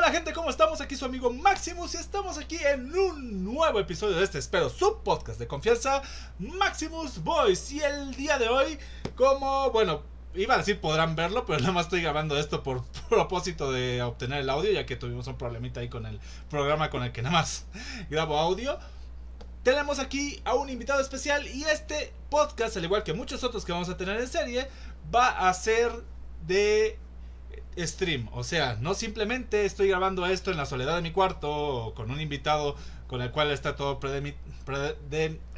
Hola gente, ¿cómo estamos? Aquí su amigo Maximus y estamos aquí en un nuevo episodio de este, espero, su podcast de confianza, Maximus Boys. Y el día de hoy, como, bueno, iba a decir podrán verlo, pero nada más estoy grabando esto por propósito de obtener el audio, ya que tuvimos un problemita ahí con el programa con el que nada más grabo audio. Tenemos aquí a un invitado especial y este podcast, al igual que muchos otros que vamos a tener en serie, va a ser de stream. O sea, no simplemente estoy grabando esto en la soledad de mi cuarto con un invitado con el cual está todo predemi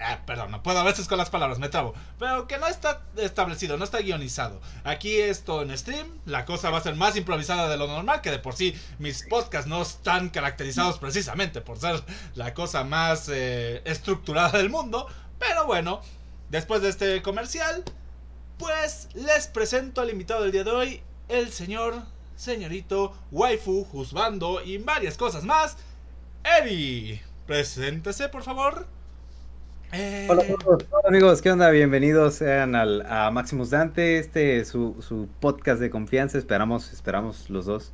ah, perdón, no puedo a veces con las palabras, me trabo. Pero que no está establecido, no está guionizado. Aquí esto en stream, la cosa va a ser más improvisada de lo normal, que de por sí mis podcasts no están caracterizados precisamente por ser la cosa más eh, estructurada del mundo. Pero bueno, después de este comercial, pues les presento al invitado del día de hoy, el señor, señorito, waifu, juzbando y varias cosas más, Eri. Preséntese, por favor. Eh, hola, amigos, ¿qué onda? Bienvenidos sean al, a Maximus Dante, este su, su podcast de confianza, esperamos, esperamos los dos.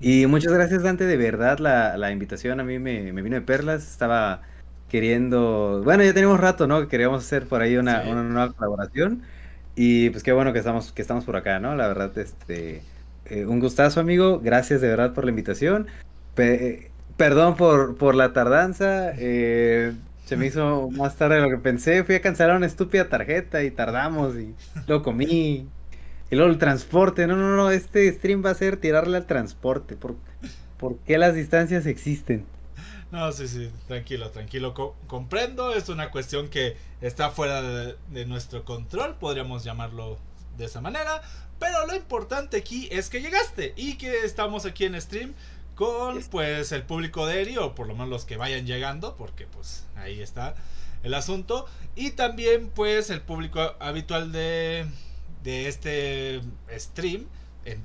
Y muchas gracias Dante, de verdad la, la invitación a mí me, me, vino de perlas, estaba queriendo, bueno ya tenemos rato, ¿no? Queríamos hacer por ahí una, una nueva colaboración y pues qué bueno que estamos, que estamos por acá, ¿no? La verdad, este, eh, un gustazo, amigo. Gracias de verdad por la invitación. perdón por, por la tardanza. Eh, se me hizo más tarde de lo que pensé. Fui a cancelar una estúpida tarjeta y tardamos y lo comí. Y luego el transporte. No, no, no. Este stream va a ser tirarle al transporte. ¿Por, por qué las distancias existen? No, sí, sí, tranquilo, tranquilo. comprendo, es una cuestión que está fuera de, nuestro control, podríamos llamarlo de esa manera. Pero lo importante aquí es que llegaste y que estamos aquí en stream con pues el público de Eri o por lo menos los que vayan llegando, porque pues ahí está el asunto. Y también pues el público habitual de, de este stream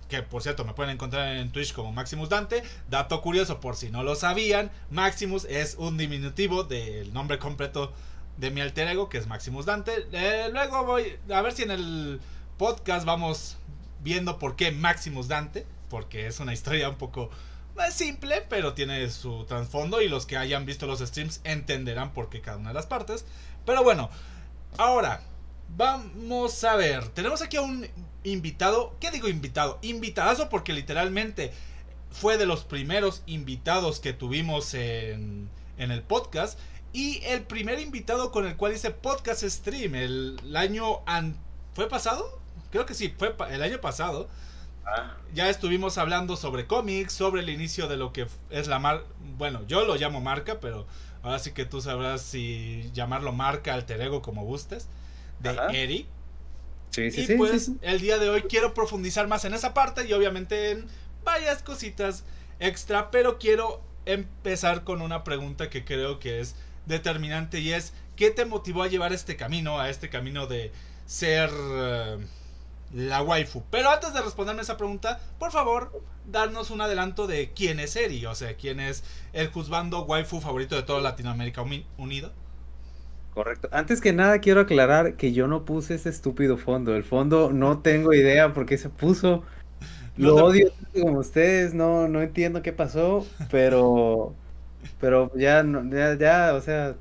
que por cierto me pueden encontrar en Twitch como Maximus Dante. Dato curioso, por si no lo sabían, Maximus es un diminutivo del nombre completo de mi alter ego, que es Maximus Dante. Eh, luego voy a ver si en el podcast vamos viendo por qué Maximus Dante, porque es una historia un poco eh, simple, pero tiene su trasfondo y los que hayan visto los streams entenderán por qué cada una de las partes. Pero bueno, ahora vamos a ver, tenemos aquí a un invitado, ¿qué digo invitado? Invitadazo porque literalmente fue de los primeros invitados que tuvimos en, en el podcast y el primer invitado con el cual hice podcast stream el, año fue pasado creo que sí fue el año pasado ah. ya estuvimos hablando sobre cómics sobre el inicio de lo que es la mar bueno yo lo llamo marca pero ahora sí que tú sabrás si llamarlo marca alter ego como gustes de Eric y pues el día de hoy quiero profundizar más en esa parte y obviamente en varias cositas extra, pero quiero empezar con una pregunta que creo que es determinante y es ¿qué te motivó a llevar este camino, a este camino de ser eh, la waifu? Pero antes de responderme esa pregunta, por favor, darnos un adelanto de quién es Eri, o sea, quién es el juzgando waifu favorito de toda Latinoamérica Unido. Correcto. Antes que nada quiero aclarar que yo no puse ese estúpido fondo. El fondo no tengo idea por qué se puso. Lo odio como ustedes, no, no entiendo qué pasó, pero pero ya ya, ya o sea,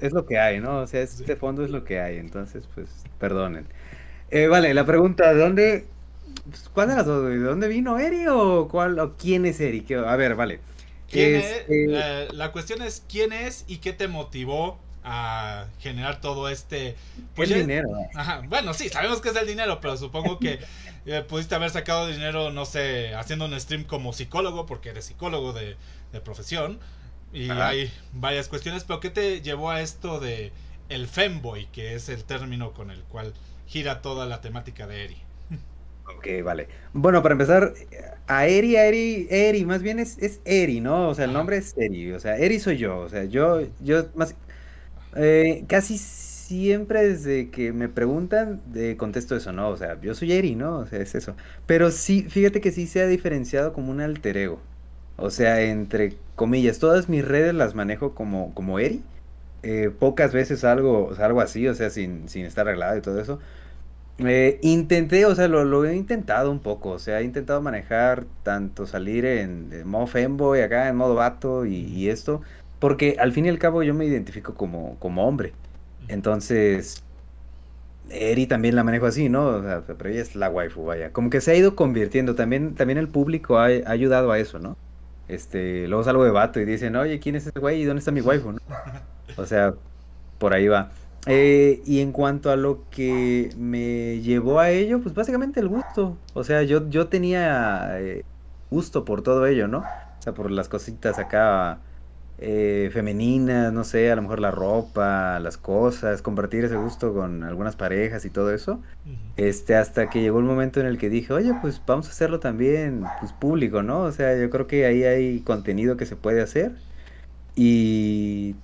es, lo que hay, ¿no? O sea, este fondo es lo que hay, entonces pues perdonen. Eh, vale, la pregunta, ¿de dónde pues, ¿Cuál de las dos? ¿De dónde vino Eri o cuál o quién es Eri? A ver, vale. ¿Quién es, este la cuestión es quién es y qué te motivó a generar todo este pues el dinero bueno sí sabemos que es el dinero pero supongo que eh, pudiste haber sacado dinero no sé haciendo un stream como psicólogo porque eres psicólogo de, profesión y hay varias cuestiones pero qué te llevó a esto de el femboy que es el término con el cual gira toda la temática de Eri Ok, vale. Bueno, para empezar, a Eri, a Eri, Eri, más bien es, es Eri, ¿no? O sea, el nombre es Eri, o sea, Eri soy yo, o sea, yo, yo más, eh, casi siempre desde que me preguntan, de contesto eso, ¿no? O sea, yo soy Eri, ¿no? O sea, es eso. Pero sí, fíjate que sí se ha diferenciado como un alter ego. O sea, entre comillas, todas mis redes las manejo como, como Eri. Eh, pocas veces algo, algo así, o sea, sin, sin estar arreglado y todo eso. Eh, intenté, o sea, lo, he intentado un poco, o sea, he intentado manejar tanto salir en, modo femboy, acá en modo vato y, esto, porque al fin y al cabo yo me identifico como, como hombre. Entonces, Eri también la manejo así, ¿no? O sea, pero ella es la waifu, vaya. Como que se ha ido convirtiendo, también, también el público ha, ayudado a eso, ¿no? Este, luego salgo de vato y dicen, oye, ¿quién es ese güey? ¿Y dónde está mi waifu? ¿no? O sea, por ahí va. Eh, y en cuanto a lo que me llevó a ello, pues básicamente el gusto. O sea, yo, yo tenía eh, gusto por todo ello, ¿no? O sea, por las cositas acá eh, femeninas, no sé, a lo mejor la ropa, las cosas, compartir ese gusto con algunas parejas y todo eso. Este, hasta que llegó el momento en el que dije, oye, pues vamos a hacerlo también, pues público, ¿no? O sea, yo creo que ahí hay contenido que se puede hacer. Y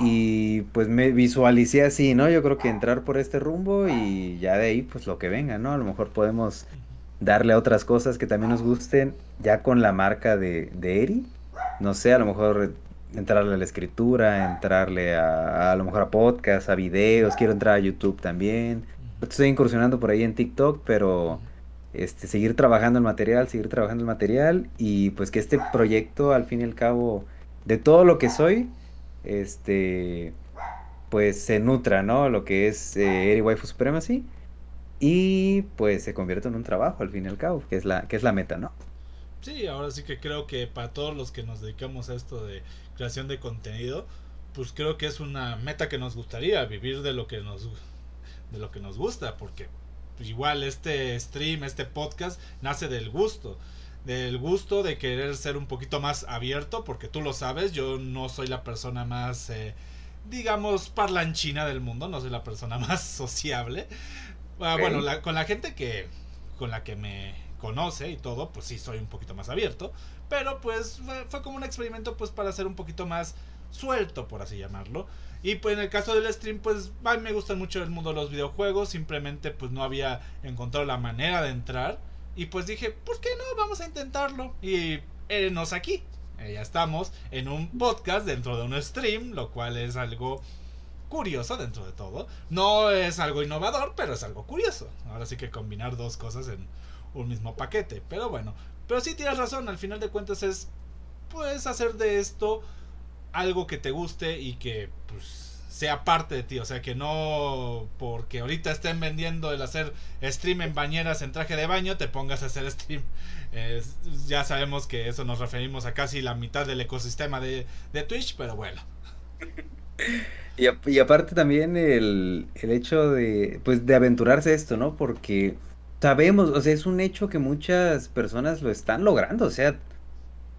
y pues me visualicé así, ¿no? Yo creo que entrar por este rumbo y ya de ahí pues lo que venga, ¿no? A lo mejor podemos darle a otras cosas que también nos gusten ya con la marca de, de Eri. No sé, a lo mejor entrarle a la escritura, entrarle a, a, lo mejor a podcast, a videos, quiero entrar a YouTube también. Estoy incursionando por ahí en TikTok, pero este, seguir trabajando el material, seguir trabajando el material y pues que este proyecto al fin y al cabo de todo lo que soy, este, pues se nutra, ¿no? Lo que es eh, Eri Waifu Supremacy y pues se convierte en un trabajo al fin y al cabo, que es la, que es la meta, ¿no? Sí, ahora sí que creo que para todos los que nos dedicamos a esto de creación de contenido, pues creo que es una meta que nos gustaría vivir de lo que nos de lo que nos gusta, porque igual este stream, este podcast nace del gusto del gusto de querer ser un poquito más abierto, porque tú lo sabes, yo no soy la persona más, eh, digamos, parlanchina del mundo, no soy la persona más sociable. Ah, bueno, con la gente que, con la que me conoce y todo, pues sí soy un poquito más abierto, pero pues fue, como un experimento pues para ser un poquito más suelto, por así llamarlo. Y pues en el caso del stream, pues a mí me gusta mucho el mundo de los videojuegos, simplemente pues no había encontrado la manera de entrar. Y pues dije, ¿por qué no? Vamos a intentarlo. Y eh, nos aquí. Eh, ya estamos en un podcast dentro de un stream, lo cual es algo curioso dentro de todo. No es algo innovador, pero es algo curioso. Ahora sí que combinar dos cosas en un mismo paquete. Pero bueno, pero sí tienes razón, al final de cuentas es pues hacer de esto algo que te guste y que pues sea parte de ti. O sea, que no porque ahorita estén vendiendo el hacer stream en bañeras en traje de baño, te pongas a hacer stream. ya sabemos que eso nos referimos a casi la mitad del ecosistema de, Twitch, pero bueno. Y, y aparte también el, el, hecho de, pues, de aventurarse esto, ¿no? Porque sabemos, o sea, es un hecho que muchas personas lo están logrando, o sea,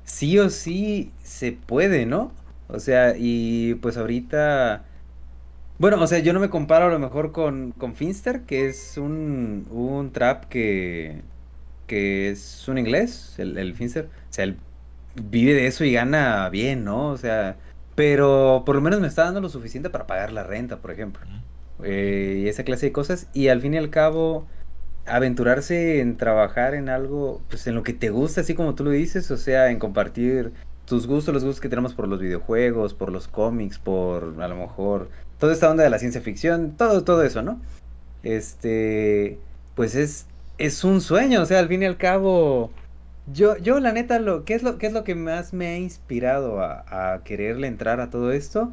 sí o sí se puede, ¿no? O sea, y pues ahorita bueno, o sea, yo no me comparo a lo mejor con, con Finster, que es un, un trap que, que es un inglés, el, el Finster. O sea, él vive de eso y gana bien, ¿no? O sea, pero por lo menos me está dando lo suficiente para pagar la renta, por ejemplo. Eh, y esa clase de cosas. Y al fin y al cabo, aventurarse en trabajar en algo, pues en lo que te gusta, así como tú lo dices, o sea, en compartir tus gustos, los gustos que tenemos por los videojuegos, por los cómics, por a lo mejor toda esta onda de la ciencia ficción, todo, todo eso, ¿no? Este, pues es, es un sueño, o sea, al fin y al cabo, yo, yo la neta, lo, ¿qué, es lo, qué es lo que más me ha inspirado a, quererle entrar a todo esto?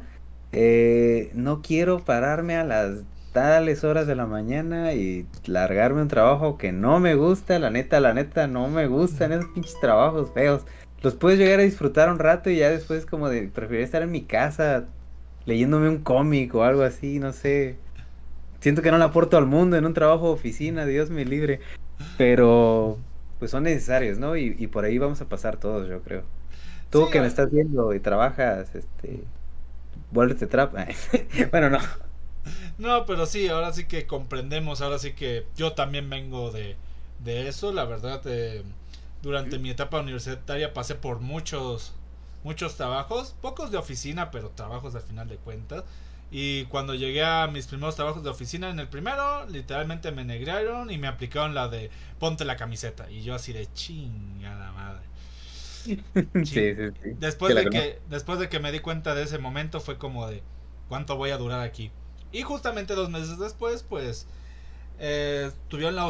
Eh, no quiero pararme a las tales horas de la mañana y largarme un trabajo que no me gusta, la neta, la neta, no me gustan esos pinches trabajos feos. Los puedes llegar a disfrutar un rato y ya después como de preferir estar en mi casa leyéndome un cómic o algo así, no sé. Siento que no le aporto al mundo en un trabajo de oficina, Dios me libre. Pero pues son necesarios, ¿no? Y, por ahí vamos a pasar todos, yo creo. Tú que me estás viendo y trabajas, este, vuélvete trap. bueno, no. No, pero sí, ahora sí que comprendemos, ahora sí que yo también vengo de, de eso, la verdad, eh, durante mi etapa universitaria pasé por muchos muchos trabajos, pocos de oficina, pero trabajos al final de cuentas. Y cuando llegué a mis primeros trabajos de oficina, en el primero, literalmente me negraron y me aplicaron la de ponte la camiseta. Y yo así de chingada madre. Después, de que, después de que me di cuenta de ese momento, fue como de cuánto voy a durar aquí. Y justamente dos meses después, pues eh, tuvieron la...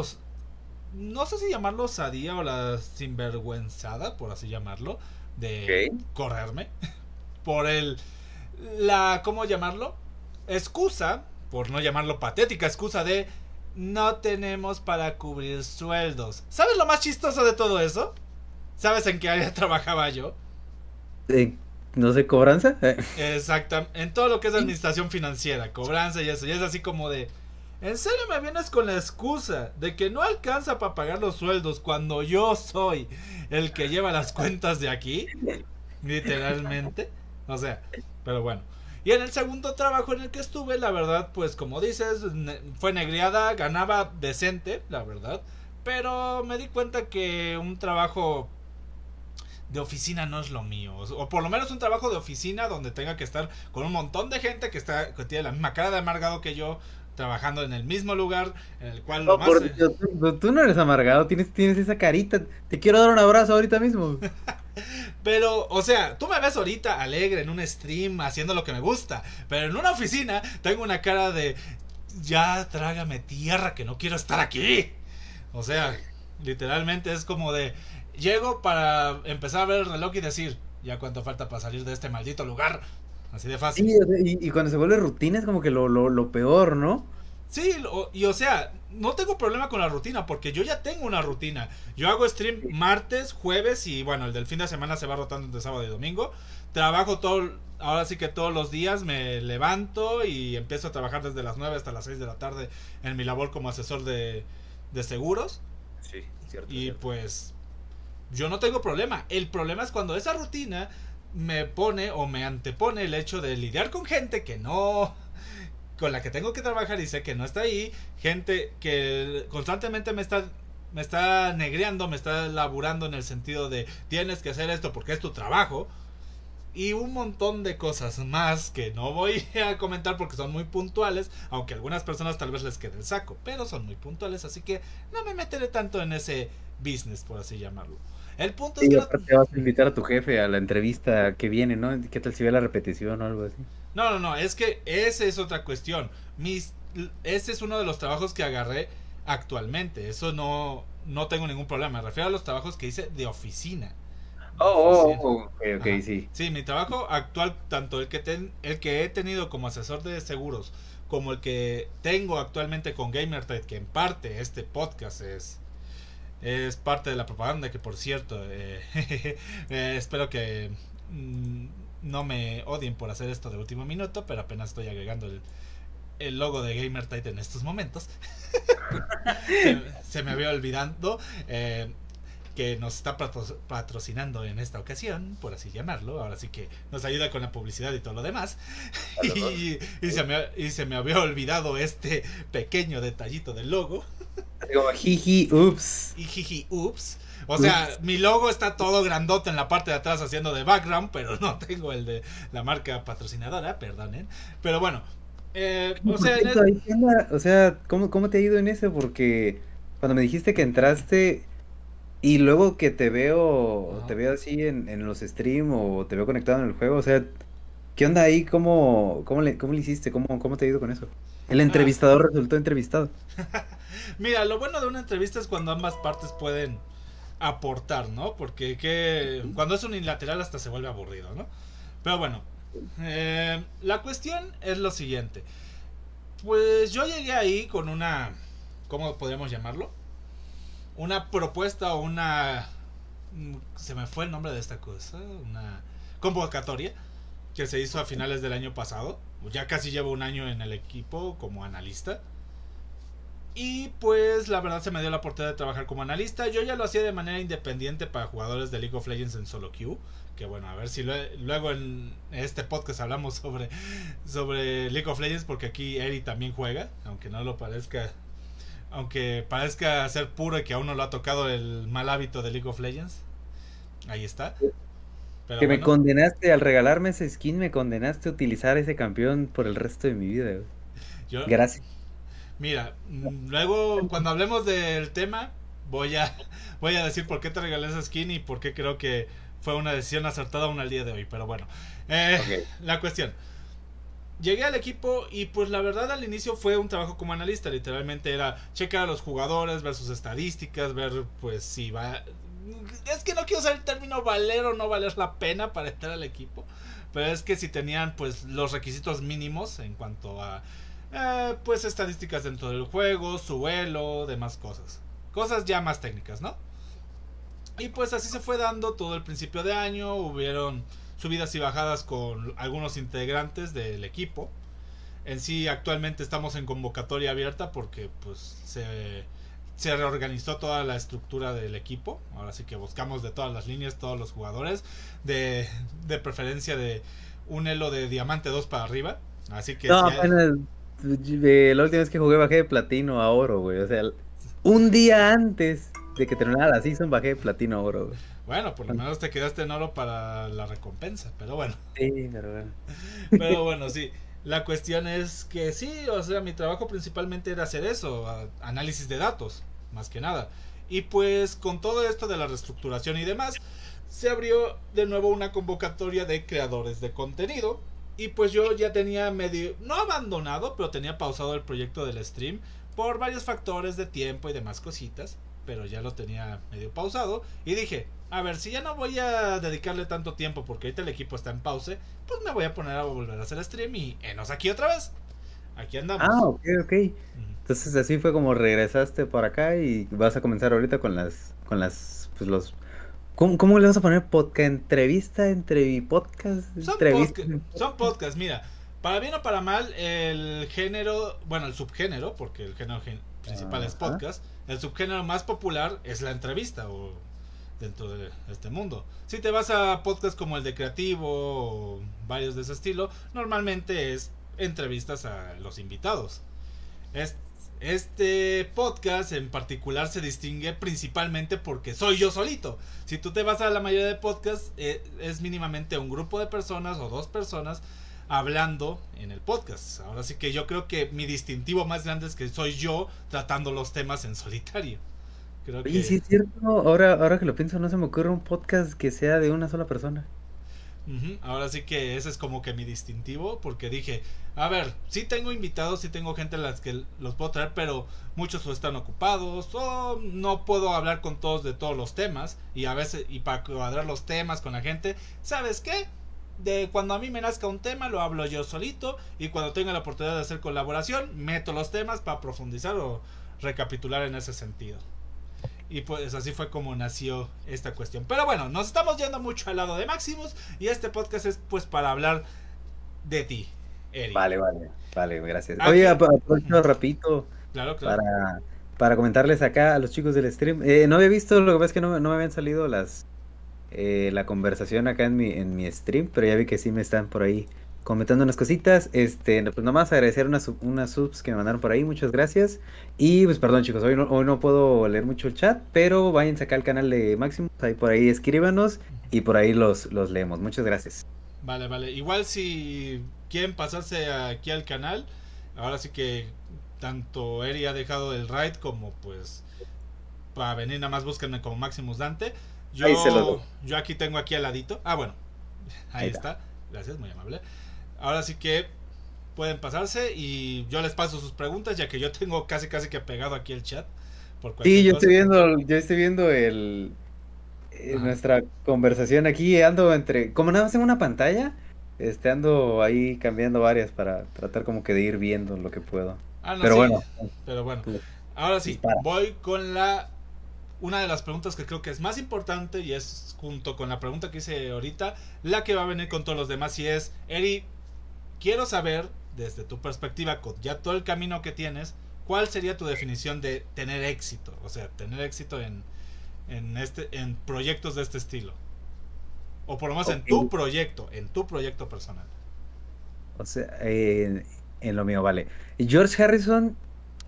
No sé si llamarlo osadía o la sinvergüenzada, por así llamarlo, de correrme. Por el... La... ¿Cómo llamarlo? Excusa, por no llamarlo patética, excusa de... No tenemos para cubrir sueldos. ¿Sabes lo más chistoso de todo eso? ¿Sabes en qué área trabajaba yo? No sé, cobranza. Exactamente, en todo lo que es administración financiera, cobranza y eso. Y es así como de, ¿en serio me vienes con la excusa de que no alcanza para pagar los sueldos cuando yo soy el que lleva las cuentas de aquí? Literalmente. O sea, pero bueno. Y en el segundo trabajo en el que estuve, la verdad, pues como dices, fue negriada, ganaba decente, la verdad. Pero me di cuenta que un trabajo de oficina no es lo mío. O por lo menos un trabajo de oficina donde tenga que estar con un montón de gente que está que tiene la misma cara de amargado que yo, trabajando en el mismo lugar, en el cual no, por tú, no eres amargado, tienes, tienes esa carita. Te quiero dar un abrazo ahorita mismo. pero, o sea, tú me ves ahorita alegre en un stream haciendo lo que me gusta, pero en una oficina tengo una cara de ya trágame tierra que no quiero estar aquí. O sea, literalmente es como de llego para empezar a ver el reloj y decir, ya cuánto falta para salir de este maldito lugar. Así de fácil. y, cuando se vuelve rutina es como que lo, lo, peor, ¿no? Sí, y o sea, no tengo problema con la rutina porque yo ya tengo una rutina. Yo hago stream martes, jueves y bueno, el del fin de semana se va rotando entre sábado y domingo. Trabajo todo, ahora sí que todos los días me levanto y empiezo a trabajar desde las 9 hasta las 6 de la tarde en mi labor como asesor de, de seguros. Sí, cierto. Y pues yo no tengo problema. El problema es cuando esa rutina me pone o me antepone el hecho de lidiar con gente que no con la que tengo que trabajar y sé que no está ahí, gente que constantemente me está me está negreando, me está laburando en el sentido de tienes que hacer esto porque es tu trabajo y un montón de cosas más que no voy a comentar porque son muy puntuales, aunque a algunas personas tal vez les quede el saco, pero son muy puntuales, así que no me meteré tanto en ese business, por así llamarlo. El punto es que. te vas a invitar a tu jefe a la entrevista que viene, ¿no? ¿Qué tal si ve la repetición o algo así? No, no, no, es que esa es otra cuestión. Mis, ese es uno de los trabajos que agarré actualmente. Eso no, no tengo ningún problema. Me refiero a los trabajos que hice de oficina. Oh, oh, oh, ok, ok, sí. Sí, mi trabajo actual, tanto el que, ten, el que he tenido como asesor de seguros, como el que tengo actualmente con GamerTide, que en parte este podcast es es parte de la propaganda que por cierto eh, eh, espero que mm, no me odien por hacer esto de último minuto pero apenas estoy agregando el, el logo de GamerTite en estos momentos se, me había olvidando eh, que nos está patrocinando en esta ocasión, por así llamarlo. Ahora sí que nos ayuda con la publicidad y todo lo demás. Y, y, se me, y se me había olvidado este pequeño detallito del logo. Como jiji, ups. Y jiji, ups. O sea, mi logo está todo grandote en la parte de atrás haciendo de background, pero no tengo el de la marca patrocinadora, perdonen. Pero bueno, eh, o sea, o sea ¿cómo, ¿cómo te ha ido en eso? Porque cuando me dijiste que entraste y luego que te veo, te veo así en, en los streams o te veo conectado en el juego, o sea, ¿qué onda ahí? ¿Cómo, cómo, le, cómo le hiciste? ¿Cómo, ¿Cómo te ha ido con eso? El ah. entrevistador resultó entrevistado. Mira, lo bueno de una entrevista es cuando ambas partes pueden aportar, ¿no? Porque que cuando es unilateral hasta se vuelve aburrido, ¿no? Pero bueno, eh, la cuestión es lo siguiente. Pues yo llegué ahí con una, ¿cómo podríamos llamarlo? Una propuesta o una... Mm, se me fue el nombre de esta cosa, una convocatoria que se hizo a finales del año pasado. Ya casi llevo un año en el equipo como analista. Y pues la verdad se me dio la oportunidad de trabajar como analista. Yo ya lo hacía de manera independiente para jugadores de League of Legends en solo queue. Que bueno, a ver si luego en este podcast hablamos sobre, sobre League of Legends. Porque aquí Eri también juega. Aunque no lo parezca. Aunque parezca ser puro y que aún no lo ha tocado el mal hábito de League of Legends. Ahí está. Que me condenaste al regalarme ese skin. Me condenaste a utilizar ese campeón por el resto de mi vida. Gracias. Mira, luego cuando hablemos del tema, voy a, voy a decir por qué te regalé esa skin y por qué creo que fue una decisión acertada aún al día de hoy. Pero bueno, eh, la cuestión. llegué al equipo y pues la verdad al inicio fue un trabajo como analista, literalmente era checar a los jugadores, ver sus estadísticas, ver pues si va... Es que no quiero usar el término valer o no valer la pena para entrar al equipo, pero es que si tenían pues los requisitos mínimos en cuanto a eh, pues estadísticas dentro del juego, su elo, demás cosas. Cosas ya más técnicas, ¿no? Y pues así se fue dando todo el principio de año, hubieron subidas y bajadas con algunos integrantes del equipo. En sí actualmente estamos en convocatoria abierta porque pues se, se reorganizó toda la estructura del equipo. Ahora sí que buscamos de todas las líneas, todos los jugadores, de, de preferencia de un elo de diamante 2 para arriba. Así que... No, apenas, la última vez que jugué bajé de platino a oro, güey. O sea, un día antes de que terminara la season bajé de platino a oro, güey. Bueno, por lo menos te quedaste en oro para la recompensa, pero bueno. Sí, pero bueno. Pero bueno, sí. La cuestión es que sí, o sea, mi trabajo principalmente era hacer eso, análisis de datos, más que nada. Y pues con todo esto de la reestructuración y demás, se abrió de nuevo una convocatoria de creadores de contenido. Y pues yo ya tenía medio, no abandonado, pero tenía pausado el proyecto del stream por varios factores de tiempo y demás cositas. Pero ya lo tenía medio pausado. Y dije, a ver, si ya no voy a dedicarle tanto tiempo porque ahorita el equipo está en pause, pues me voy a poner a volver a hacer stream y enos aquí otra vez. Aquí andamos. Ah, ok, ok. Entonces así fue como regresaste por acá y vas a comenzar ahorita con las, con las, pues los, ¿cómo, le vas a poner podcast? ¿Entrevista? ¿Entrevi podcast? Son, entrevista, son podcasts, mira. Para bien o para mal, el género, bueno, el subgénero, porque el género principal es podcast, el subgénero más popular es la entrevista o dentro de este mundo. Si te vas a podcasts como el de Creativo o varios de ese estilo, normalmente es entrevistas a los invitados. Este podcast en particular se distingue principalmente porque soy yo solito. Si tú te vas a la mayoría de podcasts, eh, es mínimamente un grupo de personas o dos personas hablando en el podcast. Ahora sí que yo creo que mi distintivo más grande es que soy yo tratando los temas en solitario. Creo sí es cierto. Ahora, ahora que lo pienso, no se me ocurre un podcast que sea de una sola persona. Ahora sí que ese es como que mi distintivo, porque dije, a ver, sí tengo invitados, sí tengo gente a las que los puedo traer, pero muchos están ocupados o no puedo hablar con todos de todos los temas y a veces y para cuadrar los temas con la gente, ¿sabes qué? De cuando a mí me nazca un tema lo hablo yo solito y cuando tenga la oportunidad de hacer colaboración meto los temas para profundizar o recapitular en ese sentido. Y pues así fue como nació esta cuestión. Pero bueno, nos estamos yendo mucho al lado de Maximus. Y este podcast es pues para hablar de ti, Eric. Vale, vale, vale, gracias. Oye, aprovecho rapidito. Claro, claro. Para, para comentarles acá a los chicos del stream. Eh, no había visto, lo que pasa es que no, no me habían salido las eh, la conversación acá en mi, en mi stream, pero ya vi que sí me están por ahí comentando unas cositas. Este, pues nomás agradecer unas, unas subs que me mandaron por ahí, muchas gracias. Y pues perdón chicos, hoy no, hoy no puedo leer mucho el chat, pero vayan acá al canal de Máximo, ahí por ahí escríbanos y por ahí los, los leemos. Muchas gracias. Vale, vale. Igual si quieren pasarse aquí al canal, ahora sí que tanto Eri ha dejado el raid como pues para venir nada más búsquenme como Maximus Dante. Yo, yo aquí tengo aquí al ladito. Ah, bueno. Ahí, está. Gracias, muy amable. Ahora sí que pueden pasarse y yo les paso sus preguntas ya que yo tengo casi casi que pegado aquí el chat. Por sí, yo estoy viendo, yo estoy viendo el eh, nuestra conversación aquí ando entre como nada más en una pantalla, este ando ahí cambiando varias para tratar como que de ir viendo lo que puedo. Ah, pero bueno, pero bueno. Ahora sí, voy con la una de las preguntas que creo que es más importante y es junto con la pregunta que hice ahorita, la que va a venir con todos los demás y es, Eri, quiero saber desde tu perspectiva, con ya todo el camino que tienes, ¿cuál sería tu definición de tener éxito? O sea, tener éxito en, en, este, en proyectos de este estilo. O por lo menos en tu proyecto, en tu proyecto personal. O sea, en lo mío, vale. George Harrison,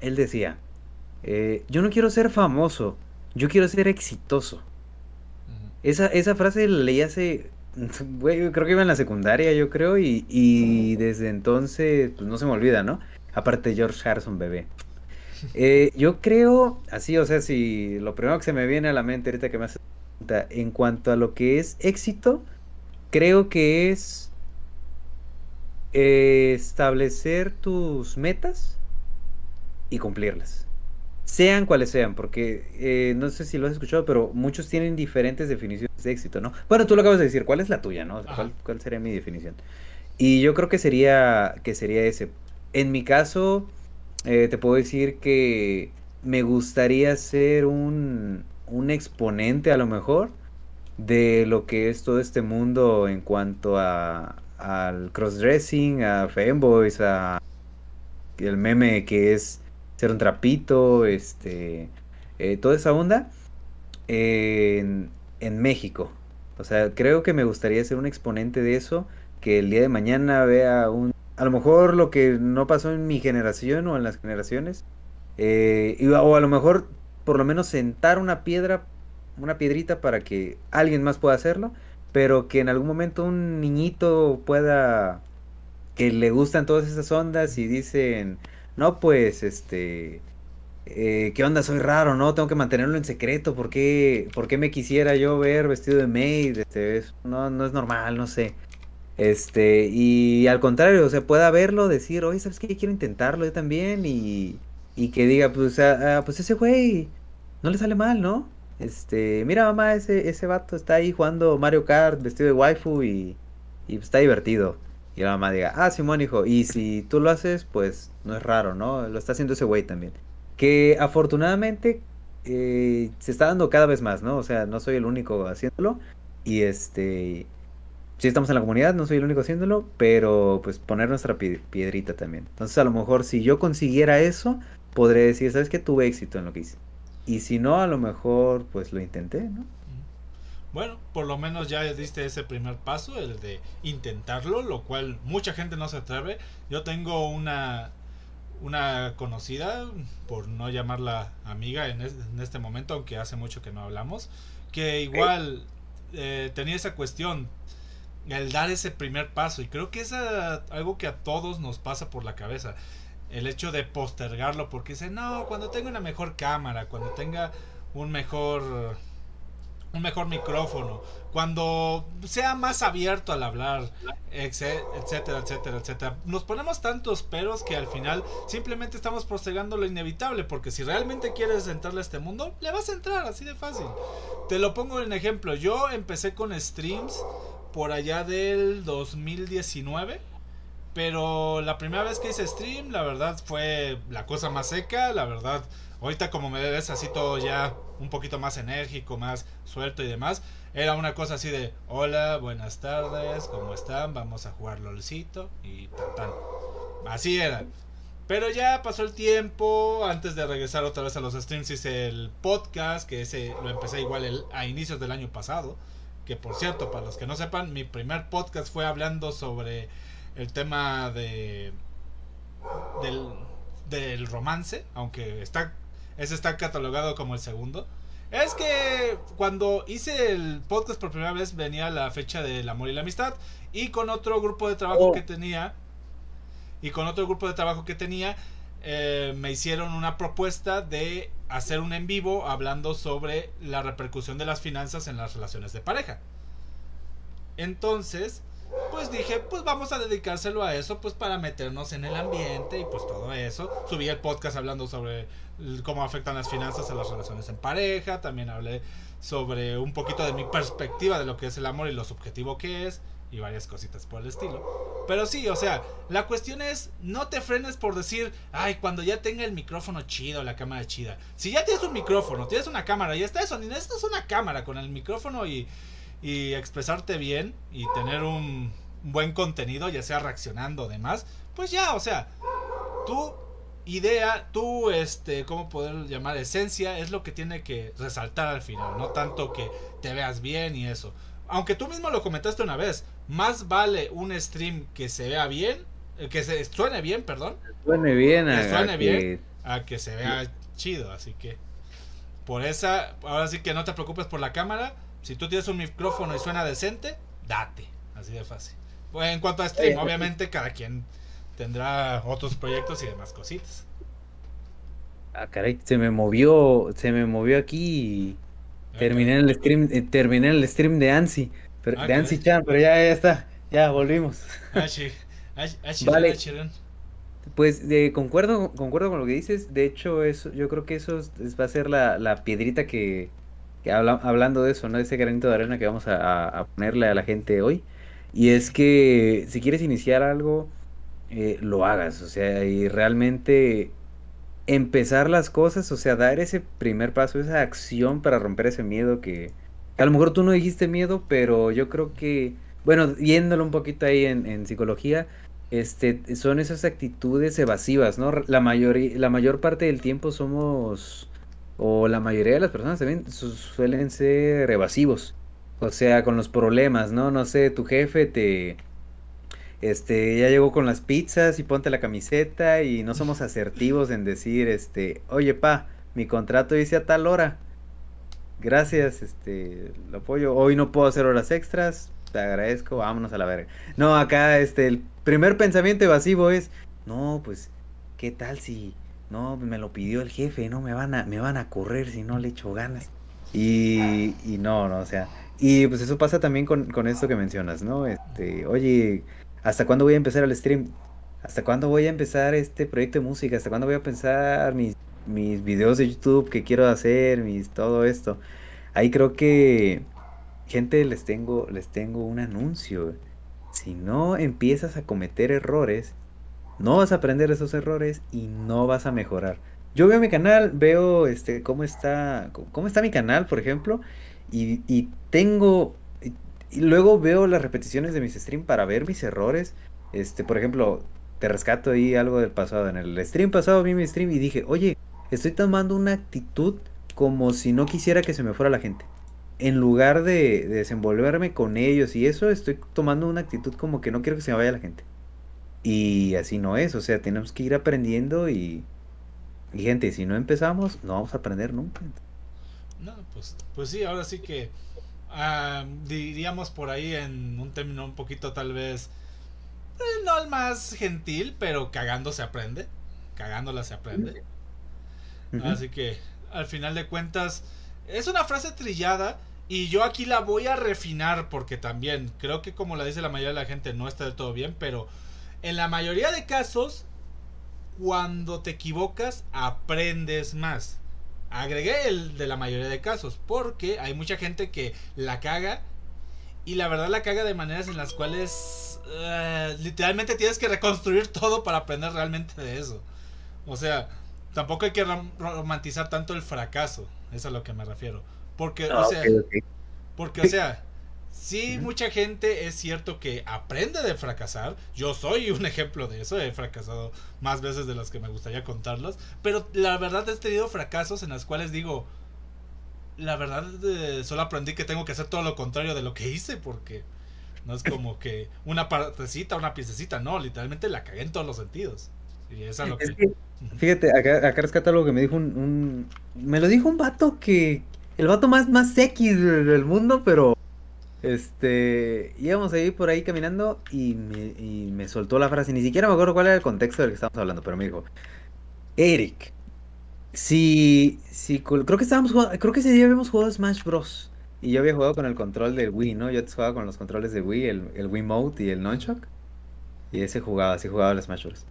él decía, eh, yo no quiero ser famoso, yo quiero ser exitoso. Esa, esa frase la leí hace, creo que iba en la secundaria, yo creo, y, desde entonces, pues no se me olvida, ¿no? Aparte George Harrison, bebé. Eh, yo creo, así, o sea, si lo primero que se me viene a la mente ahorita que me hace pregunta, en cuanto a lo que es éxito, creo que es establecer tus metas y cumplirlas. Sean cuales sean, porque eh, no sé si lo has escuchado, pero muchos tienen diferentes definiciones de éxito, ¿no? Bueno, tú lo acabas de decir, ¿cuál es la tuya, no? ¿Cuál, cuál sería mi definición? Y yo creo que sería, que sería ese. En mi caso, eh, te puedo decir que me gustaría ser un, un exponente a lo mejor de lo que es todo este mundo en cuanto a al crossdressing, a fanboys, a el meme que es ser un trapito, este, eh, toda esa onda en, en México. O sea, creo que me gustaría ser un exponente de eso, que el día de mañana vea un, a lo mejor lo que no pasó en mi generación o en las generaciones, eh, o a lo mejor por lo menos sentar una piedra, una piedrita para que alguien más pueda hacerlo, pero que en algún momento un niñito pueda, que le gustan todas esas ondas y dicen, no, pues, este, eh, ¿qué onda? Soy raro, ¿no? Tengo que mantenerlo en secreto, ¿por qué, ¿por qué me quisiera yo ver vestido de maid? Este, no, no es normal, no sé. Este, y al contrario, o sea, pueda verlo, decir, oye, ¿sabes qué? Quiero intentarlo yo también y, y que diga, pues, ah, ah, pues ese güey no le sale mal, ¿no? Este, mira mamá, ese, ese vato está ahí jugando Mario Kart vestido de waifu y, y está divertido. Y la mamá diga, ah, Simón, hijo, y si tú lo haces, pues no es raro, ¿no? Lo está haciendo ese güey también. Que afortunadamente eh, se está dando cada vez más, ¿no? O sea, no soy el único haciéndolo. Y este, sí estamos en la comunidad, no soy el único haciéndolo, pero pues poner nuestra piedrita también. Entonces a lo mejor si yo consiguiera eso, podré decir, ¿sabes qué? Tuve éxito en lo que hice. Y si no, a lo mejor pues lo intenté, ¿no? Bueno, por lo menos ya diste ese primer paso, el de intentarlo, lo cual mucha gente no se atreve. Yo tengo una una conocida, por no llamarla amiga en, este momento, aunque hace mucho que no hablamos, que igual eh, tenía esa cuestión, el dar ese primer paso, y creo que es algo que a todos nos pasa por la cabeza el hecho de postergarlo porque dice, no, cuando tenga una mejor cámara, cuando tenga un mejor un mejor micrófono, cuando sea más abierto al hablar, etcétera, etcétera, etcétera. Nos ponemos tantos peros que al final simplemente estamos postergando lo inevitable, porque si realmente quieres entrarle a este mundo, le vas a entrar así de fácil. Te lo pongo en ejemplo, yo empecé con streams por allá del 2019 pero la primera vez que hice stream, la verdad fue la cosa más seca, la verdad. Ahorita como me ves así todo ya un poquito más enérgico, más suelto y demás. Era una cosa así de, hola, buenas tardes, ¿cómo están? Vamos a jugar LOLcito y tan tan. Así era. Pero ya pasó el tiempo, antes de regresar otra vez a los streams hice el podcast, que ese lo empecé igual a inicios del año pasado. Que por cierto, para los que no sepan, mi primer podcast fue hablando sobre el tema de del, del romance, aunque está ese está catalogado como el segundo. Es que cuando hice el podcast por primera vez venía la fecha del amor y la amistad y con otro grupo de trabajo que oh. tenía y con otro grupo de trabajo que tenía eh, me hicieron una propuesta de hacer un en vivo hablando sobre la repercusión de las finanzas en las relaciones de pareja. Entonces, pues dije, pues vamos a dedicárselo a eso, pues para meternos en el ambiente y pues todo eso. Subí el podcast hablando sobre cómo afectan las finanzas a las relaciones en pareja, también hablé sobre un poquito de mi perspectiva de lo que es el amor y lo subjetivo que es y varias cositas por el estilo. Pero sí, o sea, la cuestión es, no te frenes por decir, ay, cuando ya tenga el micrófono chido, la cámara chida. Si ya tienes un micrófono, tienes una cámara y está eso, ni necesitas una cámara con el micrófono y y expresarte bien y tener un buen contenido, ya sea reaccionando o demás, pues ya, o sea, tu idea, tu, este, ¿cómo poder llamar? Esencia es lo que tiene que resaltar al final, no tanto que te veas bien y eso. Aunque tú mismo lo comentaste una vez, más vale un stream que se vea bien, eh, que se suene bien, perdón. Suene bien, que suene bien, a que se vea chido, así que por esa, ahora sí que no te preocupes por la cámara, si tú tienes un micrófono y suena decente, date. Así de fácil. Pues en cuanto a stream, obviamente cada quien tendrá otros proyectos y demás cositas. Ah, caray, se me movió, se me movió aquí y terminé el stream, eh, terminé el stream de Ansi, pero, ah, de Ansi Chan, pero ya, ya está, ya volvimos. Ah, sí. vale. Pues concuerdo, concuerdo con lo que dices. De hecho, eso, yo creo que eso va a ser la, piedrita que, hablando de eso, ¿no? Ese granito de arena que vamos a, ponerle a la gente hoy. Y es que si quieres iniciar algo, eh, lo hagas. O sea, y realmente empezar las cosas, o sea, dar ese primer paso, esa acción para romper ese miedo que, a lo mejor tú no dijiste miedo, pero yo creo que, bueno, viéndolo un poquito ahí en, en psicología, este, son esas actitudes evasivas, ¿no? La, mayoría, la mayor parte del tiempo somos, o la mayoría de las personas también suelen ser evasivos. O sea, con los problemas, ¿no? No sé, tu jefe te, este, ya llegó con las pizzas y ponte la camiseta y no somos asertivos en decir, este, oye, pa, mi contrato dice a tal hora. Gracias, este, lo apoyo. Hoy no puedo hacer horas extras, te agradezco, vámonos a la verga. No, acá, este, el primer pensamiento evasivo es, no, pues, ¿qué tal si, no, me lo pidió el jefe, no, me van a, me van a correr si no le echo ganas. Y, y no, no, o sea, y pues eso pasa también con, con esto que mencionas, ¿no? Este, oye, ¿hasta cuándo voy a empezar el stream? ¿Hasta cuándo voy a empezar este proyecto de música? ¿Hasta cuándo voy a pensar mis, mis videos de YouTube que quiero hacer? Mis, todo esto. Ahí creo que, gente, les tengo, les tengo un anuncio si no empiezas a cometer errores, no vas a aprender esos errores y no vas a mejorar. Yo veo mi canal, veo este cómo está cómo está mi canal, por ejemplo, y, tengo y, luego veo las repeticiones de mis streams para ver mis errores. Este, por ejemplo, te rescato ahí algo del pasado. En el stream pasado vi mi stream y dije, oye, estoy tomando una actitud como si no quisiera que se me fuera la gente en lugar de, desenvolverme con ellos y eso, estoy tomando una actitud como que no quiero que se me vaya la gente. Y así no es, o sea, tenemos que ir aprendiendo y, y gente, si no empezamos, no vamos a aprender nunca. No, pues, pues sí, ahora sí que ah, diríamos por ahí en un término un poquito tal vez, eh, no el más gentil, pero cagando se aprende, cagándola se aprende. Así que al final de cuentas es una frase trillada y yo aquí la voy a refinar porque también creo que como la dice la mayoría de la gente no está del todo bien, pero en la mayoría de casos cuando te equivocas aprendes más. Agregué el de la mayoría de casos porque hay mucha gente que la caga y la verdad la caga de maneras en las cuales eh, literalmente tienes que reconstruir todo para aprender realmente de eso. O sea, tampoco hay que romantizar tanto el fracaso. Eso es a lo que me refiero. Porque, o ah, sea, porque, o sea, sí, mucha gente es cierto que aprende de fracasar. Yo soy un ejemplo de eso. He fracasado más veces de las que me gustaría contarlos. Pero la verdad he tenido fracasos en las cuales digo, la verdad eh, solo aprendí que tengo que hacer todo lo contrario de lo que hice porque no es como que una partecita, una piececita, no, literalmente la cagué en todos los sentidos. Y es lo que... Fíjate, acá, acá rescata algo que me dijo un, Me lo dijo un vato que... El vato más, más X del mundo, pero... Este... Íbamos ahí por ahí caminando y me, y me soltó la frase. Ni siquiera me acuerdo cuál era el contexto del que estábamos hablando, pero me dijo... Eric, si... si creo que estábamos jugando... Creo que ese día habíamos jugado Smash Bros. Y yo había jugado con el control del Wii, ¿no? Yo jugaba con los controles de Wii, el, el Wii Mode y el Nunchuck. Y ese jugaba, así jugaba el Smash Bros.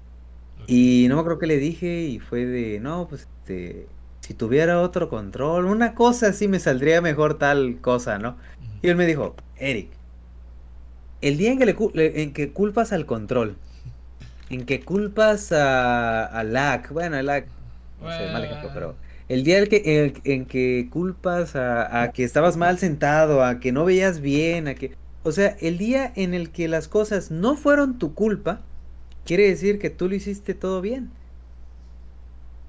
Y no me acuerdo que le dije y fue de, no, pues este, si tuviera otro control, una cosa así me saldría mejor tal cosa, ¿no? Y él me dijo, Eric, el día en que, le, en que culpas al control, en que culpas a, a lag, bueno, a lag, no sé, mal ejemplo, pero el día en que, en, que culpas a, a que estabas mal sentado, a que no veías bien, a que... O sea, el día en el que las cosas no fueron tu culpa, quiere decir que tú lo hiciste todo bien.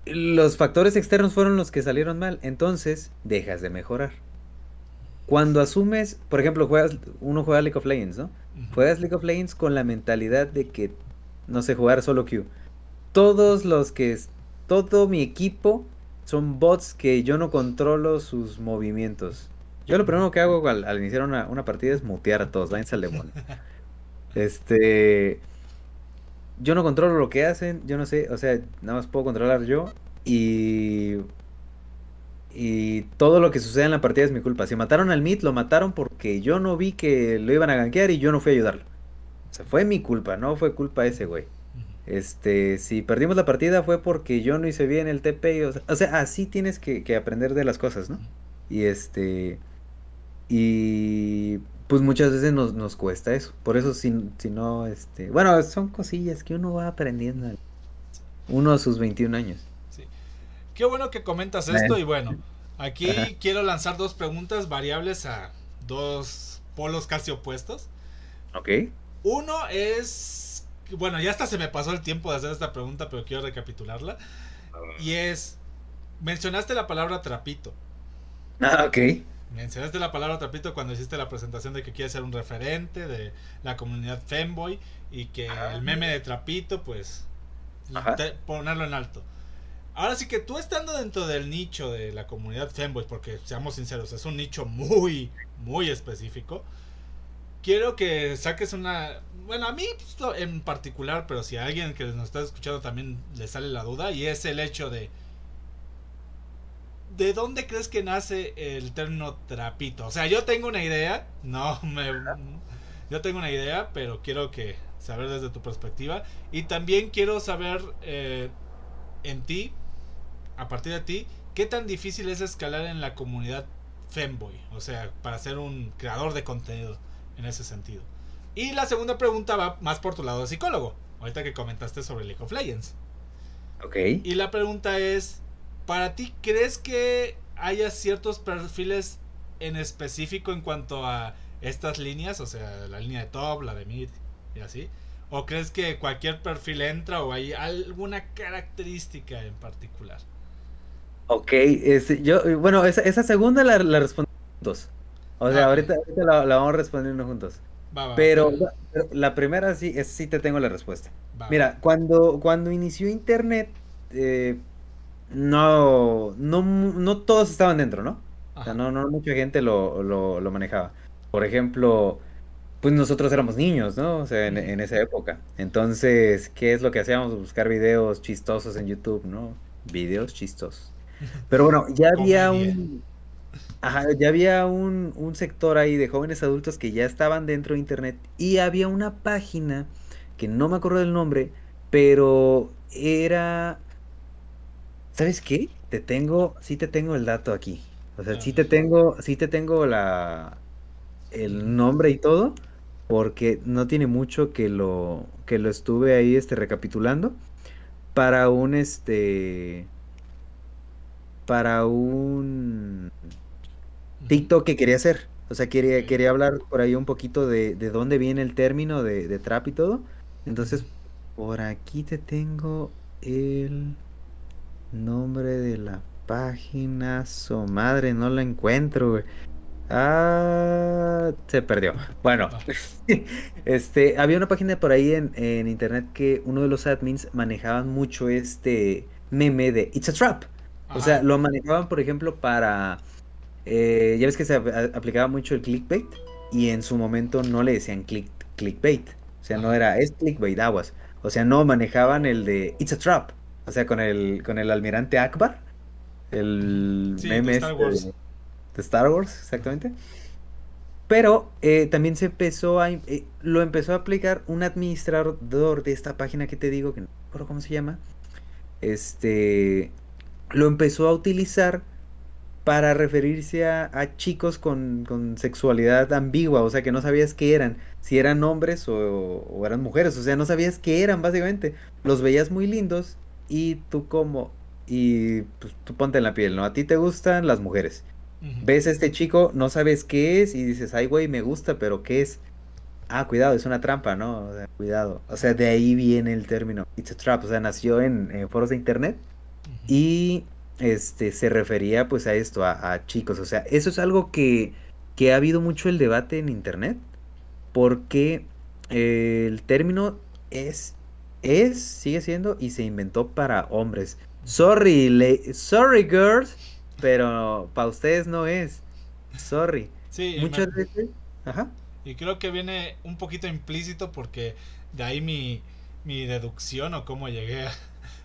Los factores externos fueron los que salieron mal, entonces dejas de mejorar. Cuando asumes, por ejemplo, juegas, uno juega League of Legends, ¿no? Juegas League of Legends con la mentalidad de que, no sé, jugar solo Q. Todos los que, todo mi equipo son bots que yo no controlo sus movimientos. Yo lo primero que hago al, iniciar una, una, partida es mutear a todos, váyanse al demonio. este, yo no controlo lo que hacen, yo no sé, o sea, nada más puedo controlar yo y y todo lo que sucede en la partida es mi culpa. Si mataron al Mid, lo mataron porque yo no vi que lo iban a gankear y yo no fui a ayudarlo. O sea, fue mi culpa, no fue culpa ese güey. Este, si perdimos la partida fue porque yo no hice bien el TP. O sea, así tienes que, aprender de las cosas, ¿no? Y este. Y pues muchas veces nos, nos cuesta eso. Por eso, si, si no, este. Bueno, son cosillas que uno va aprendiendo. Uno a sus 21 años. Qué bueno que comentas esto. Y bueno, aquí quiero lanzar dos preguntas variables a dos polos casi opuestos. Ok. Uno es bueno, ya hasta se me pasó el tiempo de hacer esta pregunta, pero quiero recapitularla. Y es, mencionaste la palabra trapito. Ah, ok. Mencionaste la palabra trapito cuando hiciste la presentación de que quieres ser un referente de la comunidad femboy y que el meme de trapito, pues, ponerlo en alto. Ahora sí que tú estando dentro del nicho de la comunidad femboy, porque seamos sinceros, es un nicho muy, muy específico quiero que saques una... Bueno, a mí en particular, pero si a alguien que nos está escuchando también le sale la duda, y es el hecho de... ¿De dónde crees que nace el término trapito? O sea, yo tengo una idea, no me... Yo tengo una idea, pero quiero que saber desde tu perspectiva. Y también quiero saber eh, en ti, a partir de ti, qué tan difícil es escalar en la comunidad femboy. O sea, para ser un creador de contenido en ese sentido. Y la segunda pregunta va más por tu lado de psicólogo, ahorita que comentaste sobre League of Legends. Ok. Y la pregunta es, ¿para ti crees que haya ciertos perfiles en específico en cuanto a estas líneas? O sea, la línea de top, la de mid y así. ¿O crees que cualquier perfil entra o hay alguna característica en particular? Ok, este, yo, bueno, esa, esa segunda la, la dos. O sea, ah, ahorita, la, vamos respondiendo juntos. pero, la primera sí, es, sí te tengo la respuesta. Mira, cuando, cuando inició Internet, eh, no, no, no todos estaban dentro, ¿no? O sea, no, no mucha gente lo, lo, manejaba. Por ejemplo, pues nosotros éramos niños, ¿no? O sea, en, en, esa época. Entonces, ¿qué es lo que hacíamos? Buscar videos chistosos en YouTube, ¿no? Videos chistosos. Pero bueno, ya había un Ajá, ya había un, un, sector ahí de jóvenes adultos que ya estaban dentro de internet y había una página que no me acuerdo del nombre, pero era... ¿Sabes qué? Te tengo, sí te tengo el dato aquí. O sea, sí te tengo, sí te tengo la el nombre y todo, porque no tiene mucho que lo que lo estuve ahí este recapitulando para un este para un TikTok que quería hacer. O sea, quería, quería hablar por ahí un poquito de, de dónde viene el término de, trap y todo. Entonces, por aquí te tengo el nombre de la página. Su madre, no la encuentro, güey. Ah, se perdió. Bueno, ah. este, había una página por ahí en, en, internet que uno de los admins manejaban mucho este meme de It's a Trap. O sea, lo manejaban, por ejemplo, para eh, ya ves que se aplicaba mucho el clickbait y en su momento no le decían click, clickbait. O sea, no era, es clickbait, aguas. O sea, no manejaban el de It's a Trap. O sea, con el, con el almirante Akbar. El meme de Star, este Wars. de Star Wars, exactamente. Pero eh, también se empezó a. Eh, lo empezó a aplicar un administrador de esta página que te digo, que no recuerdo cómo se llama. Este. Lo empezó a utilizar para referirse a, chicos con, sexualidad ambigua, o sea, que no sabías qué eran, si eran hombres o, eran mujeres, o sea, no sabías qué eran básicamente. Los veías muy lindos y tú como, y pues, tú ponte en la piel, ¿no? A ti te gustan las mujeres. Ves a este chico, no sabes qué es y dices, ay, güey, me gusta, pero ¿qué es? Ah, cuidado, es una trampa, ¿no? cuidado. O sea, de ahí viene el término It's a Trap, o sea, nació en, foros de internet y este, se refería pues a esto, a, chicos. O sea, eso es algo que, que, ha habido mucho el debate en internet, porque eh, el término es, es, sigue siendo y se inventó para hombres. Sorry, sorry girls, pero para ustedes no es. Sorry. Sí, muchas veces. Ajá. Y creo que viene un poquito implícito porque de ahí mi, mi deducción o cómo llegué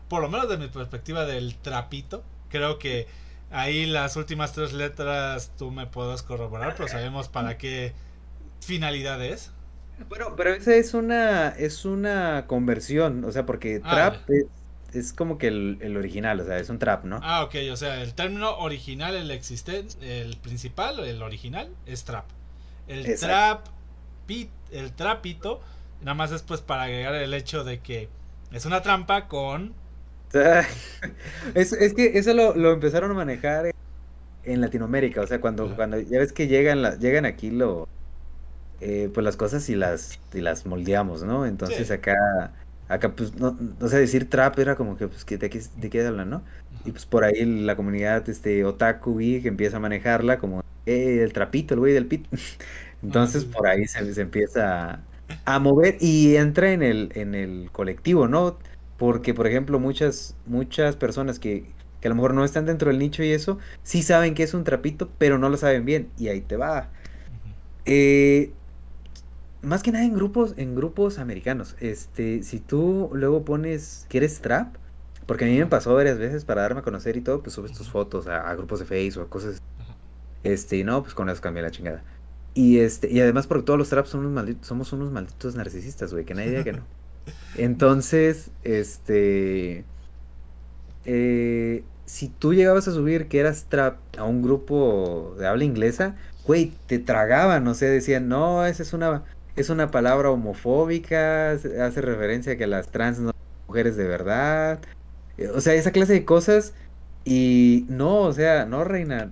por lo menos de mi perspectiva del trapito, Creo que ahí las últimas tres letras tú me puedes corroborar, pero sabemos para qué finalidad es. Bueno, pero esa es una, es una conversión, o sea, porque Ah, trap es, es como que el, el original, o sea, es un trap, ¿no? Ah, ok, o sea, el término original, el existente, el principal, el original, es trap. El Exacto. trap, pit- el trapito, nada más es pues para agregar el hecho de que es una trampa con... Es, es que eso lo, lo empezaron a manejar en, Latinoamérica, o sea, cuando, Ajá. cuando ya ves que llegan, la- llegan aquí lo, eh, pues las cosas y las, y las moldeamos, ¿no? Entonces Sí. acá, acá pues, no, o sea, decir trap era como que, pues, ¿de qué, de qué hablan, no? Y pues por ahí la comunidad, este, otaku, que empieza a manejarla como, eh, el trapito, el güey del pit. Entonces por ahí se, se empieza a, a mover y entra en el, en el colectivo, ¿no? Porque, por ejemplo, muchas, muchas personas que, que a lo mejor no están dentro del nicho y eso, sí saben que es un trapito, pero no lo saben bien. Y ahí te va. Eh, más que nada en grupos, en grupos americanos. Este, si tú luego pones que eres trap, porque a mí me pasó varias veces para darme a conocer y todo, pues subes tus fotos a, a grupos de Facebook o cosas. Este, y no, pues con eso cambié la chingada. Y este, y además porque todos los traps son unos malditos, somos unos malditos narcisistas, güey, que nadie diga que no. Entonces, este, eh, si tú llegabas a subir que eras trap a un grupo de habla inglesa, güey, te tragaban, o sea, decían, no, esa es una, es una palabra homofóbica, hace referencia a que las trans no son mujeres de verdad, eh, o sea, esa clase de cosas, y no, o sea, no, reina,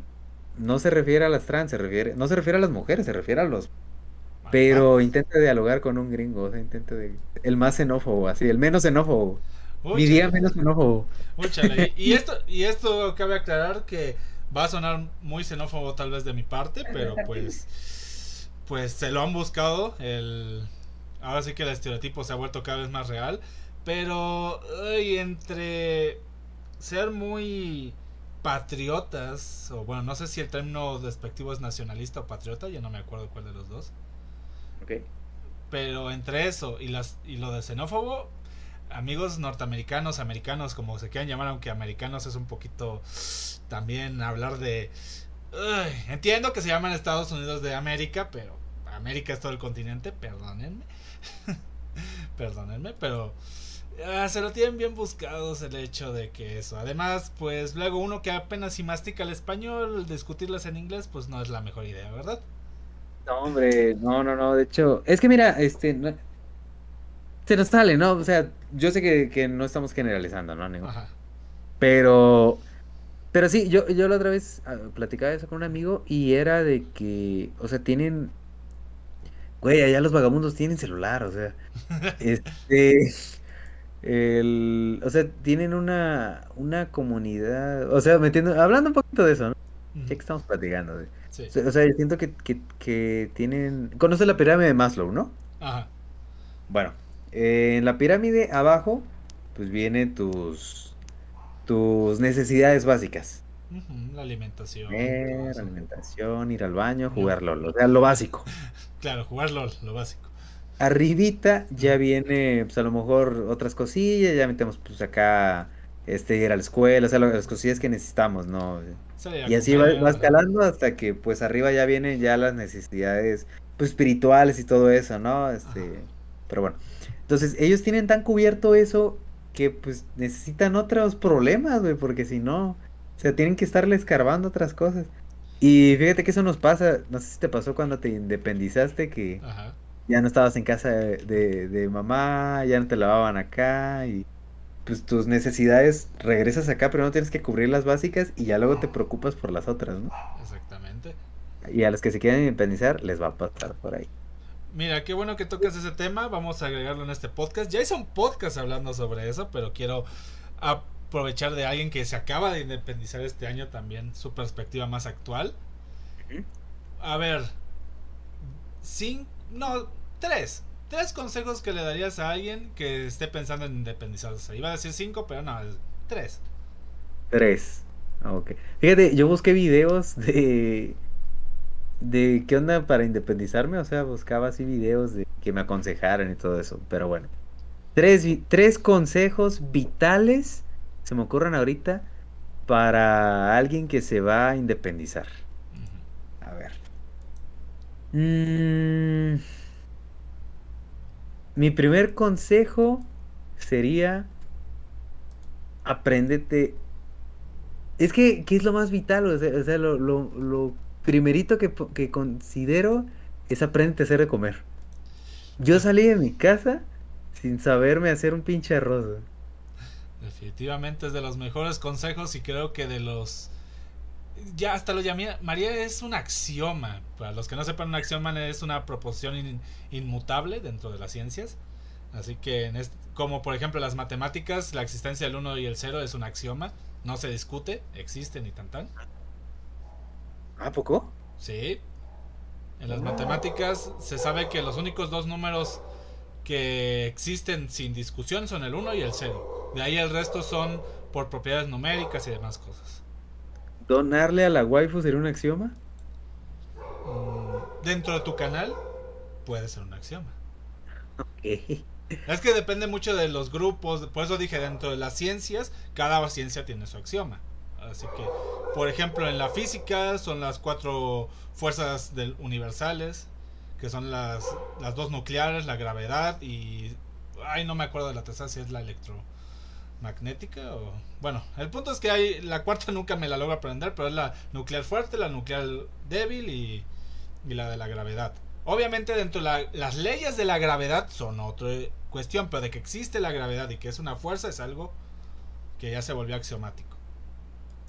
no se refiere a las trans, se refiere, no se refiere a las mujeres, se refiere a los. Pero intenta dialogar con un gringo, o sea, intenta de, el más xenófobo, así, el menos xenófobo, mi día menos xenófobo. úchale. Y esto, y esto cabe aclarar que va a sonar muy xenófobo tal vez de mi parte, pero pues, pues se lo han buscado. El, ahora sí que el estereotipo se ha vuelto cada vez más real. Pero ay, entre ser muy patriotas, o bueno, no sé si el término despectivo es nacionalista o patriota, ya no me acuerdo cuál de los dos. Ok. Pero entre eso y, las, y lo de xenófobo, amigos norteamericanos, americanos, como se quieran llamar, aunque americanos es un poquito también hablar de... Entiendo que se llaman Estados Unidos de América, pero América es todo el continente, perdónenme. perdónenme, pero ah, se lo tienen bien buscados el hecho de que eso. Además, pues luego uno que apenas si mastica el español, discutirlas en inglés, pues no es la mejor idea, ¿verdad? No, hombre, no, no, no, de hecho, es que mira, este, no- se nos sale, ¿no? O sea, yo sé que, que no estamos generalizando, ¿no? Ajá. Pero, pero sí, yo, yo la otra vez ah, platicaba eso con un amigo y era de que, o sea, tienen, güey, allá los vagabundos tienen celular, o sea, este, el, o sea, tienen una, una comunidad, o sea, me entiendo, hablando un poquito de eso, ¿no? Ya que estamos platicando, de- Sí. o sea, yo siento que, que, que tienen, conoces la pirámide de Maslow, ¿no? Ajá. Bueno, eh, en la pirámide abajo, pues vienen tus, tus necesidades básicas. La alimentación. eso. alimentación, ir al baño, No. jugar LOL, o sea, lo básico. Claro, jugar LOL, lo básico. Arribita ya viene, pues a lo mejor otras cosillas, ya metemos pues acá, este, ir a la escuela, o sea, lo- las cosillas que necesitamos, ¿no? A Y así va, escalando hasta que pues arriba ya vienen ya las necesidades pues espirituales y todo eso, ¿no? Este, Ajá. pero bueno. Entonces, ellos tienen tan cubierto eso que pues necesitan otros problemas, güey, porque si no, o sea, tienen que estarle escarbando otras cosas. Y fíjate que eso nos pasa, no sé si te pasó cuando te independizaste que Ajá. ya no estabas en casa de, de, de mamá, ya no te lavaban acá y pues tus necesidades regresas acá, pero no tienes que cubrir las básicas y ya luego te preocupas por las otras, ¿no? Exactamente. Y a los que se quieren independizar les va a pasar por ahí. Mira, qué bueno que tocas ese tema. Vamos a agregarlo en este podcast. Ya hice un podcast hablando sobre eso, pero quiero aprovechar de alguien que se acaba de independizar este año también su perspectiva más actual. A ver, cinco, no, tres. Tres consejos que le darías a alguien que esté pensando en independizarse. Iba a decir cinco, pero no, es tres. Tres. Ah, Ok. Fíjate, yo busqué videos de de qué onda para independizarme, o sea, buscaba así videos de que me aconsejaran y todo eso, pero bueno. Tres, tres consejos vitales se me ocurren ahorita para alguien que se va a independizar. A ver. Mm, mi primer consejo sería apréndete. Es que, ¿qué es lo más vital? O sea, lo, lo, lo, primerito que, que, considero es apréndete a hacer de comer. Yo salí de mi casa sin saberme hacer un pinche arroz. Definitivamente es de los mejores consejos y creo que de los... Ya hasta lo llamé... María es un axioma. Para los que no sepan, un axioma es una proporción inmutable dentro de las ciencias. Así que, en como por ejemplo las matemáticas, la existencia del 1 y el 0 es un axioma. No se discute, existe ni tan tan. ¿A poco? Sí. En las matemáticas se sabe que los únicos dos números que existen sin discusión son el 1 y el 0. De ahí el resto son por propiedades numéricas y demás cosas. ¿Donarle a la waifu sería un axioma? Mm, dentro de tu canal puede ser un axioma. Ok. Es que depende mucho de los grupos, por eso dije, dentro de las ciencias, cada ciencia tiene su axioma. Así que, por ejemplo, en la física son las cuatro fuerzas del universales, que son las, las dos nucleares, la gravedad y... Ay, no me acuerdo de la tercera, si es la electromagnética o... Bueno, el punto es que hay... La cuarta nunca me la logro aprender, pero es la nuclear fuerte, la nuclear débil y, y la de la gravedad. Obviamente dentro de las leyes de la gravedad son otra cuestión, pero de que existe la gravedad y que es una fuerza es algo que ya se volvió axiomático.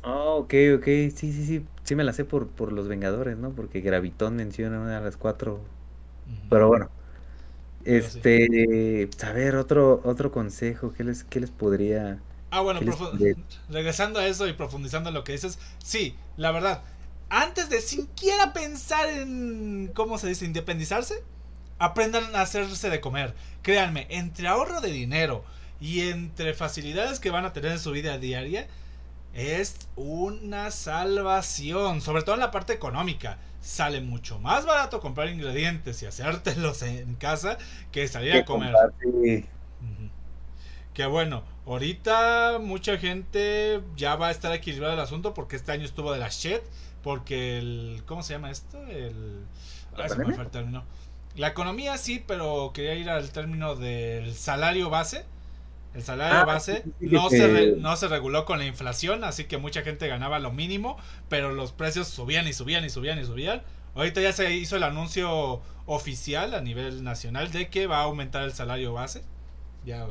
Ah, ok, ok, sí, sí, sí, sí me la sé por, por los Vengadores, ¿no? Porque Gravitón menciona una de las cuatro. Pero bueno, este, a ver, otro, otro consejo, ¿qué les, qué les podría... Ah, bueno, regresando a eso y profundizando en lo que dices, sí, la verdad, antes de siquiera pensar en, ¿cómo se dice?, independizarse, aprendan a hacerse de comer. Créanme, entre ahorro de dinero y entre facilidades que van a tener en su vida diaria, es una salvación, sobre todo en la parte económica. Sale mucho más barato comprar ingredientes y hacértelos en casa que salir a comer. Que bueno, ahorita mucha gente ya va a estar equilibrado el asunto porque este año estuvo de la shit porque el. ¿Cómo se llama esto? El. ¿La, me fue el término. la economía sí, pero quería ir al término del salario base. El salario ah, base no, se no se reguló con la inflación, así que mucha gente ganaba lo mínimo, pero los precios subían y subían y subían y subían. Ahorita ya se hizo el anuncio oficial a nivel nacional de que va a aumentar el salario base. Ya,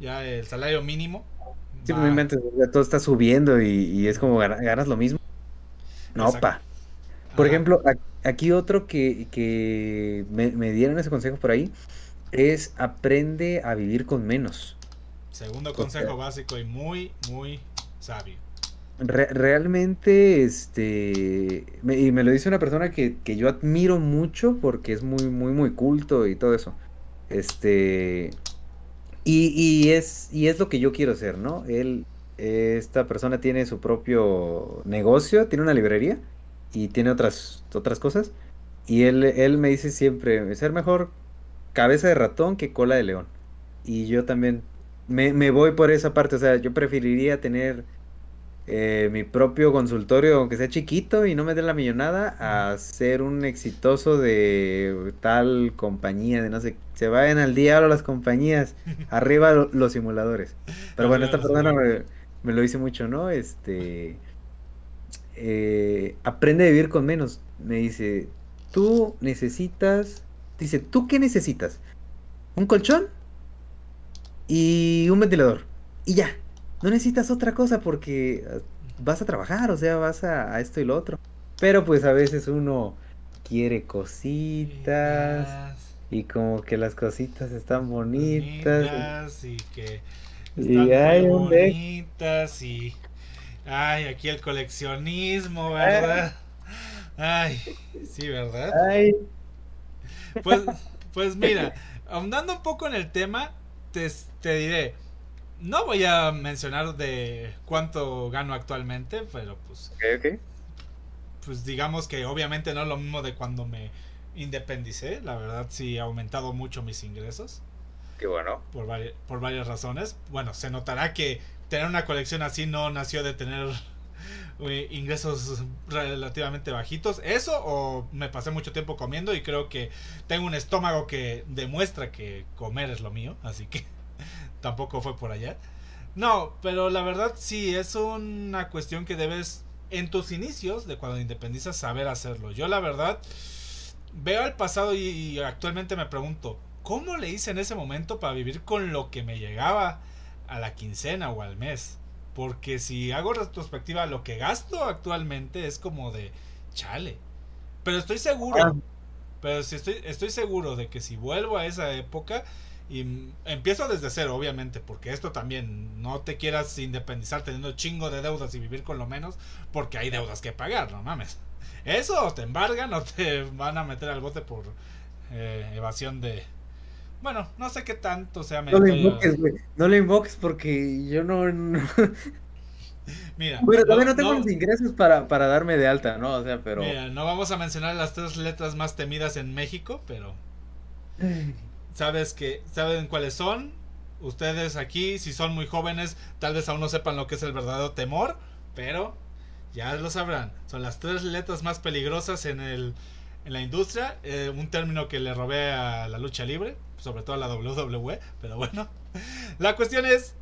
ya el salario mínimo. Simplemente todo está subiendo y, y es como ganas lo mismo. No, pa. Por ejemplo, aquí otro que, me, dieron ese consejo por ahí es aprende a vivir con menos. Segundo consejo básico y muy, muy sabio. realmente, este, y me lo dice una persona que, yo admiro mucho porque es muy, muy, muy culto y todo eso. Este, y, y, es, y es lo que yo quiero hacer, ¿no? Él, esta persona tiene su propio negocio, tiene una librería y tiene otras, otras cosas. Y él, él me dice siempre, ser mejor cabeza de ratón que cola de león. Y yo también me, me voy por esa parte, o sea, yo preferiría tener eh, mi propio consultorio, aunque sea chiquito y no me dé la millonada, a ser un exitoso de tal compañía, de no sé, se vayan al diablo las compañías, arriba los simuladores. Pero bueno, esta persona me, me lo dice mucho, ¿no? Este, eh, aprende a vivir con menos. Me dice, tú necesitas, dice, ¿tú qué necesitas? Un colchón y un ventilador. Y ya, no necesitas otra cosa porque ah, vas a trabajar, o sea, vas a, esto y lo otro. Pero pues a veces uno quiere cositas y como que las cositas están bonitas. y que y hay un bonitas y ay, aquí el coleccionismo, ¿verdad? Ay, sí, ¿verdad? Ay. Pues, pues mira, ahondando un poco en el tema, te, te diré, no voy a mencionar de cuánto gano actualmente, pero pues... Pues digamos que obviamente no es lo mismo de cuando me independicé, la verdad sí ha aumentado mucho mis ingresos. Qué bueno. Por, por varias razones. Bueno, se notará que tener una colección así no nació de tener eh, ingresos relativamente bajitos. Eso o me pasé mucho tiempo comiendo y creo que tengo un estómago que demuestra que comer es lo mío, así que tampoco fue por allá. No, pero la verdad sí, es una cuestión que debes en tus inicios de cuando independizas saber hacerlo. Yo la verdad veo al pasado y, actualmente me pregunto, ¿cómo le hice en ese momento para vivir con lo que me llegaba a la quincena o al mes? Porque si hago retrospectiva, lo que gasto actualmente es como de chale. Pero estoy seguro, ah. pero si estoy, estoy seguro de que si vuelvo a esa época, y empiezo desde cero, obviamente, porque esto también no te quieras independizar teniendo chingo de deudas y vivir con lo menos, porque hay deudas que pagar, no mames. Eso te embargan o te van a meter al bote por eh, evasión de. Bueno, no sé qué tanto sea. No le invoques, güey. No le invoques porque yo no. Mira, bueno, todavía no, tengo los ingresos para, para darme de alta, ¿no? O sea, pero. Mira, no vamos a mencionar las tres letras más temidas en México, pero sabes que saben cuáles son. Ustedes aquí, si son muy jóvenes, tal vez aún no sepan lo que es el verdadero temor, pero ya lo sabrán. Son las tres letras más peligrosas en el en la industria, eh, un término que le robé a la lucha libre, sobre todo la WWE, pero bueno. La cuestión es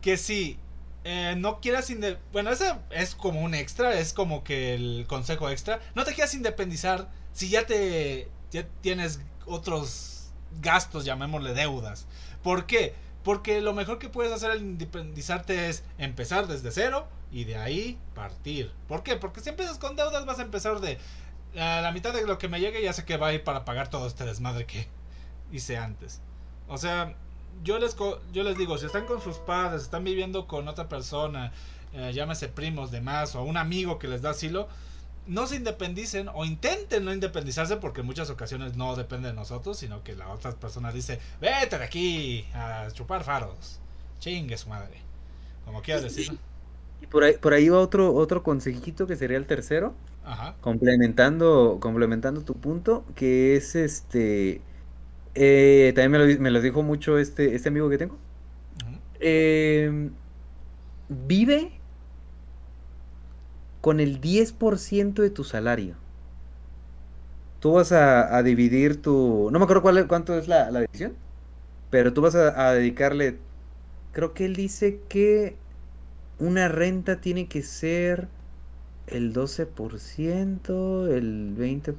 que si eh, no quieras bueno, ese es como un extra, es como que el consejo extra, no te quieras independizar si ya te ya tienes otros gastos, llamémosle deudas. ¿Por qué? Porque lo mejor que puedes hacer al independizarte es empezar desde cero y de ahí partir. ¿Por qué? Porque si empiezas con deudas vas a empezar de la mitad de lo que me llegue ya sé que va a ir para pagar todo este desmadre que hice antes. O sea, yo les, yo les digo, si están con sus padres, están viviendo con otra persona, eh, llámese primos, demás, o un amigo que les da asilo, no se independicen o intenten no independizarse porque en muchas ocasiones no depende de nosotros, sino que la otra persona dice, vete de aquí a chupar faros. Chingue su madre. Como quieras decirlo. Y por ahí, por ahí va otro, otro consejito que sería el tercero. Complementando, complementando tu punto, que es este. Eh, también me lo, me lo, dijo mucho este, este amigo que tengo. Em, vive con el 10% de tu salario. Tú vas a, dividir tu... No me acuerdo cuál, cuánto es la, la división, pero tú vas a, dedicarle... Creo que él dice que una renta tiene que ser el 12%, el 20%,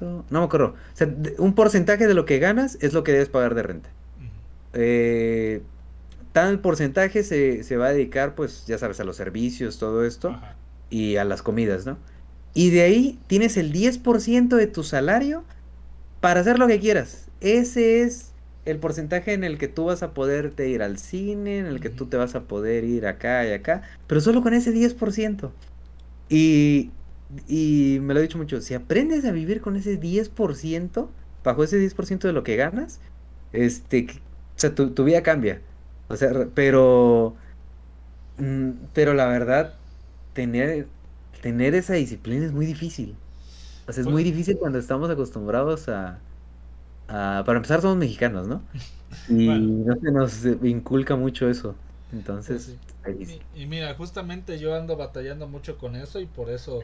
no me acuerdo. O sea, un porcentaje de lo que ganas es lo que debes pagar de renta. Eh, tal porcentaje se, se, va a dedicar, pues, ya sabes, a los servicios, todo esto y a las comidas, ¿no? Y de ahí tienes el 10% de tu salario para hacer lo que quieras. Ese es el porcentaje en el que tú vas a poderte ir al cine, en el que tú te vas a poder ir acá y acá, pero solo con ese 10%. Y, y me lo he dicho mucho, si aprendes a vivir con ese 10%, bajo ese 10% de lo que ganas, este, o sea, tu, tu vida cambia. O sea, pero, mm, pero la verdad, tener, tener esa disciplina es muy difícil. O sea, es muy pues difícil cuando estamos acostumbrados a, Para empezar, somos mexicanos, ¿no? Y no se nos inculca mucho eso. Entonces... Pues y, mira, justamente yo ando batallando mucho con eso y por eso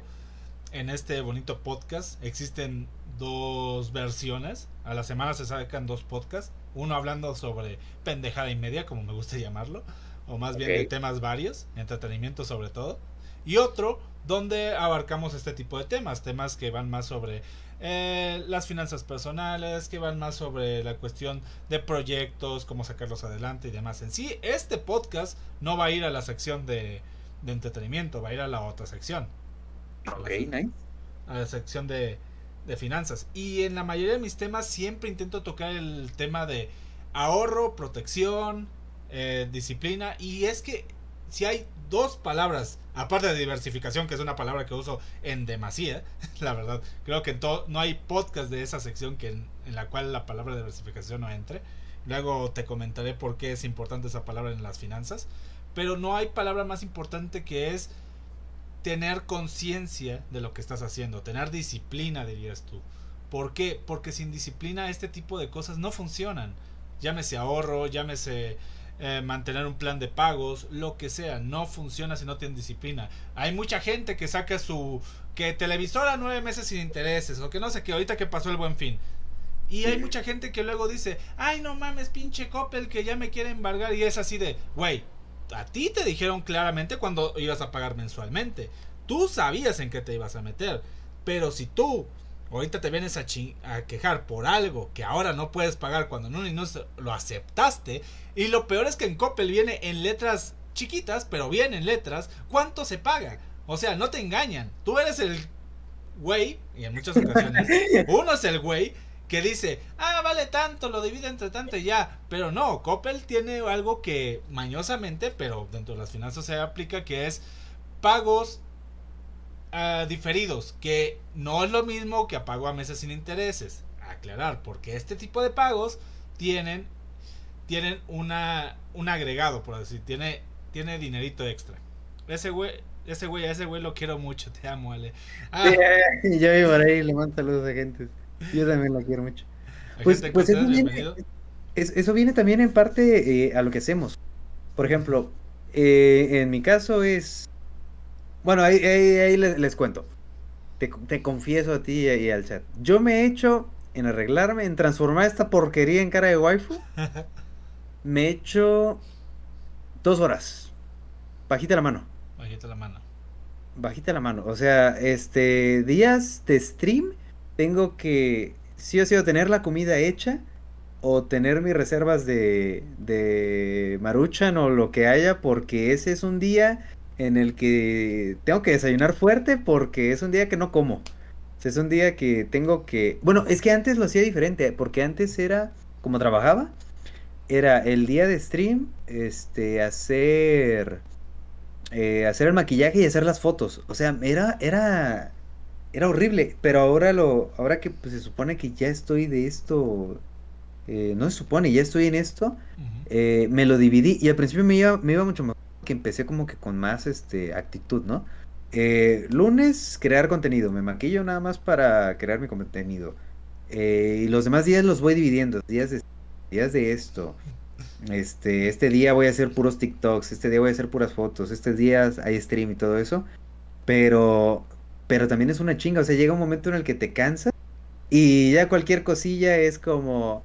en este bonito podcast existen dos versiones. A la semana se sacan dos podcasts. Uno hablando sobre pendejada y media, como me gusta llamarlo. O más bien de temas varios, entretenimiento sobre todo y otro donde abarcamos este tipo de temas, temas que van más sobre eh, las finanzas personales, que van más sobre la cuestión de proyectos, cómo sacarlos adelante y demás. En sí, este podcast no va a ir a la sección de, entretenimiento, va a ir a la otra sección. Ok, nice. A la sección de, de finanzas. Y en la mayoría de mis temas siempre intento tocar el tema de ahorro, protección, eh, disciplina. Y es que si hay dos palabras, aparte de diversificación, que es una palabra que uso en demasía, la verdad, creo que no hay podcast de esa sección que en, la cual la palabra diversificación no entre. Luego te comentaré por qué es importante esa palabra en las finanzas. Pero no hay palabra más importante que es tener conciencia de lo que estás haciendo, tener disciplina, dirías tú. ¿Por qué? Porque sin disciplina este tipo de cosas no funcionan. Llámese ahorro, llámese eh, mantener un plan de pagos, lo que sea, no funciona si no tienen disciplina. Hay mucha gente que saca su que televisora nueve meses sin intereses o que no sé qué, ahorita que pasó el buen fin. Y hay mucha gente que luego dice, ay no mames, pinche Coppel que ya me quiere embargar y es así de, güey, a ti te dijeron claramente cuando ibas a pagar mensualmente. Tú sabías en qué te ibas a meter. Pero si tú ahorita te vienes a, a, quejar por algo que ahora no puedes pagar cuando no, no lo aceptaste. Y lo peor es que en Coppel viene en letras chiquitas, pero viene en letras, ¿cuánto se paga? O sea, no te engañan. Tú eres el güey, y en muchas ocasiones, uno es el güey que dice, ah, vale tanto, lo divide entre tanto y ya. Pero no, Coppel tiene algo que mañosamente, pero dentro de las finanzas se aplica, que es pagos uh, diferidos, que no es lo mismo que a pago a meses sin intereses. Aclarar, porque este tipo de pagos tienen, tienen una, un agregado, por decir, tiene, tiene dinerito extra. Ese güey, ese güey, ese güey lo quiero mucho, te amo, Ale. Ah, yo vivo ahí, le mando saludos a gente. Yo también lo quiero mucho. Pues, pues eso, viene, eso, viene, también en parte eh, a lo que hacemos. Por ejemplo, eh, en mi caso es bueno, ahí, ahí, les, cuento. Te, confieso a ti y, al chat. Yo me he hecho en arreglarme, en transformar esta porquería en cara de waifu. me he hecho dos horas. Bajita la mano. Bajita la mano. Bajita la mano. O sea, este días de stream tengo que sí o sí o tener la comida hecha o tener mis reservas de, de maruchan o lo que haya porque ese es un día en el que tengo que desayunar fuerte porque es un día que no como. es un día que tengo que... Bueno, es que antes lo hacía diferente, porque antes era, como trabajaba, era el día de stream, este, hacer... Eh, hacer el maquillaje y hacer las fotos. O sea, era, era, era horrible. Pero ahora lo, ahora que pues, se supone que ya estoy de esto, eh, no se supone, ya estoy en esto, eh, me lo dividí y al principio me iba, me iba mucho mejor que empecé como que con más este actitud, ¿no? Eh, lunes, crear contenido. Me maquillo nada más para crear mi contenido. Y los demás días los voy dividiendo. Días de, días de esto. Este, este día voy a hacer puros TikToks. Este día voy a hacer puras fotos. Este día hay stream y todo eso. Pero, pero también es una chinga. O sea, llega un momento en el que te cansas. Y ya cualquier cosilla es como.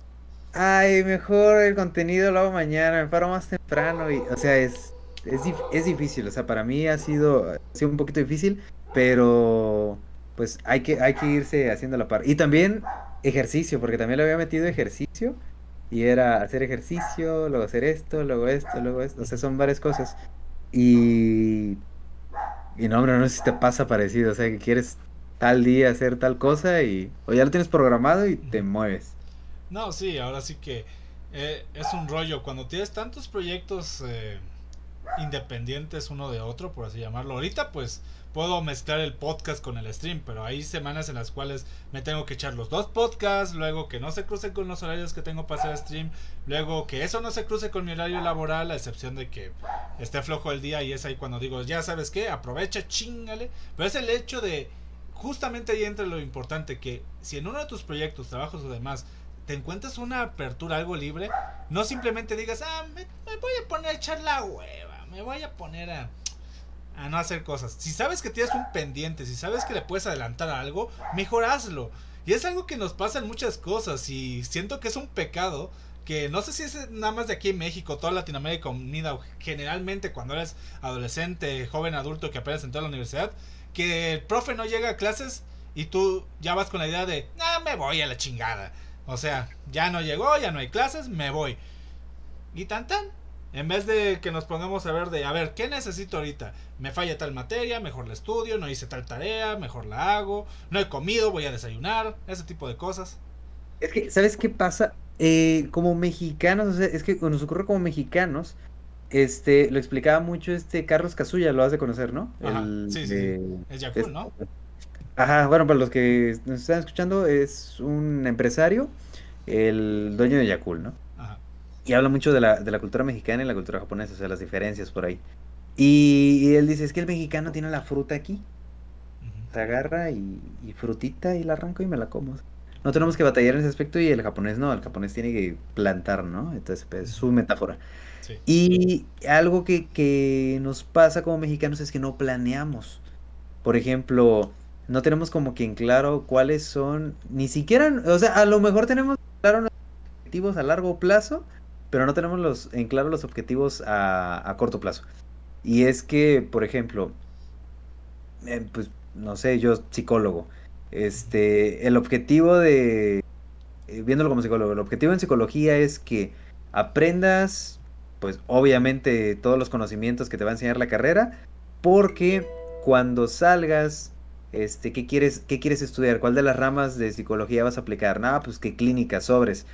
Ay, mejor el contenido lo hago mañana. Me paro más temprano. Y, o sea, es es, es, difícil, o sea, para mí ha sido, ha sido un poquito difícil, pero pues hay que, hay que irse haciendo la par. Y también ejercicio, porque también le había metido ejercicio y era hacer ejercicio, luego hacer esto, luego esto, luego esto, o sea, son varias cosas. Y, y no, hombre, no sé si te pasa parecido, o sea, que quieres tal día hacer tal cosa y o ya lo tienes programado y te mueves. No, sí, ahora sí que eh, es un rollo. Cuando tienes tantos proyectos eh, independientes uno de otro, por así llamarlo. Ahorita pues puedo mezclar el podcast con el stream, pero hay semanas en las cuales me tengo que echar los dos podcasts, luego que no se cruce con los horarios que tengo para hacer stream, luego que eso no se cruce con mi horario laboral, a excepción de que esté flojo el día y es ahí cuando digo, ya sabes qué, aprovecha, chingale. Pero es el hecho de, justamente ahí entra lo importante, que si en uno de tus proyectos, trabajos o demás, te encuentras una apertura, algo libre, no simplemente digas, ah, me, me voy a poner a echar la hueva me voy a poner a, a no hacer cosas. Si sabes que tienes un pendiente, si sabes que le puedes adelantar algo, mejor hazlo. Y es algo que nos pasa en muchas cosas y siento que es un pecado que no sé si es nada más de aquí en México, toda Latinoamérica unida, generalmente cuando eres adolescente, joven, adulto que apenas entró a la universidad, que el profe no llega a clases y tú ya vas con la idea de, ah, me voy a la chingada. O sea, ya no llegó, ya no hay clases, me voy. Y tan tan, en vez de que nos pongamos a ver de, a ver, ¿qué necesito ahorita? Me falla tal materia, mejor la estudio, no hice tal tarea, mejor la hago, no he comido, voy a desayunar, ese tipo de cosas. Es que, ¿sabes qué pasa? Eh, como mexicanos, es que nos ocurre como mexicanos, este, lo explicaba mucho este Carlos Casulla, lo has de conocer, ¿no? Ajá, sí, sí, es Yakul, ¿no? Ajá, bueno, para los que nos están escuchando, es un empresario, el dueño de Yakul, ¿no? Y habla mucho de la, de la cultura mexicana y la cultura japonesa, o sea, las diferencias por ahí. Y, él dice, es que el mexicano tiene la fruta aquí. Se agarra y, frutita y la arranco y me la como. no tenemos que batallar en ese aspecto y el japonés no, el japonés tiene que plantar, ¿no? Entonces, pues, es su metáfora. Y algo que, que nos pasa como mexicanos es que no planeamos. Por ejemplo, no tenemos como que en claro cuáles son, ni siquiera, o sea, a lo mejor tenemos claro los objetivos a largo plazo, pero no tenemos los, en claro los objetivos a, a corto plazo. Y es que, por ejemplo, eh, pues no sé, yo psicólogo, este, el objetivo de, eh, viéndolo como psicólogo, el objetivo en psicología es que aprendas, pues obviamente todos los conocimientos que te va a enseñar la carrera, porque cuando salgas, este, ¿qué quieres, qué quieres estudiar? ¿Cuál de las ramas de psicología vas a aplicar? Nada, pues qué clínicas, sobres.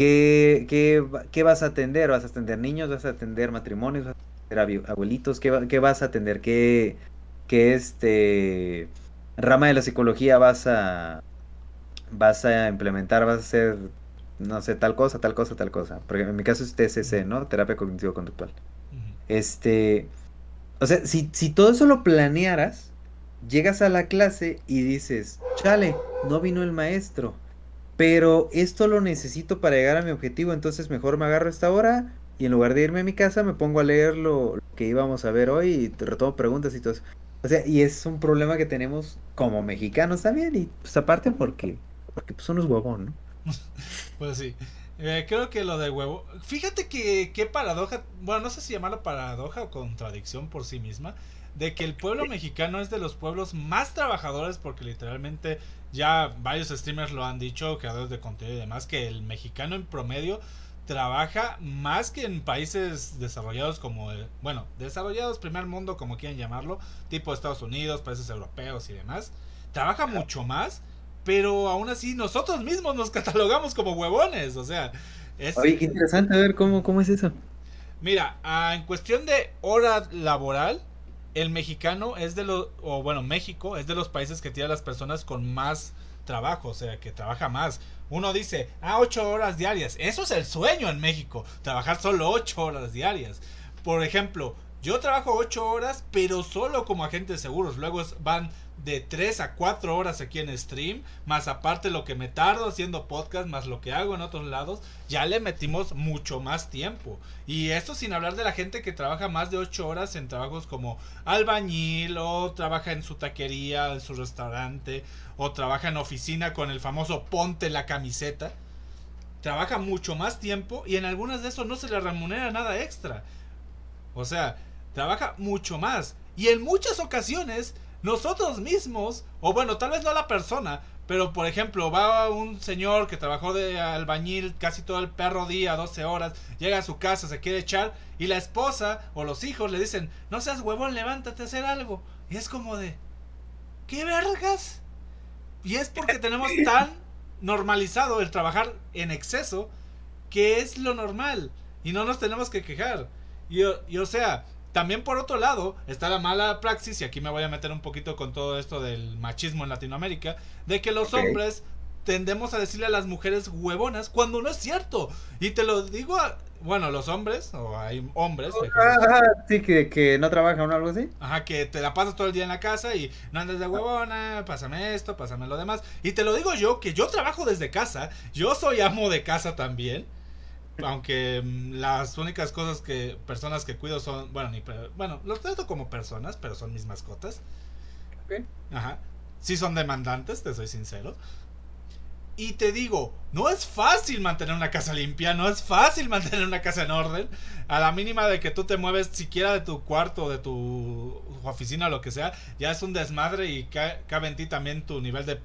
¿Qué, qué, qué vas a atender? ¿Vas a atender niños? ¿Vas a atender matrimonios? ¿Vas a atender abuelitos? ¿Qué, qué vas a atender? ¿Qué, qué este rama de la psicología vas a vas a implementar? ¿Vas a hacer, no sé, tal cosa, tal cosa, tal cosa? Porque en mi caso es TCC, ¿no? Terapia cognitivo-conductual. Este, o sea, si, si todo eso lo planearas, llegas a la clase y dices, chale, no vino el maestro pero esto lo necesito para llegar a mi objetivo, entonces mejor me agarro esta hora y en lugar de irme a mi casa me pongo a leer lo, que íbamos a ver hoy y retomo preguntas y todo eso. O sea, y es un problema que tenemos como mexicanos también y pues aparte porque, porque pues uno es huevón, ¿no? pues sí. Eh, creo que lo de huevo. Fíjate que qué paradoja, bueno, no sé si llamarlo paradoja o contradicción por sí misma, de que el pueblo mexicano es de los pueblos más trabajadores porque literalmente ya varios streamers lo han dicho, creadores de contenido y demás, que el mexicano en promedio trabaja más que en países desarrollados como, bueno, desarrollados primer mundo, como quieran llamarlo, tipo Estados Unidos, países europeos y demás. Trabaja mucho más, pero aún así nosotros mismos nos catalogamos como huevones, o sea... Es, Oye, qué interesante, a ver, ¿cómo, cómo es eso? Mira, ah, en cuestión de hora laboral, el mexicano es de los, o bueno, México es de los países que tiene a las personas con más trabajo, o sea, que trabaja más. Uno dice, ah, ocho horas diarias. Eso es el sueño en México, trabajar solo ocho horas diarias. Por ejemplo, yo trabajo ocho horas, pero solo como agente de seguros. Luego van de 3 a 4 horas aquí en stream, más aparte lo que me tardo haciendo podcast, más lo que hago en otros lados, ya le metimos mucho más tiempo. Y esto sin hablar de la gente que trabaja más de 8 horas en trabajos como albañil, o trabaja en su taquería, en su restaurante, o trabaja en oficina con el famoso ponte la camiseta. Trabaja mucho más tiempo y en algunas de esos no se le remunera nada extra. O sea, trabaja mucho más. Y en muchas ocasiones nosotros mismos, o bueno, tal vez no la persona, pero por ejemplo, va un señor que trabajó de albañil casi todo el perro día, 12 horas, llega a su casa, se quiere echar, y la esposa o los hijos le dicen, no seas huevón, levántate a hacer algo. Y es como de, ¿qué vergas? Y es porque tenemos tan normalizado el trabajar en exceso que es lo normal y no nos tenemos que quejar. Y, y o sea, también por otro lado está la mala praxis, y aquí me voy a meter un poquito con todo esto del machismo en Latinoamérica, de que los hombres tendemos a decirle a las mujeres huevonas cuando no es cierto. Y te lo digo a, bueno, los hombres, o hay hombres. sí, que, que no trabajan o algo así. Ajá, que te la pasas todo el día en la casa y no andas de huevona, pásame esto, pásame lo demás. Y te lo digo yo, que yo trabajo desde casa, yo soy amo de casa también aunque mm, las únicas cosas que personas que cuido son, bueno, ni, bueno, los trato como personas, pero son mis mascotas. Ajá. Sí son demandantes, te soy sincero. Y te digo, no es fácil mantener una casa limpia, no es fácil mantener una casa en orden. A la mínima de que tú te mueves siquiera de tu cuarto, de tu oficina o lo que sea, ya es un desmadre y cabe en ti también tu nivel de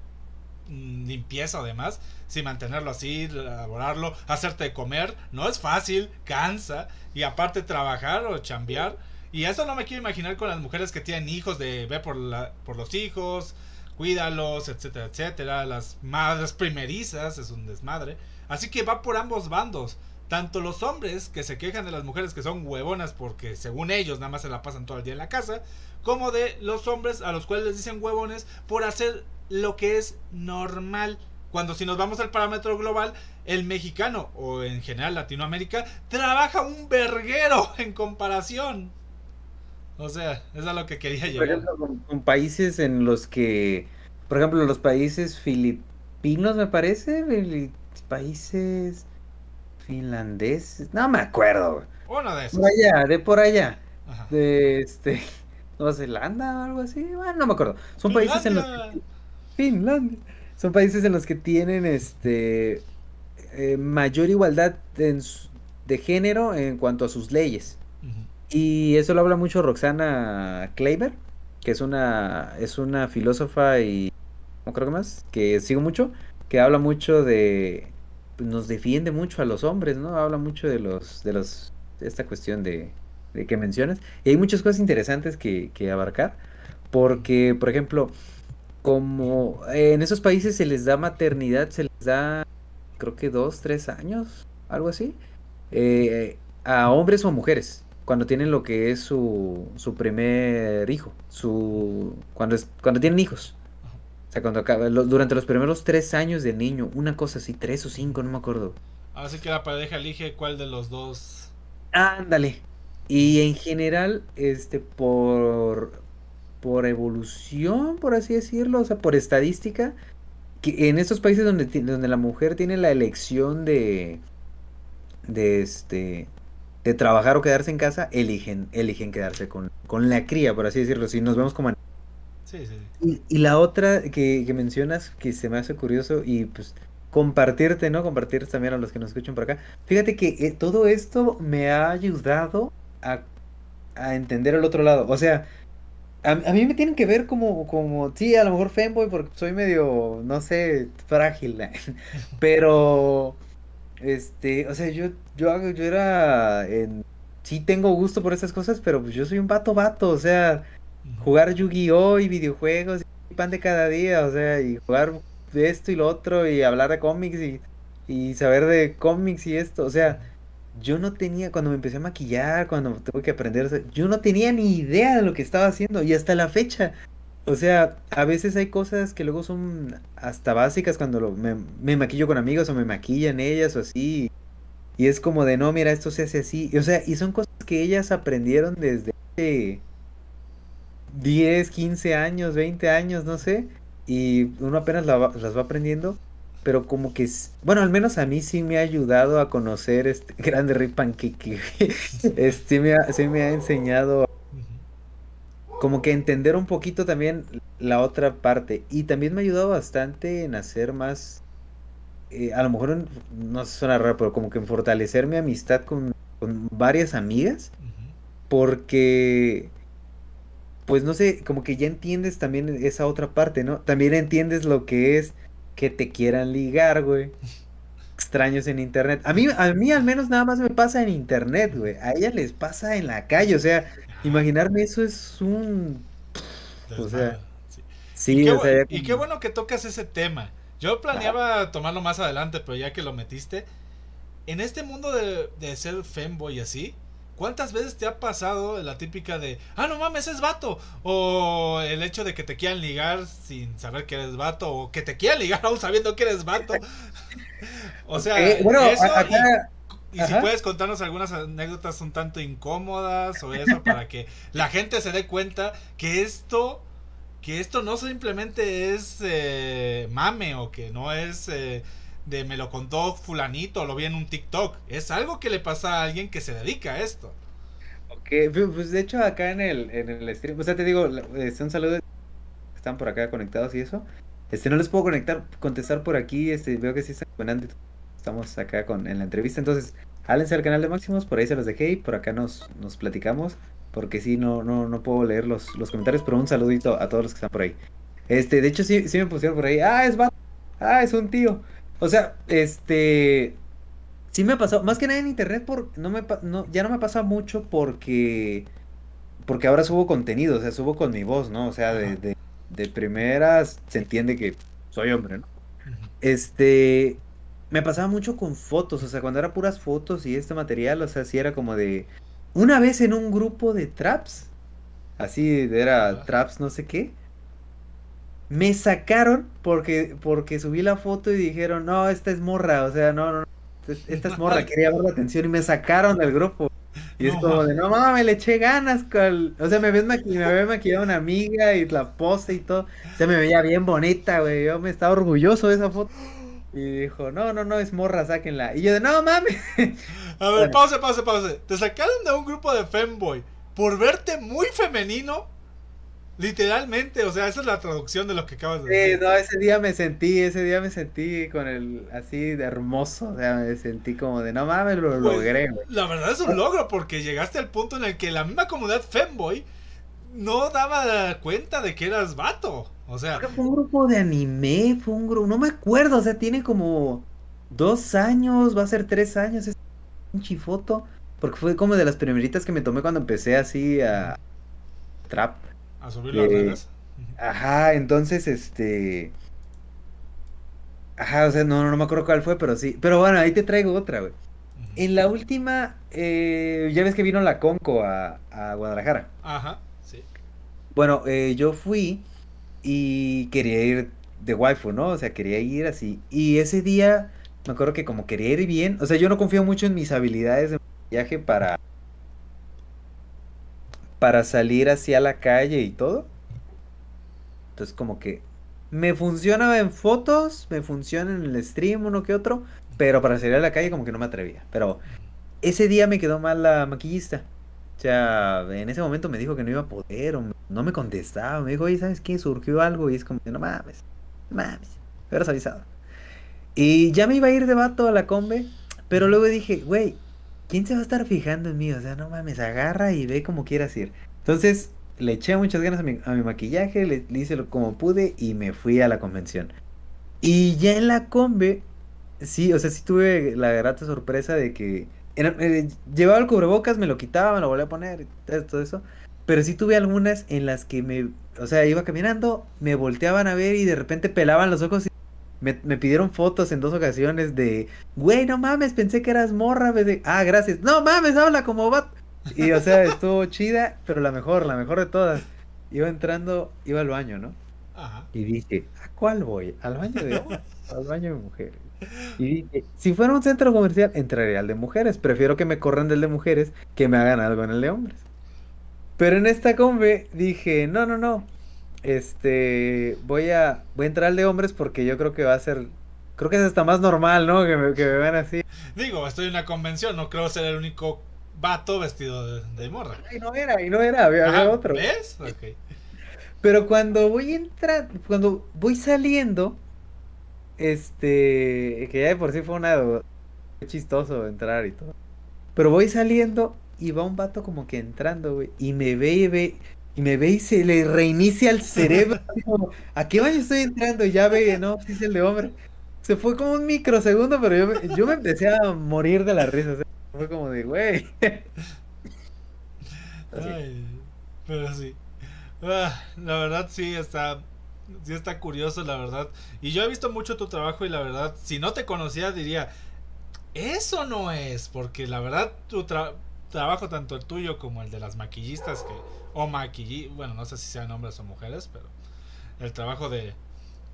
limpieza además, sin mantenerlo así, elaborarlo, hacerte comer, no es fácil, cansa, y aparte trabajar o chambear. Y eso no me quiero imaginar con las mujeres que tienen hijos, de ver por, la, por los hijos, cuídalos, etcétera, etcétera. Las madres primerizas, es un desmadre. Así que va por ambos bandos. Tanto los hombres que se quejan de las mujeres que son huevonas porque según ellos nada más se la pasan todo el día en la casa, como de los hombres a los cuales les dicen huevones por hacer lo que es normal. Cuando si nos vamos al parámetro global, el mexicano o en general Latinoamérica trabaja un verguero en comparación. O sea, es a lo que quería llegar. Por ejemplo, con, países en los que, por ejemplo, los países filipinos, me parece, países finlandeses, no me acuerdo. Uno de esos. Por allá, de por allá. De este Nueva Zelanda o algo así, bueno, no me acuerdo. Son países en los que Finlandia. Son países en los que tienen este eh, mayor igualdad de género en cuanto a sus leyes. Y eso lo habla mucho Roxana Kleiber, que es una, es una filósofa y no creo que más, que sigo mucho, que habla mucho de, pues, nos defiende mucho a los hombres, ¿no? Habla mucho de los, de los, esta cuestión de, de que mencionas. Y hay muchas cosas interesantes que, que abarcar, porque, por ejemplo, como en esos países se les da maternidad, se les da, creo que dos, tres años, algo así, eh, a hombres o mujeres cuando tienen lo que es su, su primer hijo, su cuando es, cuando tienen hijos. O sea, cuando acaba, durante los primeros tres años del niño, una cosa así, tres o cinco, no me acuerdo. Así que la pareja elige cuál de los dos. Ándale. Y en general, este, por, por evolución, por así decirlo, o sea, por estadística, que en estos países donde, donde la mujer tiene la elección de, de este, de trabajar o quedarse en casa, eligen, eligen quedarse con, con la cría, por así decirlo. Si nos vemos como... Sí, sí. Y, la otra que, mencionas, que se me hace curioso y pues compartirte, ¿no? Compartir también a los que nos escuchan por acá. Fíjate que eh, todo esto me ha ayudado a, a, entender el otro lado. O sea, a, a, mí me tienen que ver como, como, sí, a lo mejor fanboy porque soy medio, no sé, frágil, pero este, o sea, yo, yo, yo era en... Sí tengo gusto por esas cosas, pero pues yo soy un vato vato, o sea, jugar Yu-Gi-Oh! y videojuegos y pan de cada día, o sea, y jugar de esto y lo otro y hablar de cómics y, y saber de cómics y esto, o sea, yo no tenía, cuando me empecé a maquillar, cuando tuve que aprender, yo no tenía ni idea de lo que estaba haciendo y hasta la fecha o sea, a veces hay cosas que luego son hasta básicas cuando me, maquillo con amigos o me maquillan ellas o así. Y es como de, no, mira, esto se hace así. O sea, y son cosas que ellas aprendieron desde 10, 15 años, 20 años, no sé. Y uno apenas las va aprendiendo. Pero como que, bueno, al menos a mí sí me ha ayudado a conocer este grande Rip Pancake. este, me sí me ha enseñado como que entender un poquito también la otra parte. Y también me ha ayudado bastante en hacer más, eh, a lo mejor no suena raro, pero como que en fortalecer mi amistad con, varias amigas. Porque, pues no sé, como que ya entiendes también esa otra parte, ¿no? También entiendes lo que es que te quieran ligar, güey. Extraños en internet. A mí, a mí al menos nada más me pasa en internet, güey. A ella les pasa en la calle, o sea Imaginarme eso es un... O sea... Sí, y, qué, y qué bueno que tocas ese tema. Yo planeaba tomarlo más adelante, pero ya que lo metiste, en este mundo de, de ser femboy así, ¿cuántas veces te ha pasado la típica de, ah, no mames, es vato? O el hecho de que te quieran ligar sin saber que eres vato, o que te quieran ligar aún sabiendo que eres vato. o sea, bueno, acá, y si puedes contarnos algunas anécdotas un tanto incómodas o eso para que la gente se dé cuenta que esto que esto no simplemente es eh, mame o que no es eh, de me lo contó fulanito lo vi en un TikTok. Es algo que le pasa a alguien que se dedica a esto. Ok, pues de hecho acá en el, en el stream, o sea, te digo, este, un saludo, están por acá conectados y eso. Este, no les puedo conectar, contestar por aquí, este, veo que sí están estamos acá con, en la entrevista. Entonces, hálense al canal de Máximos, por ahí se los dejé y por acá nos, nos platicamos. Porque sí, no, no, no puedo leer los, los comentarios, pero un saludito a todos los que están por ahí. Este, de hecho, sí, sí me pusieron por ahí. Ah, es va Ah, es un tío. O sea, este. Sí me ha pasado. Más que nada en internet, por, no me, no, ya no me pasa mucho porque. Porque ahora subo contenido, o sea, subo con mi voz, ¿no? O sea, de, de, de primeras se entiende que soy hombre, ¿no? Este me pasaba mucho con fotos, o sea, cuando era puras fotos y este material, o sea, sí era como de... Una vez en un grupo de traps, así era traps no sé qué, me sacaron porque, porque subí la foto y dijeron, no, esta es morra, o sea, no, no, esta es morra, quería ver la atención y me sacaron del grupo. Y es como de, no mames, le eché ganas. O sea, me ves me había maquillado una amiga y la pose y todo. Se me veía bien bonita, güey. Yo me estaba orgulloso de esa foto. Y dijo, no, no, no, es morra, sáquenla. Y yo de, no mames. A ver, pause, pause, pause. Te sacaron de un grupo de femboy por verte muy femenino Literalmente, o sea, esa es la traducción de lo que acabas de decir. Sí, no, ese día me sentí, ese día me sentí con el así de hermoso, o sea, me sentí como de no mames, lo pues, logré. La verdad es un logro porque llegaste al punto en el que la misma comunidad femboy no daba cuenta de que eras vato. O sea, fue un grupo de anime, fue un grupo, no me acuerdo, o sea, tiene como dos años, va a ser tres años esa foto, porque fue como de las primeritas que me tomé cuando empecé así a trap. A subir las redes. Ajá, entonces este. Ajá, o sea, no, no me acuerdo cuál fue, pero sí. Pero bueno, ahí te traigo otra, güey. En la última, eh, ya ves que vino la Conco a, a Guadalajara. Ajá, sí. Bueno, eh, yo fui y quería ir de waifu, ¿no? O sea, quería ir así. Y ese día, me acuerdo que como quería ir bien, o sea, yo no confío mucho en mis habilidades de viaje para para salir hacia la calle y todo. Entonces como que me funciona en fotos, me funciona en el stream uno que otro, pero para salir a la calle como que no me atrevía. Pero ese día me quedó mal la maquillista. O sea, en ese momento me dijo que no iba a poder, no me contestaba. Me dijo, oye, ¿sabes qué? Surgió algo. Y es como, no mames, no mames, me avisado. Y ya me iba a ir de vato a la combe, pero luego dije, güey, ¿quién se va a estar fijando en mí? O sea, no mames, agarra y ve como quieras ir. Entonces, le eché muchas ganas a mi, maquillaje, le, hice lo como pude y me fui a la convención. Y ya en la combe, sí, o sea, sí tuve la grata sorpresa de que eh, llevaba el cubrebocas, me lo quitaba, me lo volvía a poner, todo eso. Pero sí tuve algunas en las que me, o sea, iba caminando, me volteaban a ver y de repente pelaban los ojos y me, pidieron fotos en dos ocasiones de, güey, no mames, pensé que eras morra. De, ah, gracias. No mames, habla como va. Y o sea, estuvo chida, pero la mejor, la mejor de todas. Iba entrando, iba al baño, ¿no? Ajá. Y dije, ¿a cuál voy? ¿Al baño de hombres? al baño de mujeres. Y dije, si fuera un centro comercial, entraría al de mujeres. Prefiero que me corran del de mujeres que me hagan algo en el de hombres. Pero en esta combe dije, no, no, no. Este, voy a, voy a entrar al de hombres porque yo creo que va a ser, creo que es hasta más normal, ¿no? Que me, que me vean así. Digo, estoy en una convención, no creo ser el único vato vestido de, morra. Y no era, y no era, había, otro. ¿Ves? Ok. Pero cuando voy a entrar, cuando voy saliendo, este, que ya de por sí fue una chistoso entrar y todo. Pero voy saliendo y va un vato como que entrando, güey, y me ve y ve, y me ve y se le reinicia el cerebro. ¿A qué baño estoy entrando? Y ya ve, no, es el de hombre. Se fue como un microsegundo, pero yo me, yo me empecé a morir de la risa. fue como de, güey. pero sí. Ah, la verdad sí está, sí está curioso, la verdad. Y yo he visto mucho tu trabajo y la verdad, si no te conocía diría, eso no es, porque la verdad tu trabajo, tanto el tuyo como el de las maquillistas que o maquillí, bueno, no sé si sean hombres o mujeres, pero el trabajo de,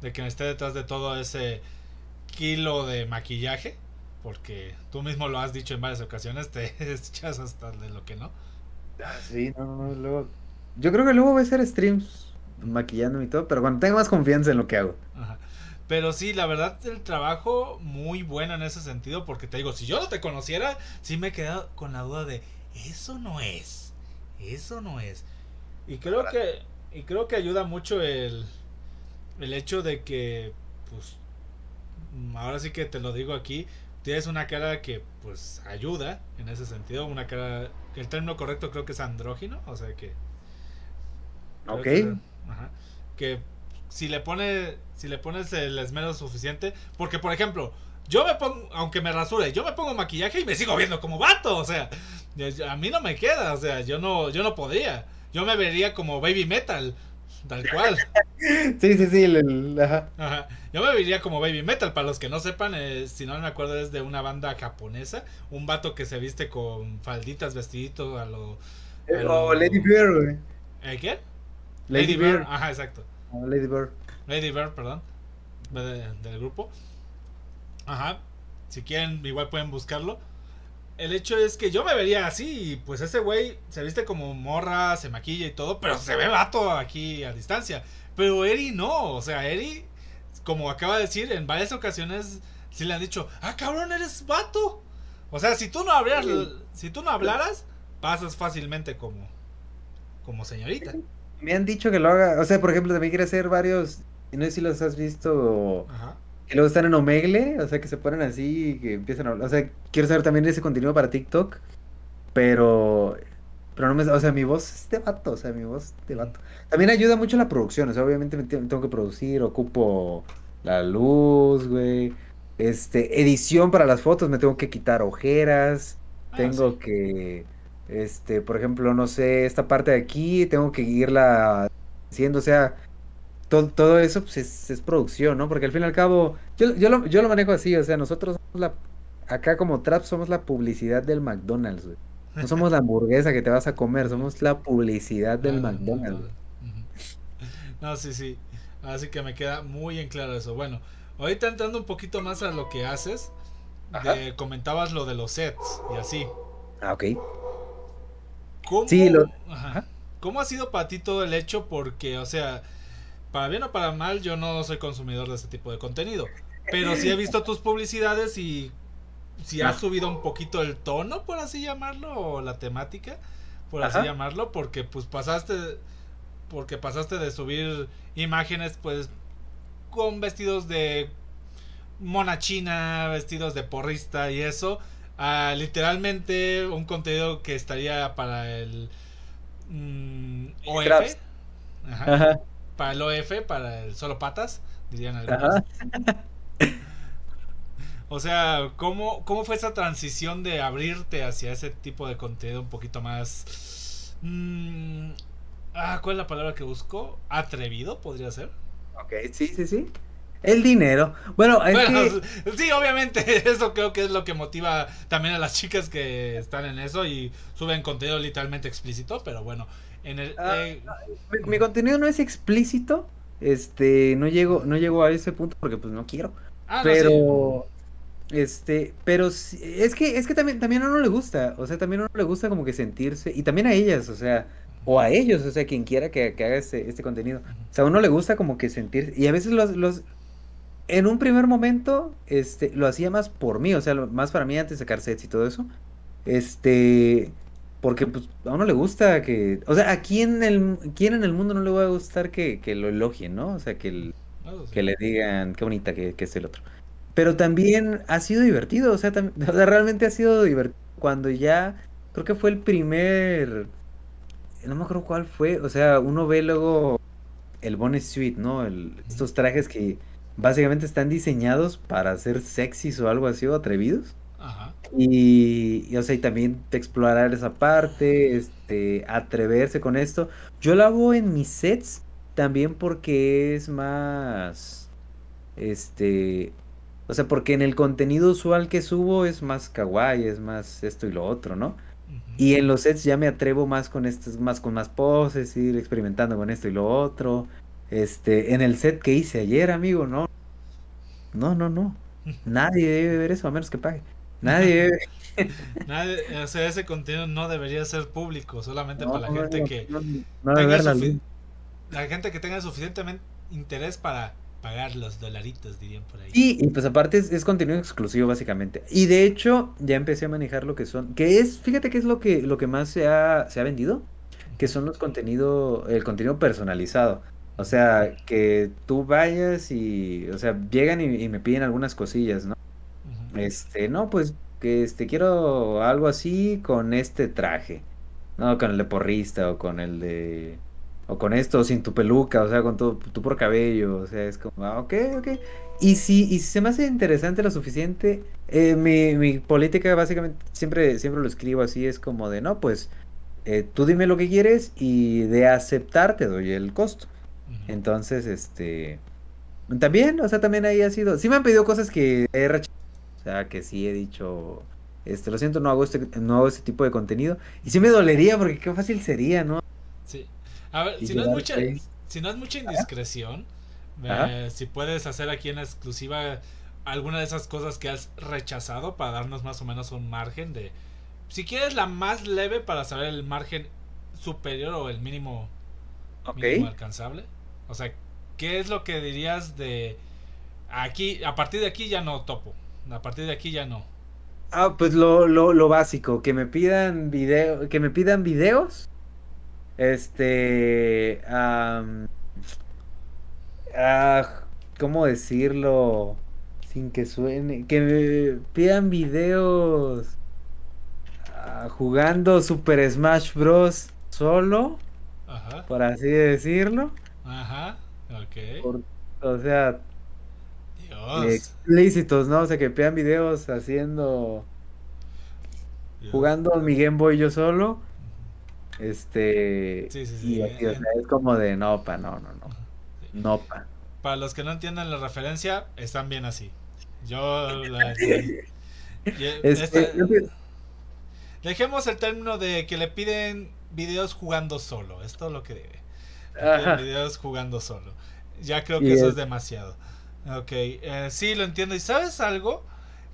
de quien esté detrás de todo ese kilo de maquillaje, porque tú mismo lo has dicho en varias ocasiones, te echas hasta de lo que no. Ah, sí, no, no, luego. Yo creo que luego voy a hacer streams maquillando y todo, pero cuando tenga más confianza en lo que hago. Ajá. Pero sí, la verdad, el trabajo muy bueno en ese sentido, porque te digo, si yo no te conociera, sí me he quedado con la duda de, eso no es, eso no es. Y creo que y creo que ayuda mucho el el hecho de que pues ahora sí que te lo digo aquí, tienes una cara que pues ayuda en ese sentido, una cara el término correcto creo que es andrógino, o sea que Ok. Que, si le pone si le pones el esmero suficiente, porque por ejemplo, yo me pongo, aunque me rasure, yo me pongo maquillaje y me sigo viendo como vato, o sea, a mí no me queda, o sea, yo no yo no podría yo me vería como baby metal, tal cual. sí, sí, sí. ajá. Yo me vería como baby metal. Para los que no sepan, eh, si no me acuerdo, es de una banda japonesa. Un vato que se viste con falditas, vestiditos a lo. Eh, o Lady Bird, güey. ¿Eh, ¿Quién? Lady, Bird. Ajá, exacto. Lady Bird. Lady Bird, perdón. del grupo. Ajá. Si quieren, igual pueden buscarlo. El hecho es que yo me vería así, y pues ese güey se viste como morra, se maquilla y todo, pero se ve vato aquí a distancia. Pero Eri no, o sea, Eri, como acaba de decir, en varias ocasiones sí le han dicho, ah, cabrón, eres vato. O sea, si tú no hablaras, si tú no hablaras, pasas fácilmente como, como señorita. Me han dicho que lo haga, o sea, por ejemplo, también quiere hacer varios, no sé si los has visto, Ajá. Que luego están en Omegle, o sea, que se ponen así y que empiezan a hablar, o sea, quiero saber también ese contenido para TikTok, pero, pero no me, o sea, mi voz es de vato, o sea, mi voz es de vato. También ayuda mucho la producción, o sea, obviamente me tengo que producir, ocupo la luz, güey, este, edición para las fotos, me tengo que quitar ojeras, ah, tengo que, este, por ejemplo, no sé, esta parte de aquí, tengo que irla haciendo, o sea, todo, todo eso pues, es, producción, ¿no? Porque al fin y al cabo, yo, yo, lo, yo lo manejo así, o sea, nosotros somos la, acá como Trap somos la publicidad del McDonald's, No somos la hamburguesa que te vas a comer, somos la publicidad del McDonald's. No, sí, sí. Así que me queda muy en claro eso. Bueno, Ahorita entrando un poquito más a lo que haces, comentabas lo de los sets y así. Ah, ok. ¿Cómo, sí, lo... ¿Cómo ha sido para ti todo el hecho? Porque, o sea, para bien o para mal, yo no soy consumidor de ese tipo de contenido. Pero sí he visto tus publicidades y si has subido un poquito el tono, por así llamarlo, o la temática, por así llamarlo, porque pues pasaste, porque pasaste de subir imágenes, pues con vestidos de mona china, vestidos de porrista y eso. literalmente un contenido que estaría para el mm, OF. Para el OF, para el solo patas, dirían algunos. o sea, ¿cómo, ¿cómo fue esa transición de abrirte hacia ese tipo de contenido un poquito más... Mm, ah, ¿Cuál es la palabra que busco? Atrevido, podría ser. Ok, sí, sí, sí. El dinero. Bueno, es que... sí, obviamente, eso creo que es lo que motiva también a las chicas que están en eso y suben contenido literalmente explícito, pero bueno, en el... Ah, eh, mi, contenido no es explícito, este, no llego, no llego a ese punto porque pues no quiero. Ah, pero... Este, pero es que, es que también, también a uno le gusta, o sea, también a uno le gusta como que sentirse, y también a ellas, o sea, o a ellos, o sea, quien quiera que, haga este, este, contenido. O sea, a uno le gusta como que sentir, y a veces los, los, en un primer momento, este, lo hacía más por mí, o sea, más para mí antes de sacar sets y todo eso. Este, porque pues a uno le gusta que, o sea, a quién, el, quién en el mundo no le va a gustar que, que lo elogien, ¿no? O sea, que, que le digan qué bonita que, que es el otro. Pero también ha sido divertido, o sea, o sea, realmente ha sido divertido cuando ya, creo que fue el primer no me acuerdo cuál fue, o sea, uno ve luego el bonus suite, ¿no? El, estos trajes que básicamente están diseñados para ser sexys o algo así o atrevidos. Ajá. Y, o sea, y también explorar esa parte, este, atreverse con esto. Yo lo hago en mis sets también porque es más, este, o sea, porque en el contenido usual que subo es más kawaii, es más esto y lo otro, ¿no? Y en los sets ya me atrevo más con estas, más con más poses, ir experimentando con esto y lo otro. Este, en el set que hice ayer, amigo, no. No, no, no. Nadie debe ver eso a menos que pague. Nadie. Nadie, o sea, ese contenido no debería ser público, solamente para la gente que tenga la gente que tenga suficientemente interés para pagar los dolaritos, dirían por ahí. Y pues aparte es, contenido exclusivo básicamente. Y de hecho ya empecé a manejar lo que son, que es, fíjate que es lo que, lo que más se ha, se ha vendido, que son los contenidos, el contenido personalizado. O sea, que tú vayas y, o sea, llegan y, me piden algunas cosillas, ¿no? Este, no, pues que este quiero algo así con este traje. No, con el de porrista o con el de o con esto, sin tu peluca, o sea, con tu, tu por cabello, o sea, es como, ah, ok, ok. Y si, y si se me hace interesante lo suficiente, eh, mi, mi, política básicamente, siempre, siempre lo escribo así, es como de, no, pues, eh, tú dime lo que quieres y de aceptar te doy el costo. Entonces, este, también, o sea, también ahí ha sido, sí me han pedido cosas que he rechazado, o sea, que sí he dicho, este, lo siento, no hago este, no hago este tipo de contenido. Y sí me dolería porque qué fácil sería, ¿no? Sí. A ver, si no, es mucha, si no es mucha indiscreción, si puedes hacer aquí en la exclusiva alguna de esas cosas que has rechazado para darnos más o menos un margen de... Si quieres la más leve para saber el margen superior o el mínimo, mínimo alcanzable. O sea, ¿qué es lo que dirías de... Aquí, a partir de aquí ya no topo. A partir de aquí ya no. Ah, pues lo, lo, lo básico, que me pidan video, que me pidan videos. Este, ah, ¿cómo decirlo? Sin que suene, que me pidan videos ah, jugando Super Smash Bros. solo, Ajá. por así decirlo. Ajá, ok. o sea, explícitos, ¿no? O sea, que vean videos haciendo. Jugando mi Game Boy yo solo. Este. Sí, sí, sí. Y aquí, o sea, es como de no, pa, no, no, no. No, pa. Para los que no entiendan la referencia, están bien así. Yo. este, Dejemos el término de que le piden videos jugando solo. Es todo lo que debe. videos jugando solo. Ya creo que eso es demasiado. Ok, eh, sí, lo entiendo. ¿Y sabes algo?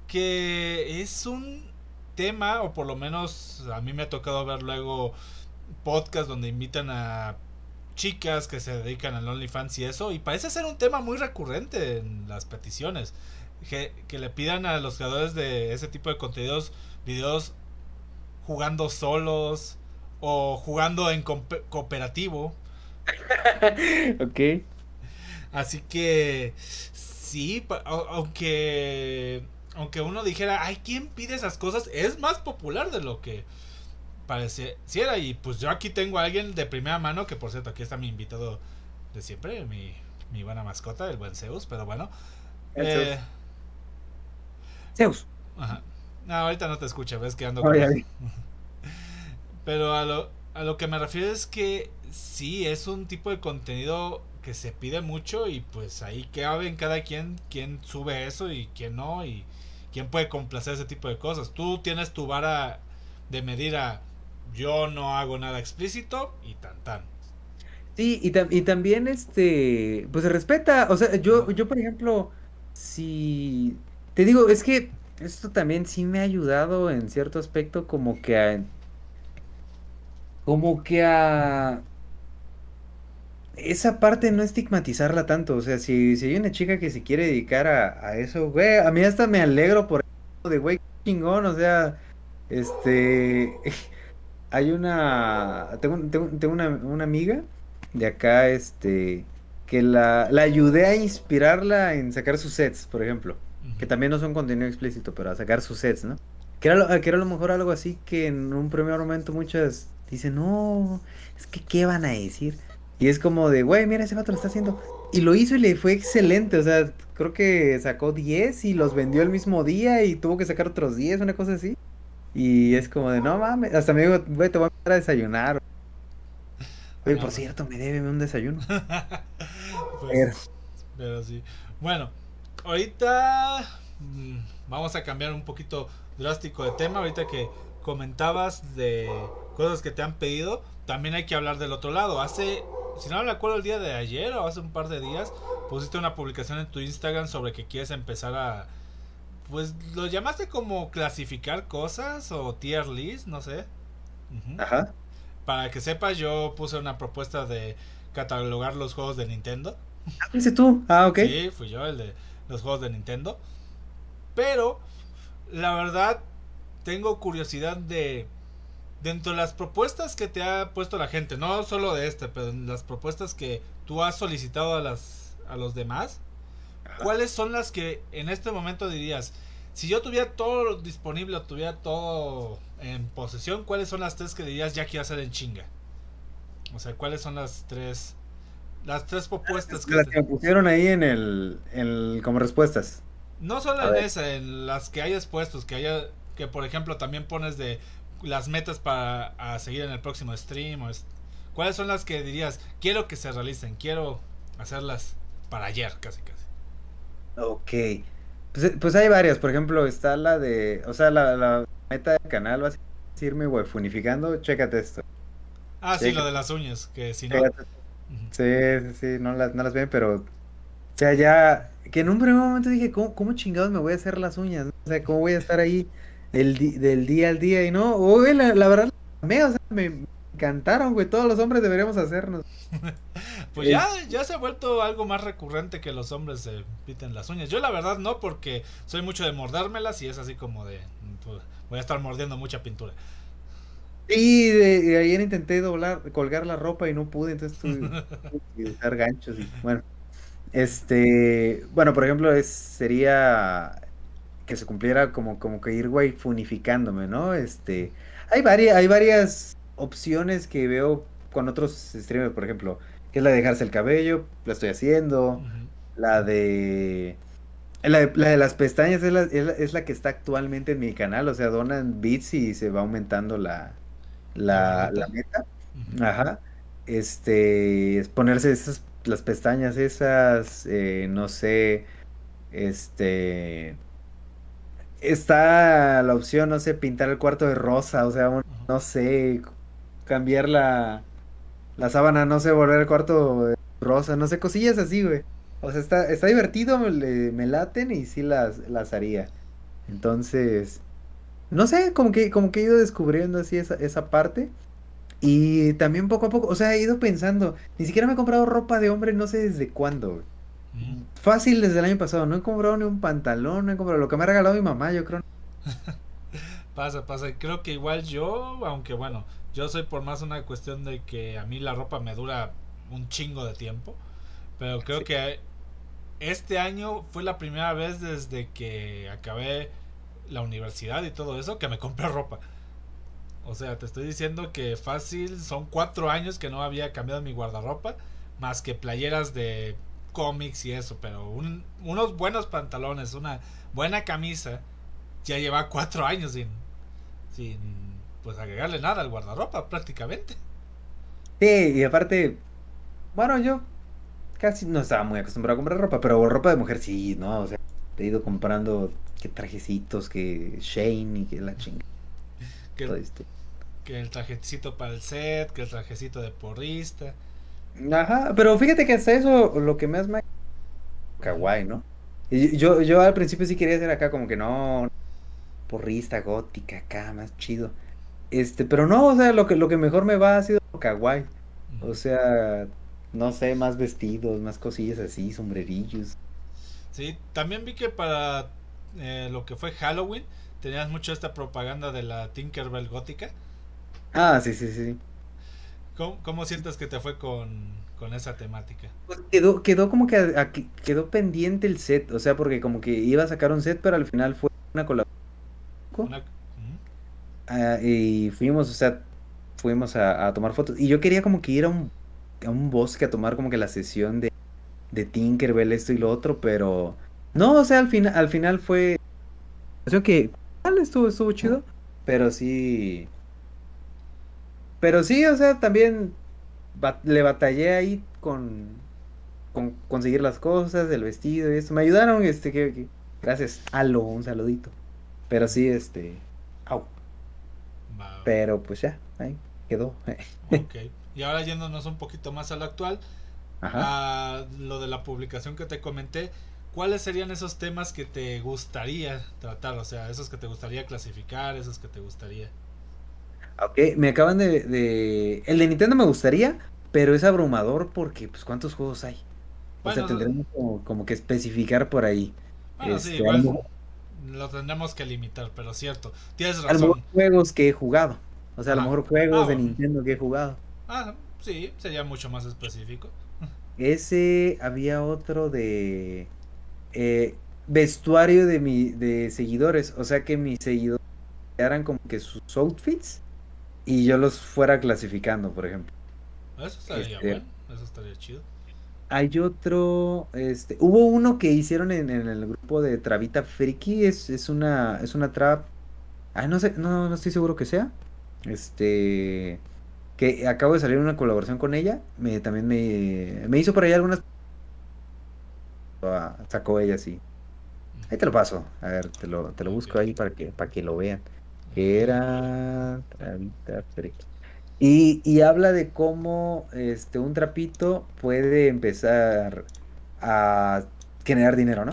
Que es un tema, o por lo menos a mí me ha tocado ver luego podcast donde invitan a chicas que se dedican al OnlyFans y eso, y parece ser un tema muy recurrente en las peticiones. Que, que le pidan a los creadores de ese tipo de contenidos videos jugando solos o jugando en cooperativo. ok. Así que sí, aunque aunque uno dijera, ay, ¿quién pide esas cosas? Es más popular de lo que pareciera. Y pues yo aquí tengo a alguien de primera mano, que por cierto, aquí está mi invitado de siempre, mi, mi buena mascota, el buen Zeus, pero bueno. Eh, Zeus. Ajá. No, ahorita no te escucha, ves que ando Pero a lo, a lo que me refiero es que sí, es un tipo de contenido que se pide mucho y pues ahí caben cada quien quién sube eso y quién no y quién puede complacer ese tipo de cosas. Tú tienes tu vara de medir a yo no hago nada explícito y tan tan. Sí, y, y también este, pues se respeta, o sea, yo, yo por ejemplo, si te digo, es que esto también sí me ha ayudado en cierto aspecto como que a como que a esa parte no estigmatizarla tanto. O sea, si, si hay una chica que se quiere dedicar a, eso, güey, a mí hasta me alegro por eso de güey chingón. O sea, este. Hay una. Tengo, tengo, una, una, amiga de acá, este. Que la, la ayudé a inspirarla en sacar sus sets, por ejemplo. Que también no son contenido explícito, pero a sacar sus sets, ¿no? Que era, que era a lo mejor algo así que en un primer momento muchas dicen, no, es que ¿qué van a decir? Y es como de, güey, mira, ese vato lo está haciendo. Y lo hizo y le fue excelente. O sea, creo que sacó 10 y los vendió el mismo día y tuvo que sacar otros 10, una cosa así. Y es como de, no mames. Hasta me digo, güey, te voy a empezar a desayunar. Oye, por cierto, me debe un desayuno. pues, pero... sí. Bueno, ahorita mm, vamos a cambiar un poquito drástico de tema. Ahorita que comentabas de cosas que te han pedido, también hay que hablar del otro lado. Hace si no me acuerdo el día de ayer o hace un par de días, pusiste una publicación en tu Instagram sobre que quieres empezar a... Pues lo llamaste como clasificar cosas o tier list, no sé. Ajá. Para que sepas, yo puse una propuesta de catalogar los juegos de Nintendo. Ah, tú? Ah, ok. Sí, fui yo el de los juegos de Nintendo. Pero, la verdad, tengo curiosidad de dentro de las propuestas que te ha puesto la gente, no solo de este, pero en las propuestas que tú has solicitado a las a los demás, ¿cuáles son las que en este momento dirías, si yo tuviera todo disponible o tuviera todo en posesión, cuáles son las tres que dirías ya quiero hacer en chinga? O sea, ¿cuáles son las tres las tres propuestas que, las que pusieron ahí en el, en como respuestas? No solo en esa, en las que hayas puestos, que haya que por ejemplo también pones de las metas para seguir en el próximo stream? O ¿Cuáles son las que dirías, quiero que se realicen, quiero hacerlas para ayer, casi casi? Ok. Pues, pues hay varias, por ejemplo, está la de, o sea, la, meta del canal va a decirme funificando, chécate esto. Ah, sí, lo de las uñas, que si no... Sí, sí, sí, no las, no las ven, pero O sea, ya, que en un primer momento dije, ¿cómo, cómo chingados me voy a hacer las uñas? O sea, ¿cómo voy a estar ahí el del día al día? Y no, la, la verdad, me, o sea, me encantaron, güey. Todos los hombres deberíamos hacernos. pues ya, ya se ha vuelto algo más recurrente que los hombres se piten las uñas. Yo la verdad no, porque soy mucho de mordármelas y es así como de, pues, voy a estar mordiendo mucha pintura. Sí, de, ayer intenté doblar, colgar la ropa y no pude, entonces tuve que usar ganchos y bueno. Este, bueno, por ejemplo, es, sería que se cumpliera como, como que ir funificándome, ¿no? Este, hay varias, hay varias opciones que veo con otros streamers, por ejemplo, que es la de dejarse el cabello, la estoy haciendo, la de... La de, las pestañas es la, es la, que está actualmente en mi canal, o sea, donan bits y se va aumentando la, la, meta. Ajá. Este, es ponerse esas, las pestañas esas, eh, no sé, este, está la opción, no sé, pintar el cuarto de rosa, o sea, no sé, cambiar la, la sábana, no sé, volver el cuarto rosa, no sé, cosillas así, güey. O sea, está, está divertido, me, laten y sí las, las haría. Entonces, no sé, como que, como que he ido descubriendo así esa, esa parte. Y también poco a poco, o sea, he ido pensando, ni siquiera me he comprado ropa de hombre, no sé desde cuándo. Fácil desde el año pasado, no he comprado ni un pantalón, no he comprado lo que me ha regalado mi mamá, yo creo. pasa, pasa, creo que igual yo, aunque bueno, yo soy por más una cuestión de que a mí la ropa me dura un chingo de tiempo, pero creo que este año fue la primera vez desde que acabé la universidad y todo eso que me compré ropa. O sea, te estoy diciendo que fácil, son cuatro años que no había cambiado mi guardarropa, más que playeras de cómics y eso, pero unos buenos pantalones, una buena camisa, ya lleva cuatro años sin, sin pues agregarle nada al guardarropa prácticamente. Sí, y aparte, bueno, yo casi no estaba muy acostumbrado a comprar ropa, pero ropa de mujer sí, ¿no? O sea, he ido comprando que trajecitos, que Shane y que la chinga. Que, el, que el trajecito para el set, que el trajecito de porrista. Ajá, pero fíjate que hasta eso lo que más me... Kawaii, ¿no? Y yo, yo al principio sí quería ser acá como que no... Porrista, gótica, acá, más chido. Este, pero no, o sea, lo que, lo que mejor me va ha sido kawaii. O sea, no sé, más vestidos, más cosillas así, sombrerillos. Sí, también vi que para eh, lo que fue Halloween tenías mucho esta propaganda de la Tinkerbell gótica. Ah, sí, sí, sí. ¿Cómo, sientes que te fue con, con esa temática? Pues quedó, quedó como que quedó pendiente el set, o sea, porque como que iba a sacar un set, pero al final fue una colaboración. Ah, y fuimos, o sea, fuimos a, tomar fotos. Y yo quería como que ir a un, a un bosque a tomar como que la sesión de, de Tinkerbell, esto y lo otro, pero... No, o sea, al, final al final fue... Creo que estuvo, estuvo chido, pero sí... Pero sí, o sea, también le batallé ahí con, con conseguir las cosas, el vestido y eso. Me ayudaron, este, que, gracias, Alo, un saludito. Pero sí, este, au. Pero pues ya, ahí quedó. ok. Y ahora yéndonos un poquito más a lo actual, a lo de la publicación que te comenté, ¿cuáles serían esos temas que te gustaría tratar? O sea, esos que te gustaría clasificar, esos que te gustaría. Ok, me acaban de, El de Nintendo me gustaría, pero es abrumador porque, pues, ¿cuántos juegos hay? o sea, tendremos como, que especificar por ahí. Bueno, sí, este, igual lo tendremos que limitar, pero cierto, tienes razón. A lo mejor juegos que he jugado. O sea, a lo mejor juegos ah, de Nintendo que he jugado. Ah, sí, sería mucho más específico. Ese había otro de eh, vestuario de mi de seguidores, o sea que mis seguidores eran como que sus outfits y yo los fuera clasificando, por ejemplo. Eso estaría este, bueno, eso estaría chido. Hay otro, este, hubo uno que hicieron en, el grupo de Travita Friki, es, es una, es una trap, ah, no sé, no, no estoy seguro que sea, este, que acabo de salir una colaboración con ella, me, también me, me hizo por ahí algunas, ah, sacó ella sí, ahí te lo paso, a ver, te lo, te lo busco ahí para que, para que lo vean, que era Travita. Y, y, habla de cómo este, un trapito puede empezar a generar dinero, ¿no?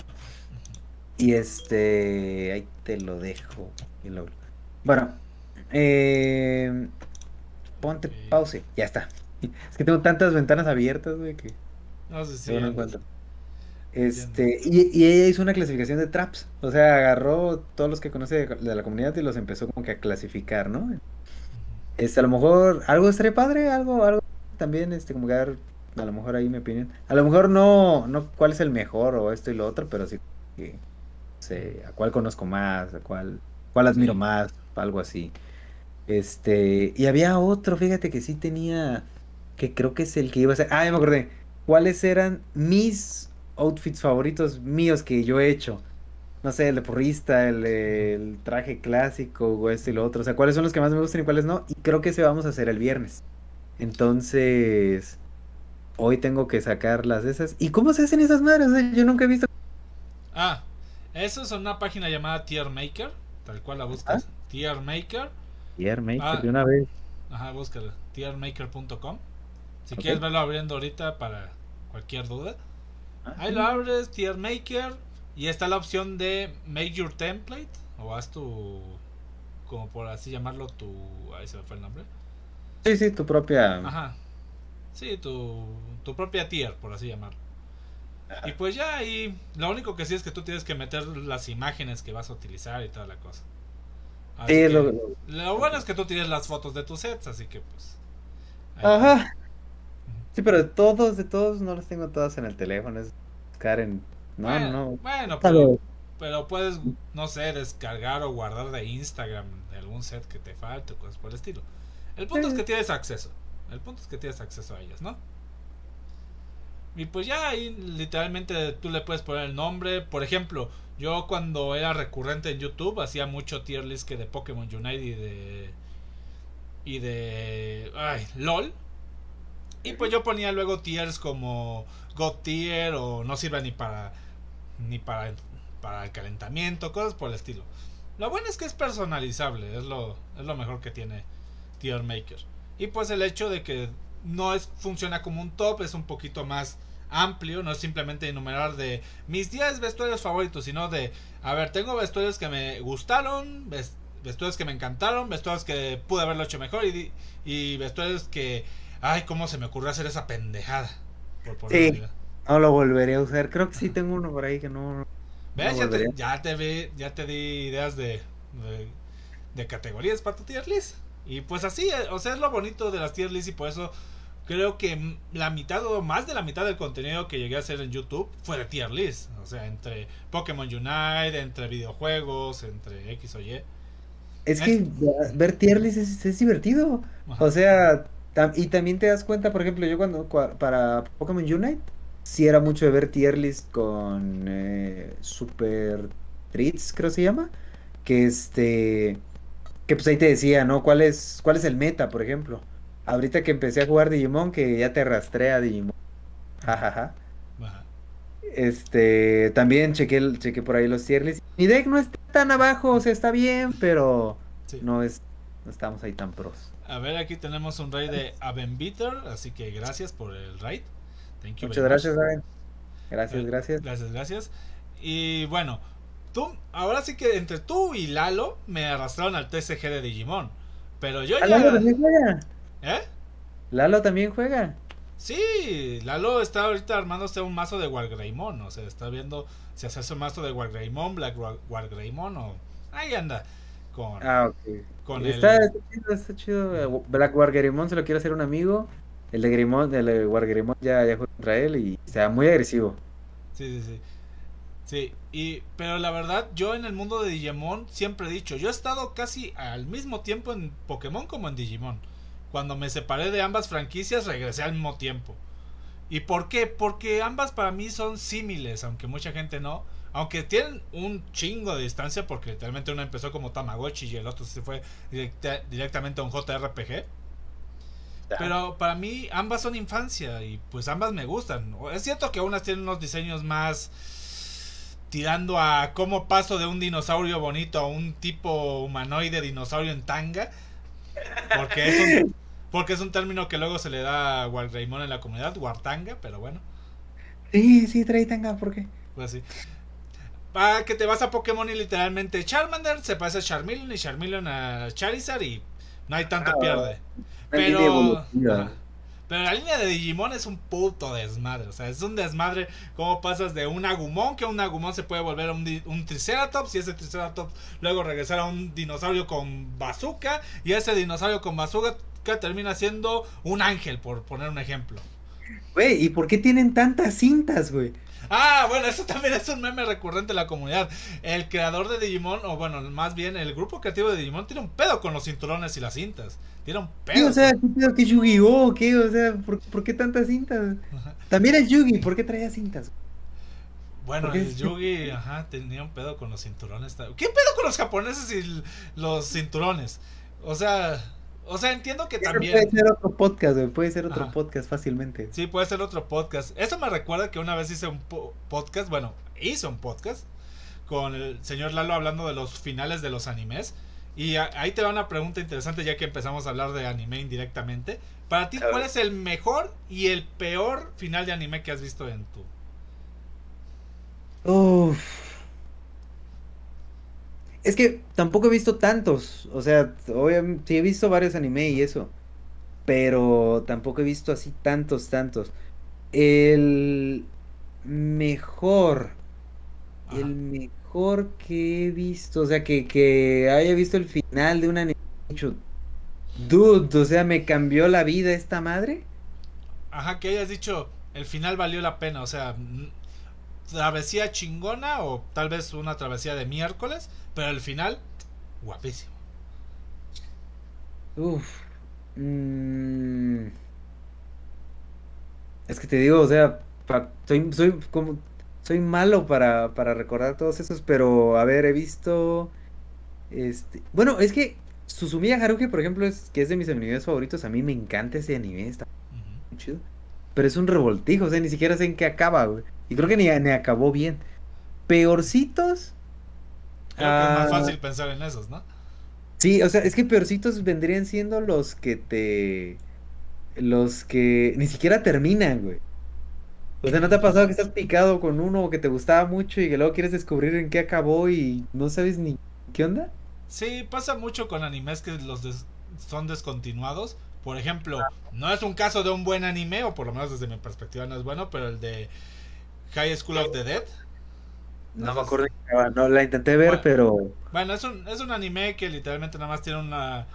Y este, ahí te lo dejo. Bueno, eh, ponte pause, ya está. Es que tengo tantas ventanas abiertas, güey, que no sé si. Este, y, y, ella hizo una clasificación de traps. O sea, agarró todos los que conoce de, la comunidad y los empezó como que a clasificar, ¿no? Este, a lo mejor algo estaría padre, algo, algo también, este, como que a lo mejor ahí mi opinión. A lo mejor no, no cuál es el mejor o esto y lo otro, pero sí que sé, a cuál conozco más, a cuál, cuál admiro más, algo así. Este, y había otro, fíjate que sí tenía, que creo que es el que iba a ser, ah, ya me acordé, cuáles eran mis outfits favoritos míos que yo he hecho. No sé, el de porrista, el, traje clásico o esto y lo otro. O sea, cuáles son los que más me gustan y cuáles no. Y creo que ese vamos a hacer el viernes. Entonces, hoy tengo que sacar las de esas. ¿Y cómo se hacen esas madres? Yo nunca he visto. Ah, eso es una página llamada Tier Maker. Tal cual la buscas. Tier Maker. Tier Maker, ah, de una vez. Ajá, búscala. Tiermaker.com. Si quieres verlo abriendo ahorita para cualquier duda. Ah, Ahí lo abres, Tier Maker. Y está la opción de Make Your Template. O haz tu. Como por así llamarlo, tu. Ahí se me fue el nombre. Sí, sí, tu propia. Ajá. Sí, tu, tu propia tier, por así llamarlo. Y pues ya ahí, lo único que sí es que tú tienes que meter las imágenes que vas a utilizar y toda la cosa. sí, lo, lo, bueno es que tú tienes las fotos de tus sets, así que pues. Ajá. Sí, pero de todos, de todos no los tengo todas en el teléfono. Es buscar en. No, bueno, no. Bueno, pero, pero puedes, no sé, descargar o guardar de Instagram de algún set que te falte o cosas por el estilo. El punto es que tienes acceso. El punto es que tienes acceso a ellas, ¿no? Y pues ya ahí literalmente tú le puedes poner el nombre. Por ejemplo, yo cuando era recurrente en YouTube hacía mucho tier list que de Pokémon Unite y de. Y de. Ay, LOL. Y pues yo ponía luego tiers como God tier o no sirve ni para ni para, para el calentamiento, cosas por el estilo. Lo bueno es que es personalizable, es lo, es lo mejor que tiene Tier Maker. Y pues el hecho de que no es, funciona como un top, es un poquito más amplio, no es simplemente enumerar de mis 10 vestuarios favoritos, sino de, a ver, tengo vestuarios que me gustaron, vestuarios que me encantaron, vestuarios que pude haberlo hecho mejor y, y vestuarios que Ay, cómo se me ocurrió hacer esa pendejada. Por sí, no lo volveré a usar. Creo que sí tengo uno por ahí que no. ¿Ves? ya, te, ya, te vi, ya te di ideas de, de, categorías para tu tier list. Y pues así, eh, o sea, es lo bonito de las tier list y por eso creo que la mitad o más de la mitad del contenido que llegué a hacer en YouTube fue de tier list. O sea, entre Pokémon Unite, entre videojuegos, entre X o Y. Es, que ver tier list es, divertido. O sea, y también te das cuenta, por ejemplo, yo cuando para Pokémon Unite, sí era mucho de ver tier list con eh, Super Treats, creo que se llama. Que este. Que pues ahí te decía, ¿no? ¿Cuál es, cuál es el meta, por ejemplo? Ahorita que empecé a jugar Digimon, que ya te rastrea Digimon. Jajaja. Este, también chequé, chequé por ahí los tier lists. Mi deck no está tan abajo, o sea, está bien, pero no es, no estamos ahí tan pros. A ver, aquí tenemos un raid de Avenbitter, así que gracias por el raid. Muchas gracias, Aven. Gracias, gracias. Gracias, gracias. Y bueno, tú, ahora sí que entre tú y Lalo me arrastraron al TCG de Digimon. Pero yo ya. Lalo también juega. ¿Eh? Lalo también juega. Sí, Lalo está ahorita armándose un mazo de Wargreymon. O sea, está viendo si hacerse un mazo de Wargreymon, Black Wargreymon o. Ahí anda. Con, ah, ok. Con está, chido, está chido. Black Wargreymon se lo quiere hacer un amigo. El de el ya, ya juega contra él y está muy agresivo. Sí, sí, sí. Sí, y, pero la verdad, yo en el mundo de Digimon siempre he dicho, yo he estado casi al mismo tiempo en Pokémon como en Digimon. Cuando me separé de ambas franquicias, regresé al mismo tiempo. ¿Y por qué? Porque ambas para mí son símiles, aunque mucha gente no. Aunque tienen un chingo de distancia porque literalmente uno empezó como Tamagotchi y el otro se fue directamente a un JRPG. Pero para mí ambas son infancia y pues ambas me gustan. Es cierto que unas tienen unos diseños más tirando a cómo paso de un dinosaurio bonito a un tipo humanoide dinosaurio en tanga. Porque es un, porque es un término que luego se le da a Wargreymon en la comunidad, Wartanga, pero bueno. Sí, sí, trae tanga, ¿por qué? Pues sí. Para que te vas a Pokémon y literalmente Charmander se pasa a Charmeleon y Charmeleon a Charizard y no hay tanto Ah, pierde. Pero, pero la línea de Digimon es un puto desmadre. O sea, es un desmadre cómo pasas de un Agumon, que un Agumon se puede volver a un Triceratops, y ese Triceratops luego regresar a un dinosaurio con bazooka, y ese dinosaurio con bazooka termina siendo un ángel, por poner un ejemplo. Güey, ¿y por qué tienen tantas cintas, güey? Ah, bueno, eso también es un meme recurrente en la comunidad. El creador de Digimon, o bueno, más bien el grupo creativo de Digimon, tiene un pedo con los cinturones y las cintas. Tiene un Sí, pedo. o sea, ¿qué pedo que Yu-Gi-Oh? ¿Qué? O sea, ¿por, por qué tantas cintas? Ajá. También es Yugi, ¿por qué traía cintas? Bueno, el Yugi, ajá, tenía un pedo con los cinturones. ¿Qué pedo con los japoneses y los cinturones? O sea, o sea, entiendo que Puede también. ser otro podcast, güey. Puede ser otro Ajá. podcast fácilmente. Sí, puede ser otro podcast. Eso me recuerda que una vez hice un po- podcast, bueno, hice un podcast con el señor Lalo hablando de los finales de los animes. Y ahí te va una pregunta interesante ya que empezamos a hablar de anime indirectamente. Para ti. ¿cuál es el mejor y el peor final de anime que has visto en tu... Uf. Es que tampoco he visto tantos. O sea, obviamente sí he visto varios anime y eso. Pero tampoco he visto así tantos, tantos. El mejor. Ajá. El mejor que he visto. O sea, que, que haya visto el final de un anime. Dude, o sea, me cambió la vida esta madre. Ajá, que hayas dicho, el final valió la pena, o sea, travesía chingona o tal vez una travesía de miércoles, pero el final, guapísimo. Uf. Mm. Es que te digo, o sea, pa- soy, soy como soy malo para, para recordar todos esos, pero a ver, he visto este, bueno, es que Susumiya Haruhi, por ejemplo, es que es de mis animes favoritos, a mí me encanta ese anime, está muy chido. Pero es un revoltijo, o sea, ni siquiera sé en qué acaba, güey. Y creo que ni, ni acabó bien. Peorcitos. Creo que es más ah, fácil pensar en esos, ¿no? Sí, o sea, es que peorcitos vendrían siendo los que te. Los que ni siquiera terminan, güey. O sea, ¿no te ha pasado que estás picado con uno que te gustaba mucho y que luego quieres descubrir en qué acabó y no sabes ni qué onda? Sí, pasa mucho con animes que los des- son descontinuados. Por ejemplo, no es un caso de un buen anime, o por lo menos desde mi perspectiva no es bueno, pero el de High School of the Dead. No me acuerdo. No, la intenté ver, Bueno. pero. Bueno, es un, es un anime que literalmente nada más tiene una,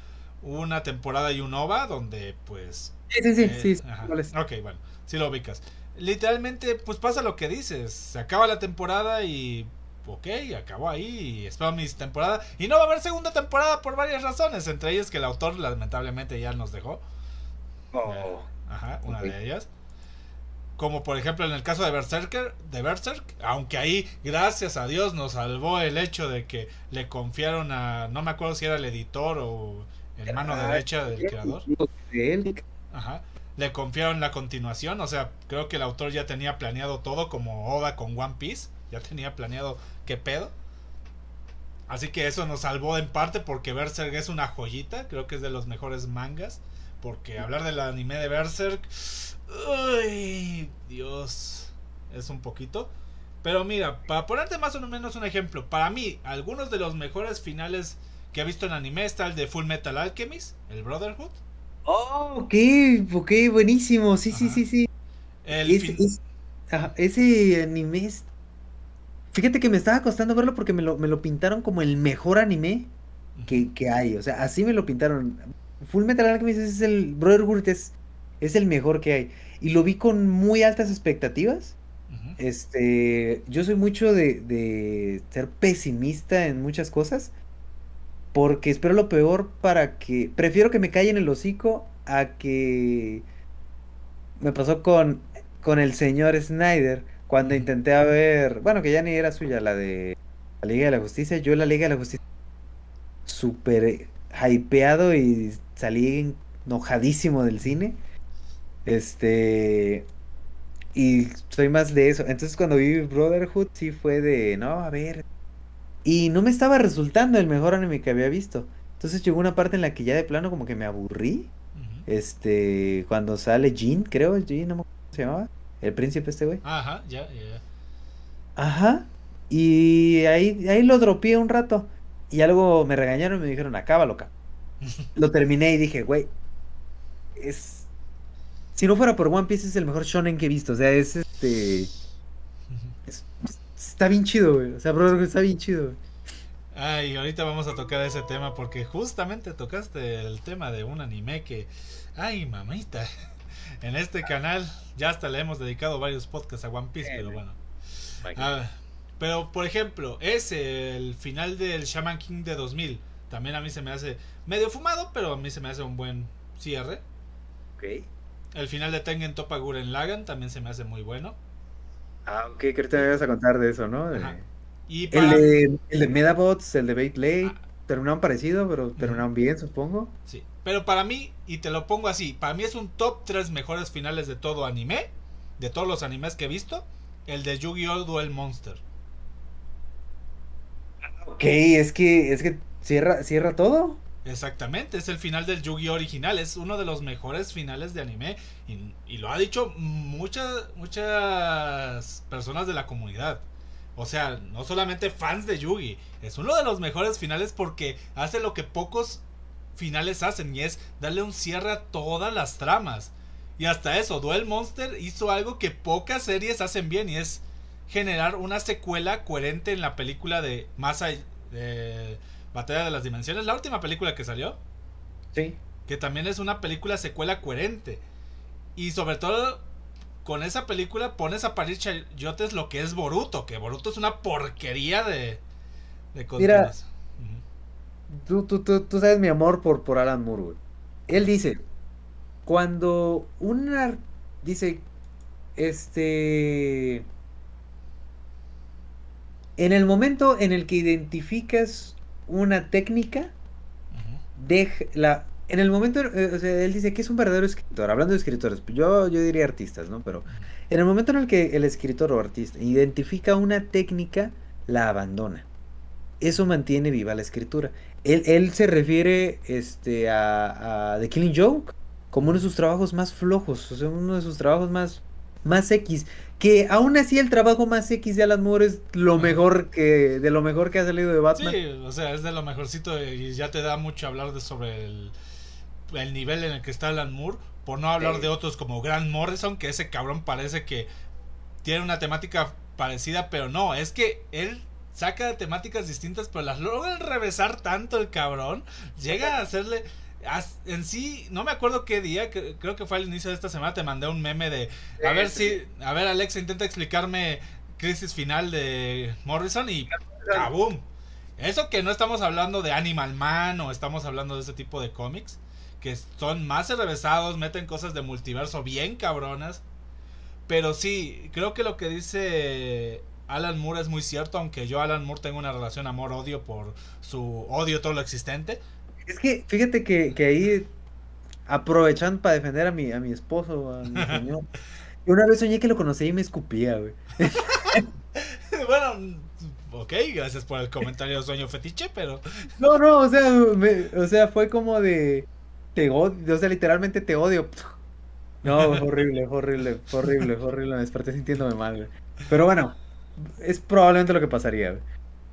una temporada y un OVA donde pues... Sí, sí, sí, eh, sí. Ok, bueno, sí lo ubicas. Literalmente pues pasa lo que dices, se acaba la temporada y... Ok, acabó ahí y espero mi temporada. Y no va a haber segunda temporada por varias razones, entre ellas que el autor lamentablemente ya nos dejó. Oh. Ajá, una de ellas. Como por ejemplo en el caso de Berserker, de Berserk, aunque ahí, gracias a Dios, nos salvó el hecho de que le confiaron a, no me acuerdo si era el editor o el mano Ah, derecha del creador. Ajá. Le confiaron la continuación, o sea, creo que el autor ya tenía planeado todo como Oda con One Piece, ya tenía planeado qué pedo. Así que eso nos salvó en parte porque Berserk es una joyita, creo que es de los mejores mangas, porque hablar del anime de Berserk, uy, Dios, es un poquito. Pero mira, para ponerte más o menos un ejemplo, para mí, algunos de los mejores finales que he visto en anime está el de Full Metal Alchemist, el Brotherhood. Oh, ok, ok, buenísimo. Sí, sí, Ajá. sí, sí. El Es- fin- es- ajá, ese anime es... Fíjate que me estaba costando verlo porque me lo, me lo pintaron como el mejor anime que, que hay. O sea, así me lo pintaron. Full Metal Alchemist es el... Brotherhood es, es el mejor que hay. Y lo vi con muy altas expectativas. Este, yo soy mucho de, de ser pesimista en muchas cosas. Porque espero lo peor para que... Prefiero que me callen el hocico a que... Me pasó con, con el señor Snyder. Cuando intenté a ver... Bueno, que ya ni era suya, la de la Liga de la Justicia. Yo la Liga de la Justicia... Súper hypeado y salí enojadísimo del cine. Este... Y soy más de eso. Entonces cuando vi Brotherhood sí fue de, no, a ver. Y no me estaba resultando el mejor anime que había visto. Entonces llegó una parte en la que ya de plano como que me aburrí. Este, cuando sale Jean, creo, Jean, no me acuerdo cómo se llamaba. el príncipe este güey. Ajá, ya, ya. Ajá. Y ahí, ahí lo dropeé un rato. Y algo me regañaron y me dijeron, acábalo, acá. lo terminé y dije, güey, es... Si no fuera por One Piece es el mejor shonen que he visto. O sea, es este... está bien chido, güey. O sea, bro, está bien chido, güey. Ay, ahorita vamos a tocar ese tema porque justamente tocaste el tema de un anime que... Ay, mamita. En este canal ya hasta le hemos dedicado varios podcasts a One Piece, pero bueno. Ah, pero, por ejemplo, es el final del Shaman King de 2000. También a mí se me hace medio fumado, pero a mí se me hace un buen cierre. Ok. El final de Tengen Toppa Guren Lagan también se me hace muy bueno. Ah, ok, creo que te me ibas a contar de eso, ¿no? De... Y el, de, el de Medabots, el de Beyblade, ah. terminaron parecido, pero terminaron bien, supongo. Sí, pero para mí, y te lo pongo así, para mí es un top 3 mejores finales de todo anime, de todos los animes que he visto, el de Yu-Gi-Oh! Duel Monster. Ok, es que, es que cierra, cierra todo. Exactamente, es el final del Yu-Gi-Oh! original, es uno de los mejores finales de anime y, y lo ha dicho muchas, muchas personas de la comunidad. O sea, no solamente fans de Yugi, es uno de los mejores finales porque hace lo que pocos finales hacen y es darle un cierre a todas las tramas. Y hasta eso, Duel Monster hizo algo que pocas series hacen bien y es generar una secuela coherente en la película de Masa Batalla de las Dimensiones, la última película que salió. Sí. Que también es una película secuela coherente. Y sobre todo con esa película pones a parir chayotes lo que es Boruto, que Boruto es una porquería de, de Mira, tú, tú, tú, sabes mi amor por, por Alan Moore, Él dice, cuando una... Dice, este... En el momento en el que identificas una técnica, deja la, en el momento, eh, o sea, él dice que es un verdadero escritor, hablando de escritores, yo, yo diría artistas, ¿no? Pero en el momento en el que el escritor o artista identifica una técnica, la abandona. Eso mantiene viva la escritura. Él, él se refiere este, a, a, The Killing Joke como uno de sus trabajos más flojos, o sea, uno de sus trabajos más, más X. Que aún así el trabajo más X de Alan Moore es lo mejor que, de lo mejor que ha salido de Batman. Sí, o sea, es de lo mejorcito y ya te da mucho hablar de sobre el el nivel en el que está Alan Moore, por no hablar de otros como Grant Morrison, que ese cabrón parece que tiene una temática parecida, pero no, es que él saca temáticas distintas, pero las logra revesar tanto el cabrón, llega a hacerle en sí, no me acuerdo qué día, creo que fue al inicio de esta semana, te mandé un meme de, a ver si, a ver Alexa, intenta explicarme Crisis Final de Morrison y ¡cabum! Eso que no estamos hablando de Animal Man o estamos hablando de ese tipo de cómics, que son más revesados, meten cosas de multiverso bien cabronas. Pero sí, creo que lo que dice Alan Moore es muy cierto, aunque yo Alan Moore tengo una relación amor-odio por su odio todo lo existente. Es que fíjate que, que ahí aprovechan para defender a mi, a mi esposo, a mi señor. Y una vez soñé que lo conocí y me escupía, güey. bueno, ok, gracias por el comentario sueño fetiche, pero... No, no, o sea, o sea, fue como de te odio, o sea, literalmente te odio. No, es horrible, horrible, horrible, horrible, me desperté sintiéndome mal, Pero bueno, es probablemente lo que pasaría,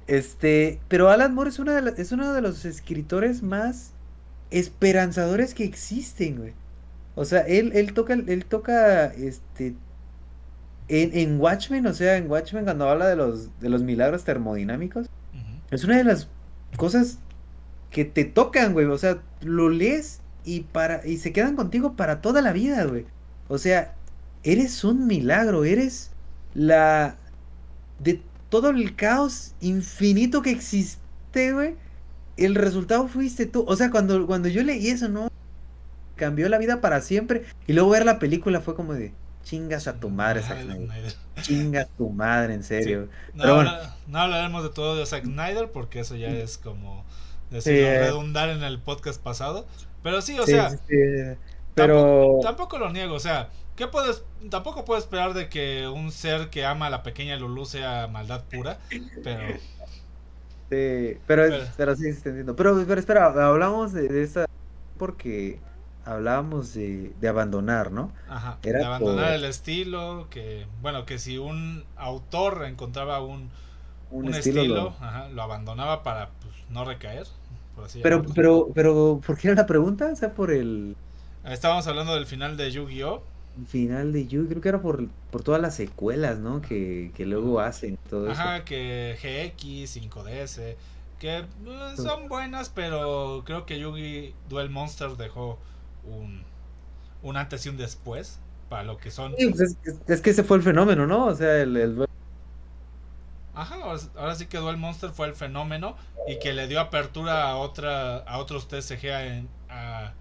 Este, pero Alan Moore es, una de es uno de los escritores más esperanzadores que existen, güey. O sea, él, él toca, él toca, este, en, en, Watchmen, o sea, en Watchmen cuando habla de los, de los milagros termodinámicos, es una de las cosas que te tocan, güey. O sea, lo lees y para y se quedan contigo para toda la vida, güey. O sea, eres un milagro, eres la de todo el caos infinito que existe, güey. El resultado fuiste tú. O sea, cuando, cuando yo leí eso, no cambió la vida para siempre. Y luego ver la película fue como de chingas a tu madre, Zack Snyder. Chingas a tu madre, en serio. No, no hablaremos de todo de Zack Snyder porque eso ya es como decirlo, eh. redundar en el podcast pasado. Pero sí, o sea, pero tampoco, lo niego, o sea, ¿qué puedes, tampoco puedo esperar de que un ser que ama a la pequeña Lulu sea maldad pura, pero... Sí, pero, pero, sí, Pero, pero espera, hablamos de, esa porque hablábamos de, de abandonar, ¿no? Ajá, de abandonar el estilo, que, bueno, que si un autor encontraba un, un, estilo, lo... Ajá, lo... abandonaba para pues, no recaer. Por así pero, pero, pero, ¿por qué era la pregunta? O sea, por el... Estábamos hablando del final de Yu-Gi-Oh! Final de Yu, creo que era por, por todas las secuelas, ¿no? Que, que luego hacen todo Ajá, que GX, 5DS, que pues, son buenas, pero creo que Yugi Duel Monster dejó un, un antes y un después para lo que son. Pues, es, que ese fue el fenómeno, ¿no? O sea, el, el Ajá, ahora, sí que Duel Monster fue el fenómeno y que le dio apertura a otra a otros TSG a,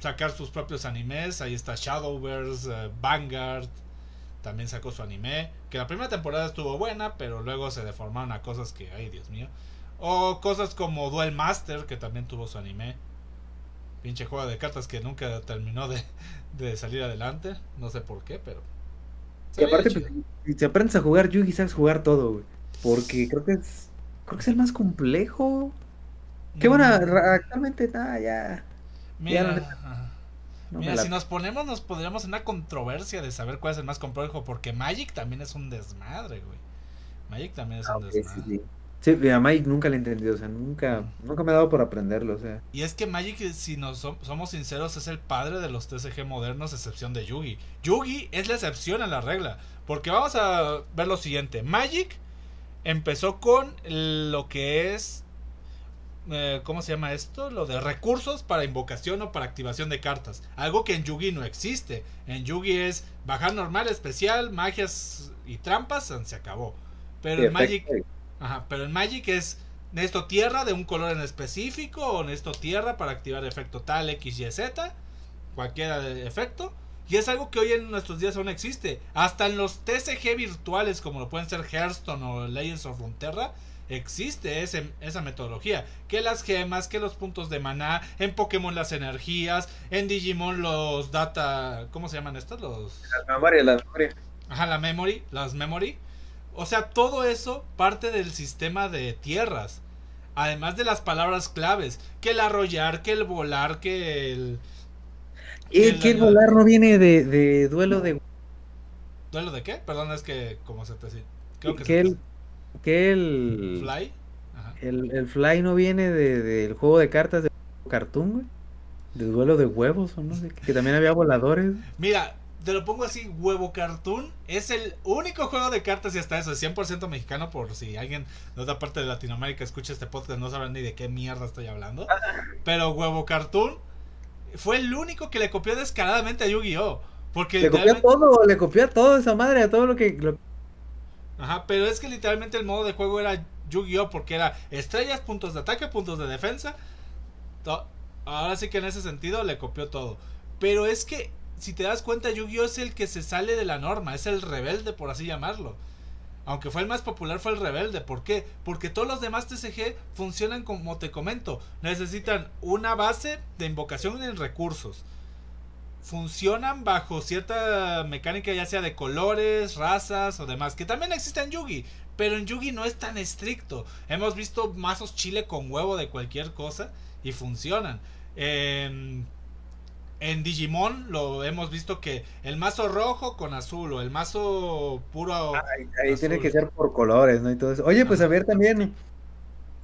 sacar sus propios animes. Ahí está Shadowverse, uh, Vanguard, también sacó su anime. Que la primera temporada estuvo buena, pero luego se deformaron a cosas que, ay Dios mío. O cosas como Duel Master, que también tuvo su anime. Pinche juego de cartas que nunca terminó de, de salir adelante. No sé por qué, pero y aparte, pues, si aprendes a jugar Yugi, sabes jugar todo, güey. Porque creo que es. Creo que es el más complejo. Que bueno, mm. actualmente nada, ya. Mira, mira si nos ponemos, nos podríamos en una controversia de saber cuál es el más complejo. Porque Magic también es un desmadre, güey. Magic también es un ah, desmadre. Sí, a Magic nunca le he entendido, o sea, nunca, nunca me ha dado por aprenderlo, o sea. Y es que Magic, si nos somos sinceros, es el padre de los TCG modernos, excepción de Yugi. Yugi es la excepción a la regla, porque vamos a ver lo siguiente. Magic empezó con lo que es, eh, ¿cómo se llama esto? Lo de recursos para invocación o para activación de cartas. Algo que en Yugi no existe. En Yugi es bajar normal, especial, magias y trampas, se acabó. Pero en Magic... Ajá, pero en Magic es necesito tierra de un color en específico o necesito tierra para activar efecto tal X, Y, Z, cualquiera de efecto. Y es algo que hoy en nuestros días aún existe. Hasta en los TCG virtuales, como lo pueden ser Hearthstone o Legends of Runeterra, existe ese, esa metodología. Que las gemas, que los puntos de maná, en Pokémon las energías, en Digimon los data. ¿Cómo se llaman estos? Los. Las memorias, las memorias. Ajá, la memory, las memory. O sea, todo eso parte del sistema de tierras. Además de las palabras claves. Que el arrollar, que el volar, que el... ¿Y que el, volar no viene de, duelo de... ¿Duelo de qué? Perdón, es que como se te... Creo que, el... Que el... ¿Fly? El, el fly no viene del de, juego de cartas de Cartoon, güey. De duelo de huevos o no sé. Que también había voladores. Mira, te lo pongo así, Huevo Cartoon es el único juego de cartas y hasta eso es 100% mexicano por si alguien de otra parte de Latinoamérica escucha este podcast no saben ni de qué mierda estoy hablando. Pero Huevo Cartoon fue el único que le copió descaradamente a Yu-Gi-Oh! Porque le copió todo, le copió a todo esa madre, a todo lo que... Ajá, pero es que literalmente el modo de juego era Yu-Gi-Oh! porque era estrellas, puntos de ataque, puntos de defensa. Ahora sí que en ese sentido le copió todo. Pero es que si te das cuenta, Yu-Gi-Oh es el que se sale de la norma, es el rebelde, por así llamarlo. Aunque fue el más popular, fue el rebelde. ¿Por qué? Porque todos los demás TCG funcionan como te comento. Necesitan una base de invocación en recursos. Funcionan bajo cierta mecánica, ya sea de colores, razas o demás. Que también existe en Yugi. Pero en Yugi no es tan estricto. Hemos visto mazos chile con huevo de cualquier cosa y funcionan. Eh, en Digimon lo hemos visto que el mazo rojo con azul o el mazo puro. Ahí, tiene que ser por colores, ¿no? Y todo eso. Oye, pues a ver también.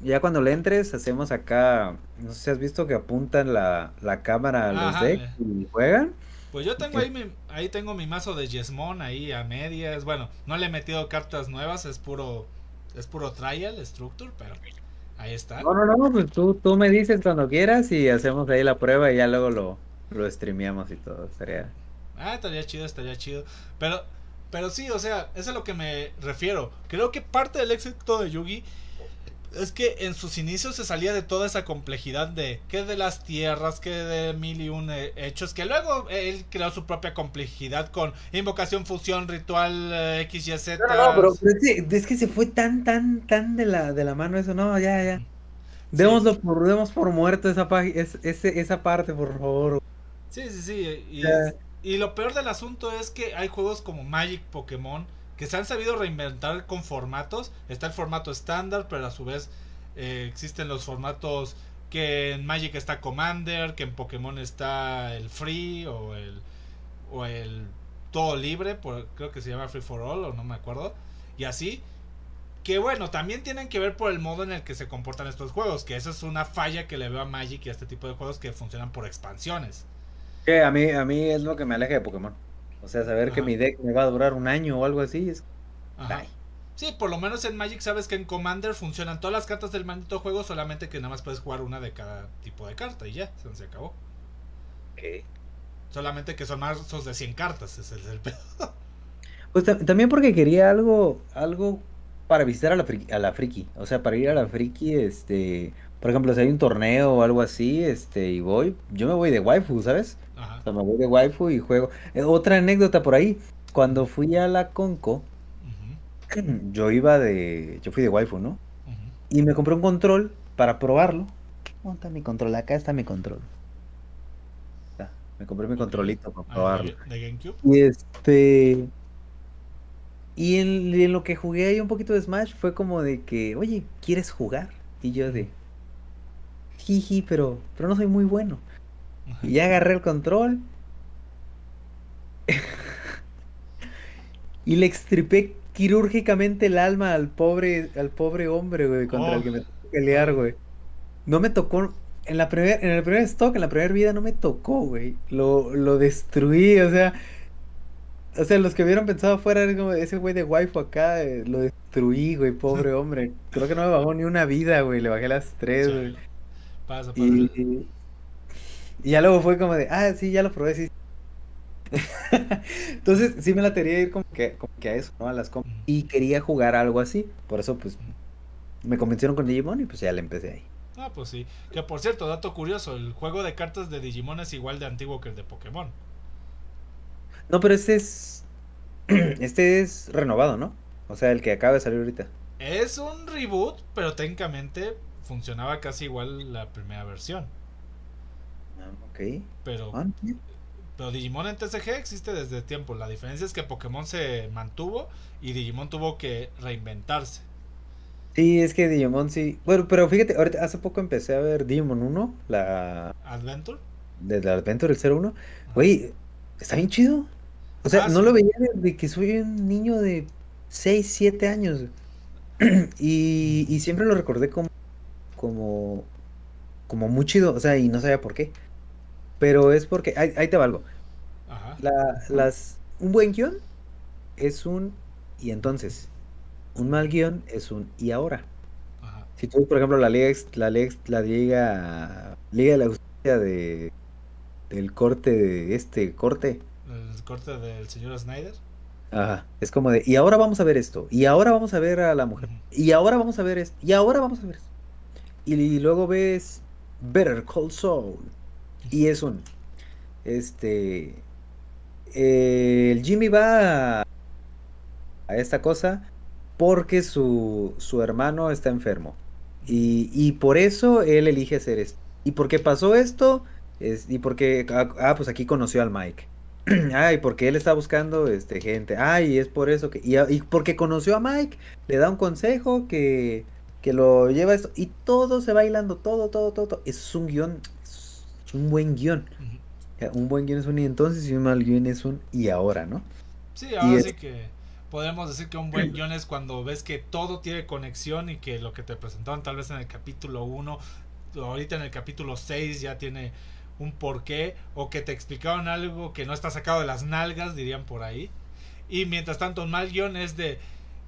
Ya cuando le entres, hacemos acá. No sé si has visto que apuntan la, cámara a los decks y juegan. Pues yo tengo ahí mi, ahí tengo mi mazo de Yesmon ahí a medias. Bueno, no le he metido cartas nuevas, es puro es puro trial, structure, pero ahí está. No, no, no, pues tú, tú me dices cuando quieras y hacemos ahí la prueba y ya luego lo, lo streameamos y todo, estaría... Ah, estaría chido, estaría chido. Pero, pero sí, o sea, eso es a lo que me refiero. Creo que parte del éxito de Yugi es que en sus inicios se salía de toda esa complejidad de que de las tierras, que de mil y un eh, hechos, que luego él creó su propia complejidad con invocación, fusión, ritual, eh, X, Y, Z. No, no, pero es que, se fue tan, tan, tan de la, de la mano eso, no, ya, ya. Démoslo por, demos por muerto esa, es, esa parte, por favor. Sí, sí, sí. Y, lo peor del asunto es que hay juegos como Magic, Pokémon, que se han sabido reinventar con formatos. Está el formato estándar, pero a su vez eh, existen los formatos que en Magic está Commander, que en Pokémon está el Free o el o el todo libre, por, creo que se llama Free for All o no me acuerdo, y así. Que bueno, también tienen que ver por el modo en el que se comportan estos juegos, que eso es una falla que le veo a Magic y a este tipo de juegos que funcionan por expansiones. Que a mí, a mí es lo que me aleja de Pokémon. O sea, saber que mi deck me va a durar un año o algo así es... Sí, por lo menos en Magic sabes que en Commander funcionan todas las cartas del maldito juego, solamente que nada más puedes jugar una de cada tipo de carta y ya, se acabó. Ok. Solamente que son mazos de 100 cartas, ese es el pedo. Pues también porque quería algo, algo para visitar a la, friki, a la friki. O sea, para ir a la friki, este, por ejemplo, si hay un torneo o algo así, este, y voy, yo me voy de waifu, ¿sabes? Ajá. O sea, me voy de waifu y juego. Eh, otra anécdota por ahí, cuando fui a la Conco, yo iba de, yo fui de waifu, ¿no? Y me compré un control para probarlo. ¿Dónde está mi control? Acá está mi control. Me compré mi controlito para ah, probarlo. ¿De GameCube? Y este. Y en, lo que jugué ahí un poquito de Smash fue como de que, oye, ¿quieres jugar? Y yo de. Jiji, pero, pero no soy muy bueno. Y ya agarré el control. y le extripé quirúrgicamente el alma al pobre, al pobre hombre, güey, contra el que me tocó pelear, güey. No me tocó en la primer, en el primer stock, en la primera vida no me tocó, güey. Lo, lo destruí, o sea. O sea, los que hubieran pensado fuera como ese güey de waifu acá, eh, lo destruí, güey, pobre hombre. Creo que no me bajó ni una vida, güey, le bajé las tres, güey. Pasa, pasa. Y, y, ya luego fue como de, ah, sí, ya lo probé, sí. Entonces, sí me la quería ir como que, como que a eso, ¿no? A las Y quería jugar algo así. Por eso, pues, me convencieron con Digimon y pues ya le empecé ahí. Ah, pues sí. Que por cierto, dato curioso, el juego de cartas de Digimon es igual de antiguo que el de Pokémon. No, pero este es. Este es renovado, ¿no? O sea, el que acaba de salir ahorita. Es un reboot, pero técnicamente funcionaba casi igual la primera versión. Ah, ok. Pero, ah, pero Digimon en TCG existe desde tiempo. La diferencia es que Pokémon se mantuvo y Digimon tuvo que reinventarse. Sí, es que Digimon sí. Bueno, pero fíjate, ahorita hace poco empecé a ver Digimon 1, la. ¿Adventure? Desde Adventure, el 01. Güey, está bien chido. O sea, ah, no lo veía desde que soy un niño de 6, 7 años. y, y siempre lo recordé como. Como. como muy chido. O sea, y no sabía por qué. Pero es porque. Ahí, ahí te valgo. Ajá. La, las, un buen guion es un. Y entonces. Un mal guion es un y ahora. Si tú, por ejemplo, la liga, la, la liga, liga de la justicia de del corte de este corte. El corte del señor Snyder. Ajá, es como de, y ahora vamos a ver esto, y ahora vamos a ver a la mujer, y ahora vamos a ver esto, y ahora vamos a ver esto. Y, luego ves Better Call Saul, y es un, este, el Jimmy va a, esta cosa porque su, su hermano está enfermo. Y, y, por eso él elige hacer esto. ¿Y por qué pasó esto? Es, y porque, ah, ah pues aquí conoció al Mike. Ay, porque él está buscando este, gente. Ay, es por eso que. Y, porque conoció a Mike, le da un consejo que, que lo lleva esto. Y todo se va hilando, todo, todo, todo. todo. Es un guion, es un buen guion. Un buen guion es un y entonces y un mal guion es un y ahora, ¿no? Sí, ahora sí que podemos decir que un buen guion es cuando ves que todo tiene conexión y que lo que te presentaron tal vez en el capítulo 1, ahorita en el capítulo 6 ya tiene un porqué, o que te explicaron algo que no está sacado de las nalgas, dirían por ahí. Y mientras tanto, un mal guion es de,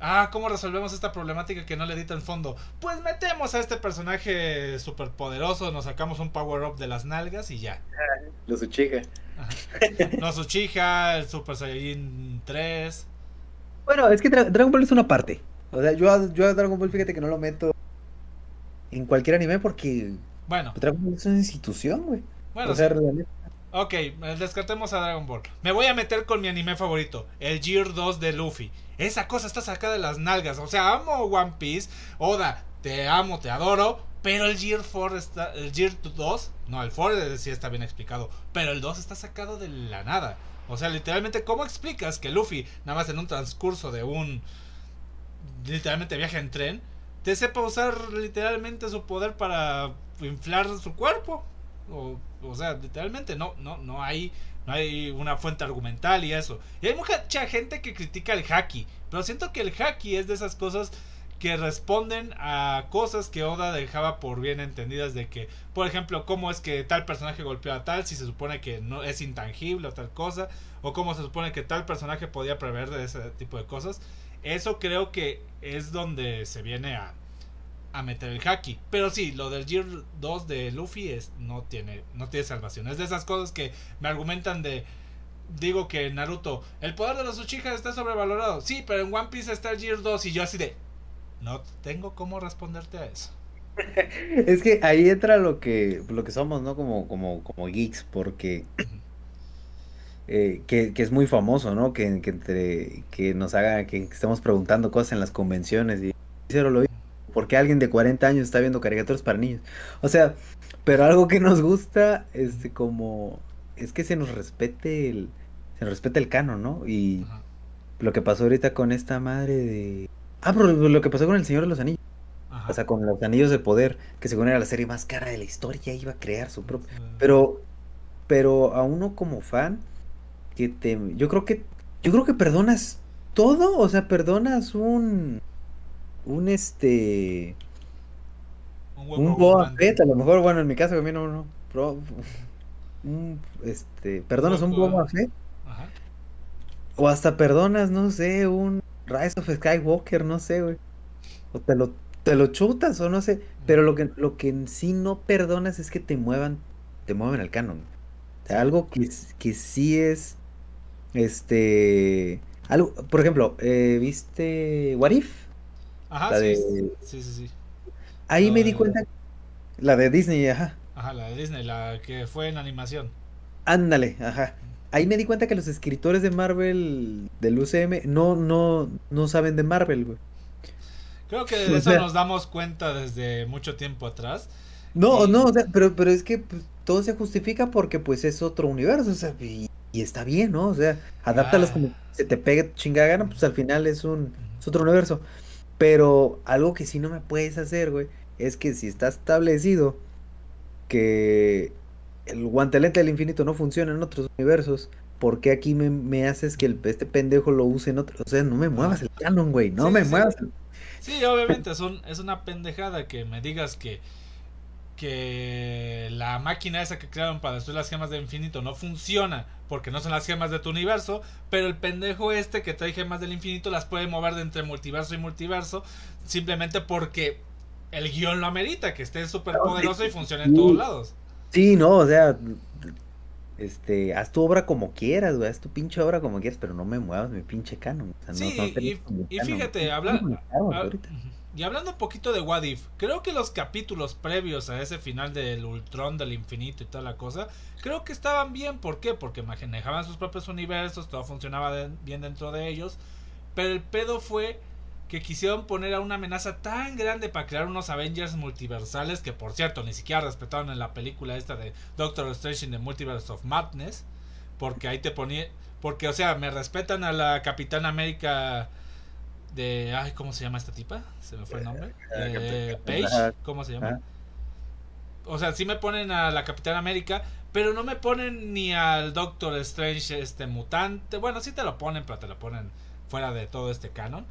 ah, ¿cómo resolvemos esta problemática que no le edita el fondo? Pues metemos a este personaje super poderoso, nos sacamos un power up de las nalgas y ya. Los Uchiha. Los Uchiha, el Super Saiyajin 3. Bueno, es que Dragon Ball es una parte. O sea, yo a, yo a Dragon Ball, fíjate que no lo meto en cualquier anime porque. Bueno. Dragon Ball es una institución, güey. Bueno, o sea, realmente. Ok, descartemos a Dragon Ball. Me voy a meter con mi anime favorito, el Gear 2 de Luffy. Esa cosa está sacada de las nalgas. O sea, amo One Piece. Oda, te amo, te adoro. Pero el Gear 4 está. El Gear 2. No, el 4 sí está bien explicado. Pero el 2 está sacado de la nada. O sea, literalmente, ¿cómo explicas que Luffy, nada más en un transcurso de un. literalmente viaje en tren, te sepa usar literalmente su poder para inflar su cuerpo. O, o sea, literalmente no, no, no hay, no hay una fuente argumental y eso. Y hay mucha gente que critica el hacky, pero siento que el hacky es de esas cosas que responden a cosas que Oda dejaba por bien entendidas de que, por ejemplo, cómo es que tal personaje golpeó a tal si se supone que no es intangible o tal cosa, o cómo se supone que tal personaje podía prever de ese tipo de cosas. Eso creo que es donde se viene a, a meter el haki. Pero sí, lo del Gear 2 de Luffy es, no, tiene, no tiene salvación. Es de esas cosas que me argumentan de... Digo que Naruto, el poder de los Uchiha está sobrevalorado. Sí, pero en One Piece está el Gear 2 y yo así de... No tengo cómo responderte a eso. es que ahí entra lo que, lo que somos, ¿no? Como, como, como geeks, porque... Eh, que, que, es muy famoso, ¿no? Que, que, entre, que nos haga, que estemos preguntando cosas en las convenciones y lo porque alguien de 40 años está viendo caricaturas para niños. O sea, pero algo que nos gusta, este, como, es que se nos respete el, se nos respete el canon, ¿no? Y lo que pasó ahorita con esta madre de, ah, pero lo que pasó con el Señor de los Anillos. O sea, con los Anillos de Poder, que según era la serie más cara de la historia, iba a crear su propio. Pero, pero a uno como fan, que te, yo creo que, yo creo que perdonas todo, o sea, perdonas un, un este un, Fett, a lo mejor, bueno, en mi caso mí no, no un, este, perdonas un Boba Fett o hasta perdonas, no sé, un Rise of Skywalker, no sé, güey. O te lo, te lo chutas o no sé, pero lo que, lo que en sí no perdonas es que te muevan, te mueven el canon. algo que, que sí es, este, algo, por ejemplo, eh, ¿viste What If? Ajá, sí, sí, sí, Ahí me di cuenta. La de Disney, ajá. Ajá, la de Disney, la que fue en animación. Ándale, ajá. Ahí me di cuenta que los escritores de Marvel, del UCM, no, no, no saben de Marvel, güey. Creo que de eso nos damos cuenta desde mucho tiempo atrás. No, no, pero, pero es que pues, todo se justifica porque pues es otro universo, o sea, y, está bien, ¿no? O sea, adáptalos como se te pegue chingada gana, pues al final es un es otro universo. Pero algo que sí no me puedes hacer, güey, es que si está establecido que el guantelete del infinito no funciona en otros universos, ¿por qué aquí me, haces que el, este pendejo lo use en otro? O sea, no me muevas el canon, güey, no me muevas. Sí, obviamente es, es una pendejada que me digas que que la máquina esa que crearon para destruir las gemas del infinito no funciona porque no son las gemas de tu universo, pero el pendejo este que trae gemas del infinito las puede mover de entre multiverso y multiverso simplemente porque el guion lo amerita, que esté súper poderoso y funcione en todos lados. Sí, no, o sea, este, haz tu obra como quieras, güey, haz tu pinche obra como quieras, pero no me muevas mi pinche canon. sí, y, fíjate, habla, y hablando un poquito de What If, creo que los capítulos previos a ese final del Ultron del infinito y toda la cosa, creo que estaban bien. ¿Por qué? Porque manejaban sus propios universos, todo funcionaba bien dentro de ellos. Pero el pedo fue que quisieron poner a una amenaza tan grande para crear unos Avengers multiversales que por cierto ni siquiera respetaron en la película esta de Doctor Strange in the Multiverse of Madness porque ahí te ponía porque o sea me respetan a la Capitán América de ay cómo se llama esta tipa se me fue el nombre. Eh, Paige cómo se llama o sea sí me ponen a la Capitana América pero no me ponen ni al Doctor Strange este mutante. Bueno sí te lo ponen pero te lo ponen fuera de todo este canon.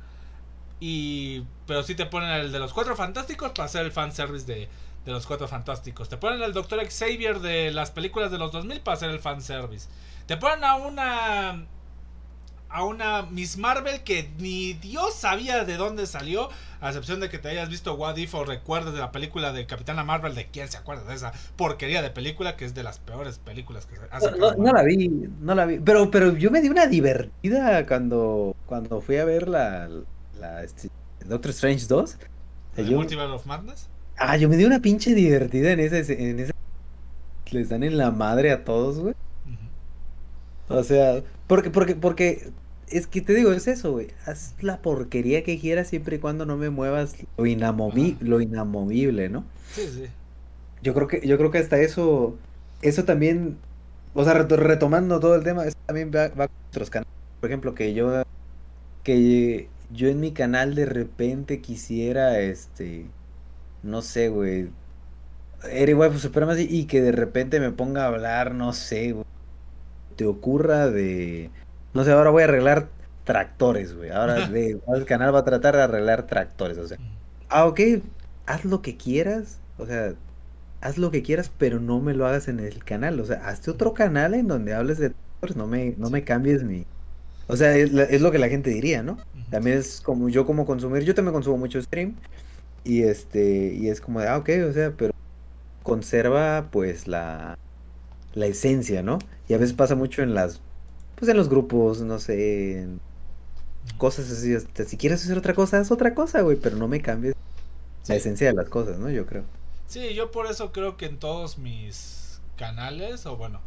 Y pero sí te ponen el de los cuatro fantásticos para hacer el fanservice de de los cuatro fantásticos. Te ponen el Doctor Xavier de las películas de los 2000 para hacer el fanservice. Te ponen a una a una Miss Marvel que ni Dios sabía de dónde salió, a excepción de que te hayas visto What If o recuerdes de la película de Capitana Marvel, de quién se acuerda de esa porquería de película que es de las peores películas que se hace. No, la vi, no la vi, pero, pero yo me di una divertida cuando, cuando fui a ver la, la este, Doctor Strange 2. ¿El Multiverse of Madness? Ah, yo me di una pinche divertida en ese, en ese... Les dan en la madre a todos, güey. O sea, porque, porque, porque es que te digo, es eso, güey. Haz la porquería que quieras siempre y cuando no me muevas lo, lo inamovible, ¿no? Sí, sí. Yo creo que, yo creo que hasta eso, eso también, o sea, retomando todo el tema, eso también va, va con nuestros canales. Por ejemplo, que yo, que yo en mi canal de repente quisiera, este, no sé, güey, Eric Waifu Supremacy y que de repente me ponga a hablar, no sé, güey, te ocurra de, no sé, ahora voy a arreglar tractores, güey. Ahora de, el canal va a tratar de arreglar tractores, o sea. Ah, ok, haz lo que quieras, o sea, haz lo que quieras, pero no me lo hagas en el canal, o sea, hazte otro canal en donde hables de tractores, no me, no me cambies mi... O sea, es, es lo que la gente diría, ¿no? También es como yo como consumir, yo también consumo mucho stream y este, y es como de, ah, ok, o sea, pero conserva pues la, la esencia, ¿no? Y a veces pasa mucho en las, pues en los grupos, no sé, en cosas así, si quieres hacer otra cosa, haz otra cosa, güey, pero no me cambies la esencia de las cosas, ¿no? Yo creo. Sí, yo por eso creo que en todos mis canales, o bueno,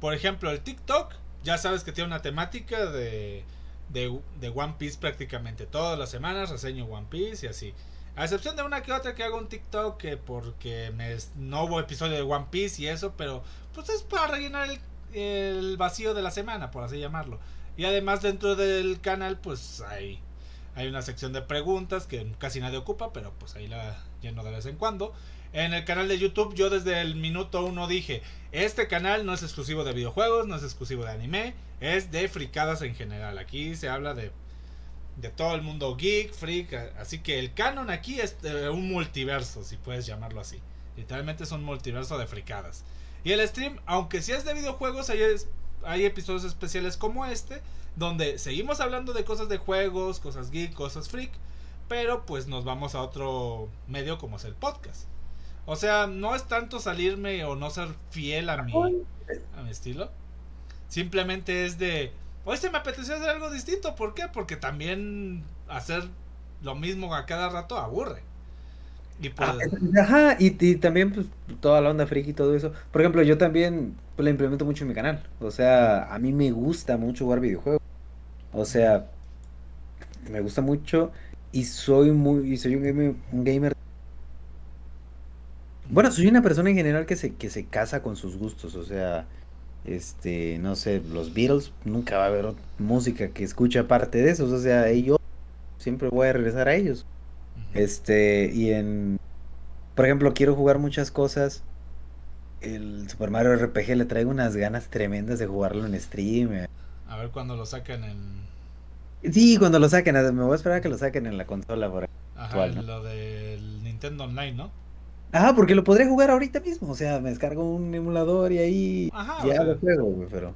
por ejemplo, el TikTok, ya sabes que tiene una temática de, de, de One Piece prácticamente. Todas las semanas reseño One Piece y así. A excepción de una que otra que hago un TikTok que porque me, no hubo episodio de One Piece y eso, pero pues es para rellenar el, vacío de la semana, por así llamarlo. Y además dentro del canal pues hay, hay una sección de preguntas que casi nadie ocupa, pero pues ahí la lleno de vez en cuando. En el canal de YouTube yo desde el minuto uno dije, este canal no es exclusivo de videojuegos, no es exclusivo de anime, es de fricadas en general. Aquí se habla de, de todo el mundo geek, freak, así que el canon aquí es un multiverso, si puedes llamarlo así. Literalmente es un multiverso de fricadas. Y el stream, aunque sí es de videojuegos, hay, hay episodios especiales como este, donde seguimos hablando de cosas de juegos, cosas geek, cosas freak, pero pues nos vamos a otro medio como es el podcast. O sea, no es tanto salirme o no ser fiel a mi, a mi estilo. Simplemente es de, hoy se me apeteció hacer algo distinto. ¿Por qué? Porque también hacer lo mismo a cada rato aburre. Y pues... Ajá, y, y, también pues toda la onda friki y todo eso. Por ejemplo, yo también pues, la implemento mucho en mi canal. O sea, a mí me gusta mucho jugar videojuegos. O sea, me gusta mucho y soy muy y soy un gamer, un gamer bueno, soy una persona en general que se, que se casa con sus gustos, o sea, este, no sé, los Beatles, nunca va a haber música que escuche aparte de eso, o sea, yo siempre voy a regresar a ellos. Este, y en, por ejemplo, quiero jugar muchas cosas. El Super Mario RPG le traigo unas ganas tremendas de jugarlo en stream. Eh. A ver cuando lo saquen en... Sí, cuando lo saquen, me voy a esperar a que lo saquen en la consola por Ajá, lo del Nintendo Online, ¿no? Ah, porque lo podré jugar ahorita mismo. O sea, me descargo un emulador y ahí ya lo juego, pero.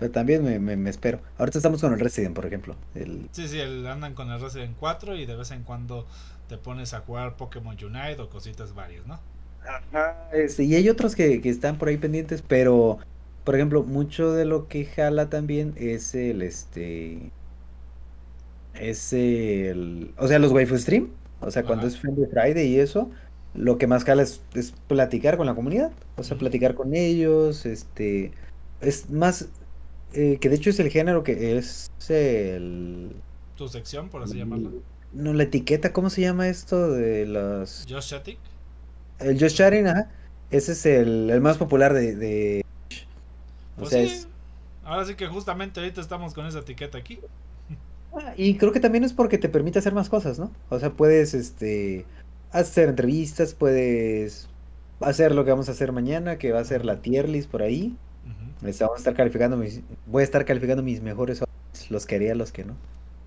Pero también me, me, espero. Ahorita estamos con el Resident, por ejemplo. El... Sí, sí, el, andan con el Resident 4 y de vez en cuando te pones a jugar Pokémon Unite o cositas varias, ¿no? Ajá, este, y hay otros que, que están por ahí pendientes, pero, por ejemplo, mucho de lo que jala también es el, este, es el, o sea, los waifu stream, o sea, cuando es Friendly Friday y eso, lo que más cala es, platicar con la comunidad, o sea, platicar con ellos, este, es más, eh, que de hecho es el género que es el... Tu sección, por así llamarlo. No, la etiqueta, ¿cómo se llama esto de los... Just Chatting. El Just Chatting, ajá. Ese es el, el más popular de... de... O pues sea, sí. Ahora sí que justamente ahorita estamos con esa etiqueta aquí. Ah, y creo que también es porque te permite hacer más cosas, ¿no? O sea, puedes, este hacer entrevistas, puedes hacer lo que vamos a hacer mañana, que va a ser la tier list por ahí. Este, vamos a estar calificando mis, voy a estar calificando mis mejores los que haría, los que no.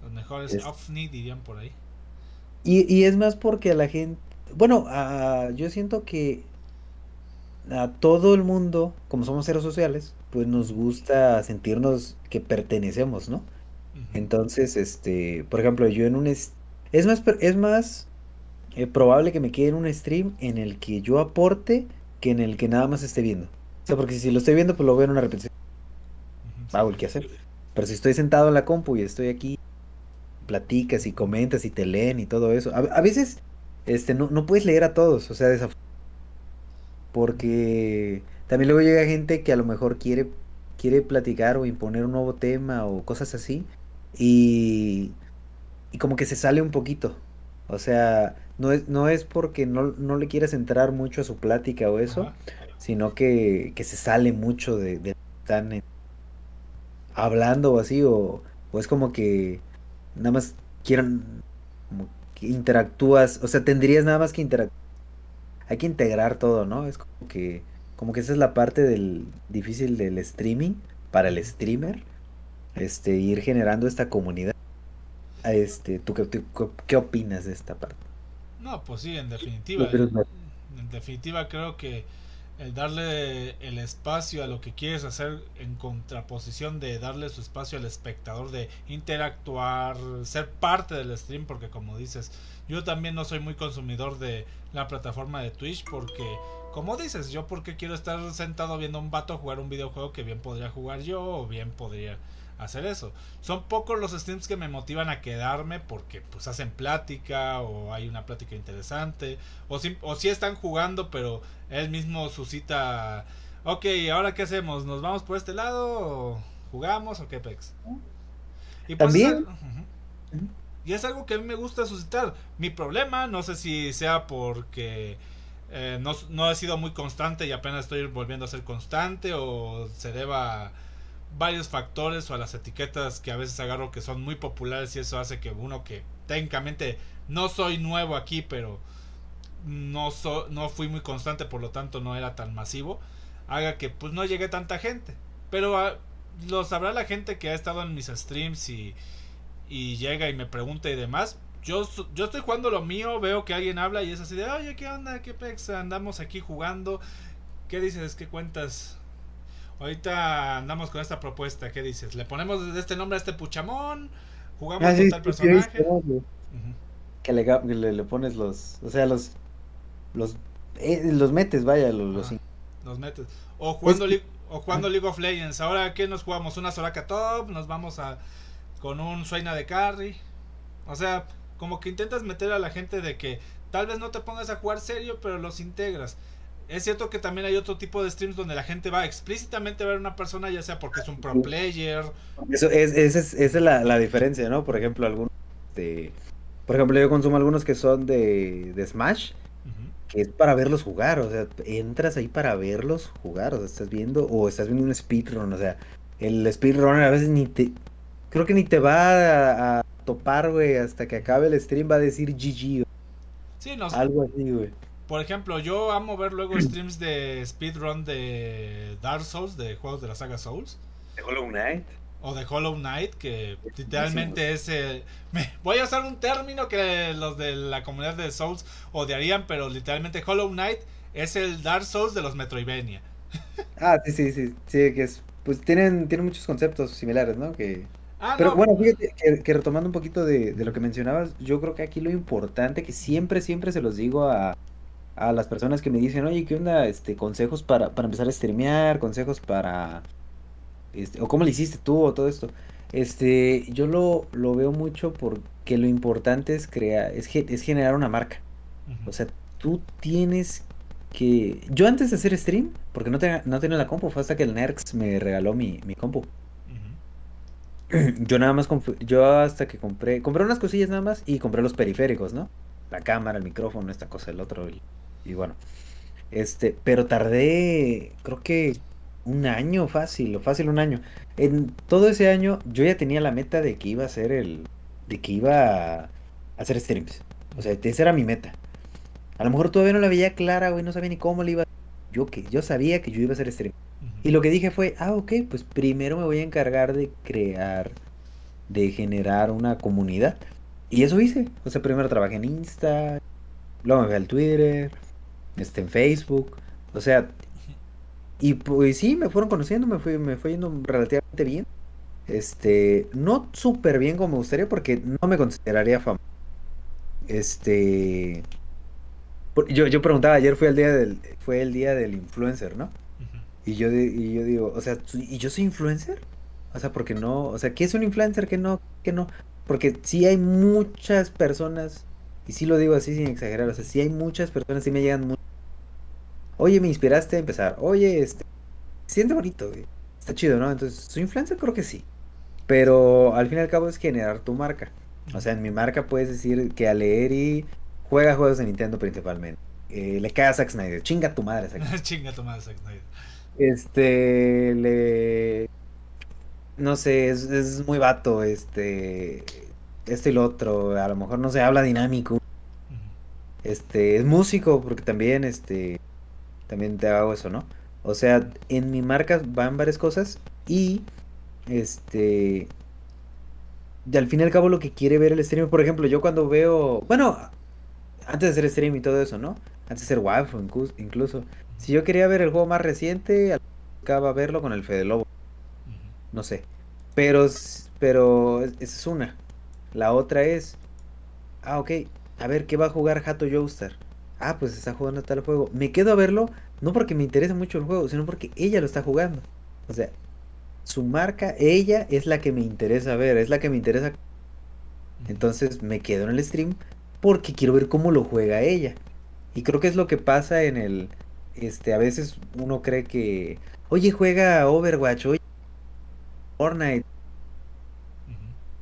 Los mejores es... dirían por ahí. Y, y, es más porque a la gente, bueno, yo siento que a todo el mundo, como somos seres sociales, pues nos gusta sentirnos que pertenecemos, ¿no? Entonces, este, por ejemplo, yo en un es, es más es más es probable que me quede en un stream en el que yo aporte que en el que nada más esté viendo. O sea, porque si lo estoy viendo, pues lo veo en una repetición. El que hacer. Pero si estoy sentado en la compu y estoy aquí, platicas y comentas y te leen y todo eso. A, veces este, no, no, puedes leer a todos, o sea, de esa Porque también luego llega gente que a lo mejor quiere, quiere platicar o imponer un nuevo tema o cosas así. Y, y como que se sale un poquito. O sea, no es, no es porque no, no le quieras entrar mucho a su plática o eso, sino que, que, se sale mucho de, de están hablando o así, o, o, es como que nada más quieran, como que interactúas, o sea, tendrías nada más que interactuar. hay que integrar todo, ¿no? Es como que, como que esa es la parte del difícil del streaming para el streamer, este, ir generando esta comunidad. Este, ¿tú qué, qué opinas de esta parte? No, pues sí, en definitiva. En definitiva creo que el darle el espacio a lo que quieres hacer en contraposición de darle su espacio al espectador de interactuar, ser parte del stream, porque como dices, yo también no soy muy consumidor de la plataforma de Twitch porque como dices, yo porque quiero estar sentado viendo a un vato jugar un videojuego que bien podría jugar yo o bien podría hacer eso. Son pocos los streams que me motivan a quedarme porque pues hacen plática o hay una plática interesante o si, o si están jugando pero él mismo suscita, ok, ahora qué hacemos, nos vamos por este lado o jugamos o qué pex. Y pues, También. y es algo que a mí me gusta suscitar. Mi problema, no sé si sea porque eh, no, no sido muy constante y apenas estoy volviendo a ser constante o se deba varios factores o a las etiquetas que a veces agarro que son muy populares y eso hace que uno que técnicamente no soy nuevo aquí, pero no, no fui muy constante, por lo tanto no era tan masivo, haga que pues no llegue tanta gente. Pero ah, lo sabrá la gente que ha estado en mis streams y, y llega y me pregunta y demás. Yo, yo estoy jugando lo mío, veo que alguien habla y es así de, oye, ¿qué onda? ¿Qué pex? Andamos aquí jugando. ¿Qué dices? ¿Qué cuentas? Ahorita andamos con esta propuesta, ¿qué dices? ¿Le ponemos este nombre a este puchamón? ¿Jugamos ah, con tal personaje? que le, le, pones los, o sea, los, los, eh, los metes, vaya, los, los, metes. O jugando, o jugando League of Legends. Ahora, ¿qué nos jugamos? Una Soraka Top, nos vamos a con un Suena de Carry. O sea, como que intentas meter a la gente de que tal vez no te pongas a jugar serio, pero los integras. Es cierto que también hay otro tipo de streams donde la gente va explícitamente a ver a una persona, ya sea porque es un pro player. Eso es, esa es, la, diferencia, ¿no? Por ejemplo, algunos de, por ejemplo, yo consumo algunos que son de, de Smash, que es para verlos jugar, o sea, entras ahí para verlos jugar, o sea, estás viendo, o estás viendo un speedrun, o sea, el speedrunner a veces ni te, creo que ni te va a, topar, güey, hasta que acabe el stream va a decir GG. Sí, no Algo así, güey. Por ejemplo, yo amo ver luego streams de speedrun de Dark Souls, de juegos de la saga Souls. De Hollow Knight. O de Hollow Knight, que literalmente es... voy a usar un término que los de la comunidad de Souls odiarían, pero literalmente Hollow Knight es el Dark Souls de los Metroidvania. Ah, sí, sí, sí, sí, que es... Pues tienen, tienen muchos conceptos similares, ¿no? Que... Ah, pero bueno, fíjate que, retomando un poquito de, de, lo que mencionabas, yo creo que aquí lo importante, que siempre, siempre se los digo a, a las personas que me dicen, oye, ¿qué onda? Este, consejos para, para empezar a streamear, consejos para, este, o cómo le hiciste tú o todo esto. Este, yo lo, lo veo mucho porque lo importante es crear, es, es generar una marca. O sea, tú tienes que... Yo antes de hacer stream, porque no, tenía, no tenía la compu, fue hasta que el Nerx me regaló mi, mi compu. Yo nada más, yo hasta que compré, compré unas cosillas nada más y compré los periféricos, ¿no? La cámara, el micrófono, esta cosa, el otro, y bueno, este, pero tardé, creo que un año fácil, o fácil un año. En todo ese año yo ya tenía la meta de que iba a ser el, de que iba a hacer streams. O sea, esa era mi meta. A lo mejor todavía no la veía clara, güey, no sabía ni cómo le iba. Yo que yo sabía que yo iba a hacer stream. Y lo que dije fue, ah, ok, pues primero me voy a encargar de crear, de generar una comunidad. Y eso hice. O sea, primero trabajé en Insta, luego me fui al Twitter, este, en Facebook, o sea, y pues sí, me fueron conociendo, me fue, me fue yendo relativamente bien. Este, no súper bien como me gustaría porque no me consideraría famoso. Este, yo, yo preguntaba, ayer fue el día del, fue el día del influencer, ¿no? Y yo, y yo digo, o sea, ¿y yo soy influencer? O sea, porque no, o sea, ¿qué es un influencer? ¿Qué no? ¿Qué no? Porque sí hay muchas personas, y sí lo digo así sin exagerar, o sea, sí hay muchas personas, sí me llegan muchas Oye, me inspiraste a empezar. Oye, este, siente bonito, Está chido, ¿no? Entonces, ¿su influencer? Creo que sí. Pero al fin y al cabo es generar tu marca. O sea, en mi marca puedes decir que Aleri juega juegos de Nintendo principalmente. Eh, le cae a Zack Snyder. Chinga tu madre, Zack Snyder. Chinga tu madre, Zack Snyder. Este, le... No sé, es, muy vato, este... Este y lo otro. A lo mejor, no se habla dinámico. Este, es músico, porque también, este, también te hago eso, ¿no? O sea, en mi marca van varias cosas y, este, y al fin y al cabo lo que quiere ver el stream, por ejemplo, yo cuando veo, bueno, antes de hacer stream y todo eso, ¿no? Antes de hacer WAF incluso, si yo quería ver el juego más reciente, acaba verlo con el Fede Lobo. No sé. Pero, pero esa es una. La otra es, ah, ok, a ver, ¿qué va a jugar Hato Joestar? Ah, pues está jugando tal juego. Me quedo a verlo, no porque me interesa mucho el juego, sino porque ella lo está jugando. O sea, su marca, ella es la que me interesa ver, es la que me interesa. Entonces me quedo en el stream porque quiero ver cómo lo juega ella. Y creo que es lo que pasa en el, este, a veces uno cree que, oye, juega Overwatch, oye, Fortnite.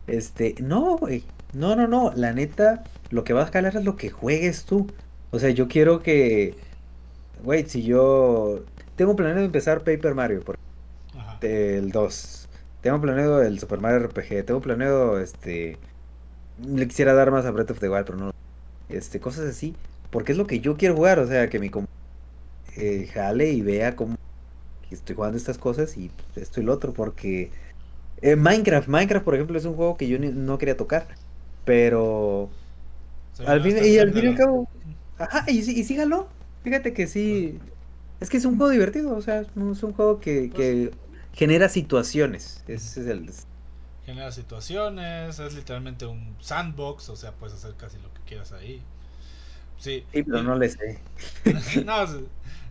Este, no, güey, no, no, no, la neta, lo que va a escalar es lo que juegues tú. O sea, yo quiero que, güey, si yo tengo planeado empezar Paper Mario, por el 2. Tengo planeado el Super Mario RPG, tengo planeado, este, le quisiera dar más a Breath of the Wild, pero no, este, cosas así, porque es lo que yo quiero jugar, o sea, que mi eh, jale y vea cómo estoy jugando estas cosas y esto y lo otro, porque eh, Minecraft, Minecraft por ejemplo es un juego que yo no quería tocar, pero al fin, y al fin y al cabo, ajá, y, y sígalo, fíjate que sí, es que es un juego divertido, o sea, es un juego que, pues que genera situaciones, ese es el... Genera situaciones, es literalmente un sandbox, o sea, puedes hacer casi lo que quieras ahí. Sí, pero no le sé. no,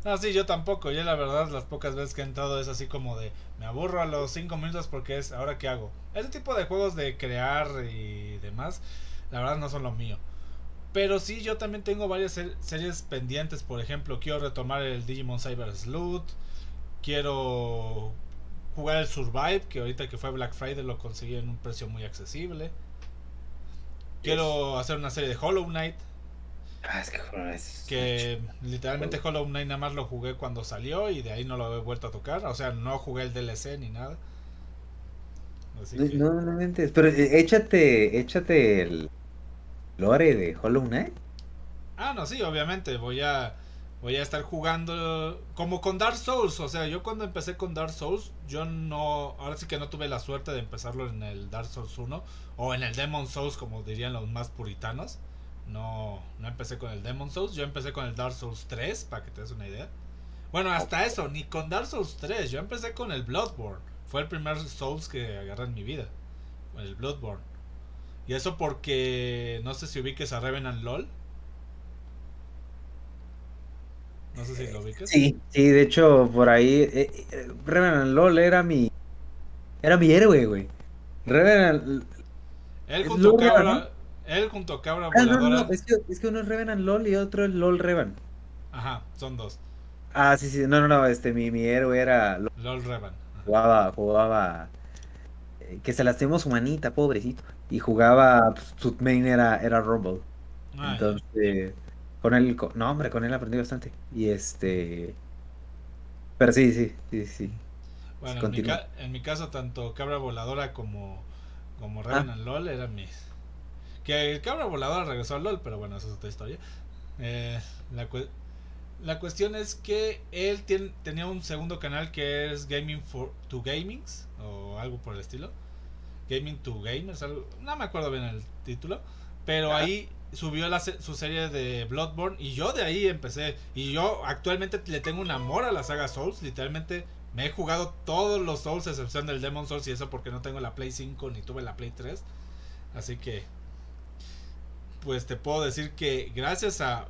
no, sí, yo tampoco. Yo la verdad las pocas veces que he entrado es así como de me aburro a los 5 minutos porque es ahora qué hago. Ese tipo de juegos de crear y demás, la verdad no son lo mío. Pero sí, yo también tengo varias series pendientes. Por ejemplo, quiero retomar el Digimon Cyber Sleuth. Quiero jugar el Survive, que ahorita que fue Black Friday lo conseguí en un precio muy accesible. Quiero hacer una serie de Hollow Knight. Ah, es que Que literalmente Hollow Knight nada más lo jugué cuando salió y de ahí no lo he vuelto a tocar. O sea, no jugué el DLC ni nada. no, no, no Pero eh, échate, échate el lore de Hollow Knight. Ah, no, sí, obviamente. Voy a voy a estar jugando como con Dark Souls. O sea, yo cuando empecé con Dark Souls, yo no. Ahora sí que no tuve la suerte de empezarlo en el Dark Souls 1 o en el Demon Souls, como dirían los más puritanos. No, no empecé con el Demon Souls, yo empecé con el Dark Souls 3, para que te des una idea. Bueno, hasta eso, ni con Dark Souls 3, yo empecé con el Bloodborne. Fue el primer Souls que agarré en mi vida. El Bloodborne. Y eso porque no sé si ubiques a Revenant LOL. No sé si lo ubiques. Sí, sí, de hecho, por ahí. Eh, eh, Revenant LOL era mi. Era mi héroe, güey. Revenant. Él junto, a él junto a Cabra ah, Voladora. es, que, uno es Revenant LOL y otro es LOL Revan. Ajá, son dos. Ah, sí, sí, no, no, no, este, mi, mi héroe era LOL, Revan. Jugaba, jugaba. Eh, que se lastimó su manita, pobrecito. Y jugaba, pues, su main era, era Rumble. Ah, Entonces, con él, no, hombre, con él aprendí bastante. Y este. Pero sí, sí, sí, sí. Bueno, en mi, en mi, caso, tanto Cabra Voladora como, como Revenant ah. LOL eran mis que el cabra volador regresó al LOL, pero bueno, esa es otra historia. Eh, la, la, cuestión es que él tenía un segundo canal que es Gaming for to Gamings o algo por el estilo. Gaming to Gamers, no me acuerdo bien el título, pero ahí subió la, su serie de Bloodborne y yo de ahí empecé. Y yo actualmente le tengo un amor a la saga Souls, literalmente me he jugado todos los Souls, excepción del Demon Souls y eso porque no tengo la Play 5 ni tuve la Play 3. Así que pues te puedo decir que gracias a...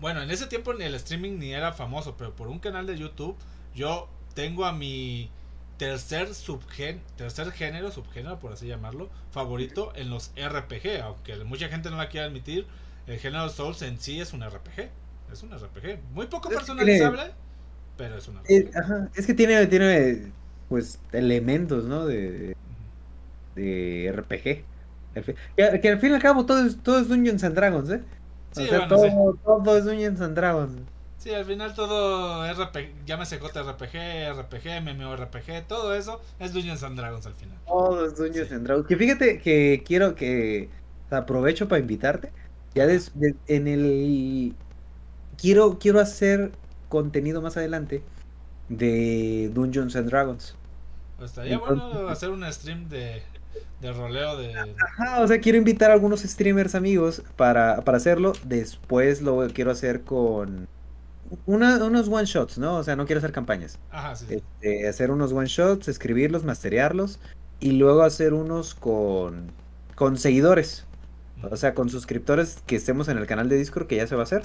Bueno, en ese tiempo ni el streaming ni era famoso, pero por un canal de YouTube yo tengo a mi tercer subgen, tercer género, subgénero por así llamarlo, favorito en los RPG, aunque mucha gente no la quiera admitir, el género Souls en sí es un RPG, es un RPG, muy poco personalizable, pero es un RPG. Es, es que tiene, tiene pues elementos, ¿no? De, de RPG. Que, al fin y al cabo todo es, todo es Dungeons and Dragons, ¿eh? Sí, o sea, todo, todo es Dungeons and Dragons. Sí, al final todo RPG, llámese JRPG, RPG, MMORPG, todo eso es Dungeons and Dragons al final. Todo es Dungeons and Dragons. Que fíjate que quiero que aprovecho para invitarte Ya des- de- en el... Quiero, quiero hacer contenido más adelante de Dungeons and Dragons. Pues estaría Entonces- bueno hacer un stream de, de roleo de... Ajá, o sea, quiero invitar a algunos streamers amigos para, para hacerlo. Después lo quiero hacer con una- unos one shots, ¿no? O sea, no quiero hacer campañas. Ajá, sí. sí. Este, hacer unos one shots, escribirlos, masterearlos y luego hacer unos con, con seguidores. O sea, con suscriptores que estemos en el canal de Discord, que ya se va a hacer.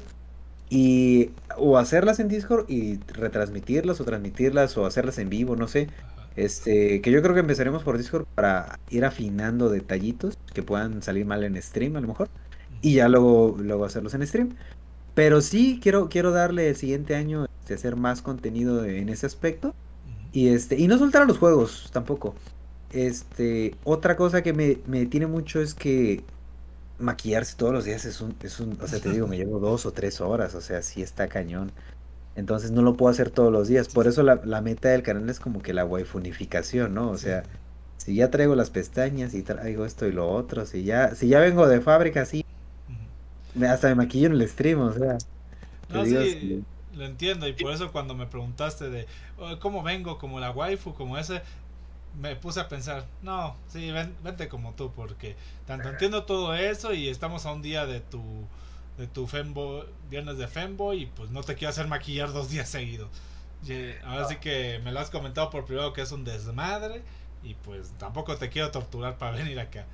Y o hacerlas en Discord y retransmitirlas o transmitirlas o hacerlas en vivo, no sé. Ajá. Este, que yo creo que empezaremos por Discord para ir afinando detallitos que puedan salir mal en stream a lo mejor. Y ya luego, luego hacerlos en stream. Pero sí quiero, quiero darle el siguiente año este, hacer más contenido en ese aspecto. Y este, y no soltar a los juegos tampoco. Este, otra cosa que me, me detiene mucho es que maquillarse todos los días es un, es un, o sea, te digo, me llevo dos o tres horas, o sea, sí está cañón. Entonces no lo puedo hacer todos los días. Por eso la, la meta del canal es como que la waifunificación, ¿no? O Sí. sea, si ya traigo las pestañas y traigo esto y lo otro, si ya, si ya vengo de fábrica así, hasta me maquillo en el stream, o sea. No, sí. lo entiendo y por eso cuando me preguntaste de "Oh, cómo vengo, como la waifu, como ese, me puse a pensar, no, sí, ven- vente como tú, porque tanto entiendo todo eso y estamos a un día de tu de tu fembo, viernes de fembo y pues no te quiero hacer maquillar dos días seguidos. Ahora sí que me lo has comentado por privado que es un desmadre y pues tampoco te quiero torturar para venir acá.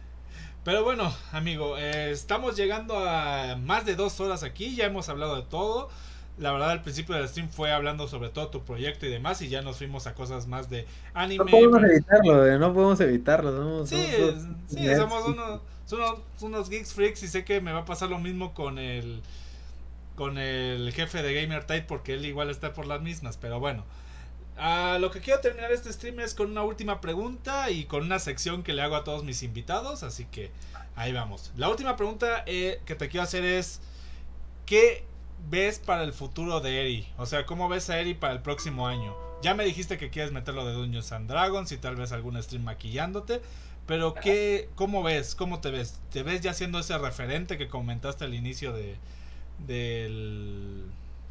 Pero bueno, amigo, eh, estamos llegando a más de dos horas aquí, ya hemos hablado de todo. La verdad, al principio del stream fue hablando sobre todo tu proyecto y demás, y ya nos fuimos a cosas más de anime. No podemos pero- evitarlo, eh, no podemos evitarlo. somos- Sí, somos- sí, somos unos, somos unos geeks freaks y sé que me va a pasar lo mismo con el con el jefe de Gamer Tide porque él igual está por las mismas, pero bueno. Lo que quiero terminar este stream es con una última pregunta y con una sección que le hago a todos mis invitados, así que ahí vamos. La última pregunta eh, que te quiero hacer es ¿qué ves para el futuro de Eri? O sea, ¿cómo ves a Eri para el próximo año? Ya me dijiste que quieres meterlo de Dungeons and Dragons y tal vez algún stream maquillándote, pero ¿qué, ¿cómo ves? ¿Cómo te ves? ¿Te ves ya siendo ese referente que comentaste al inicio de, del,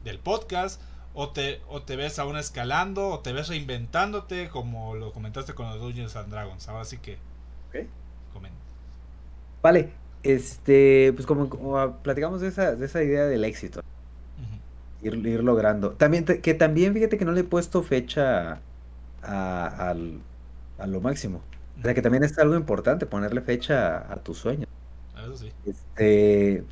del podcast? ¿O te, ¿O te ves aún escalando? ¿O te ves reinventándote como lo comentaste con los Dungeons and Dragons? Ahora sí que... Ok. comenta. Vale, este, pues como, como platicamos de esa, de esa idea del éxito, ir, ir logrando. También, te- que también fíjate que no le he puesto fecha a, al- a lo máximo. O sea que también es algo importante ponerle fecha a, a tus sueños. Eso sí. Este,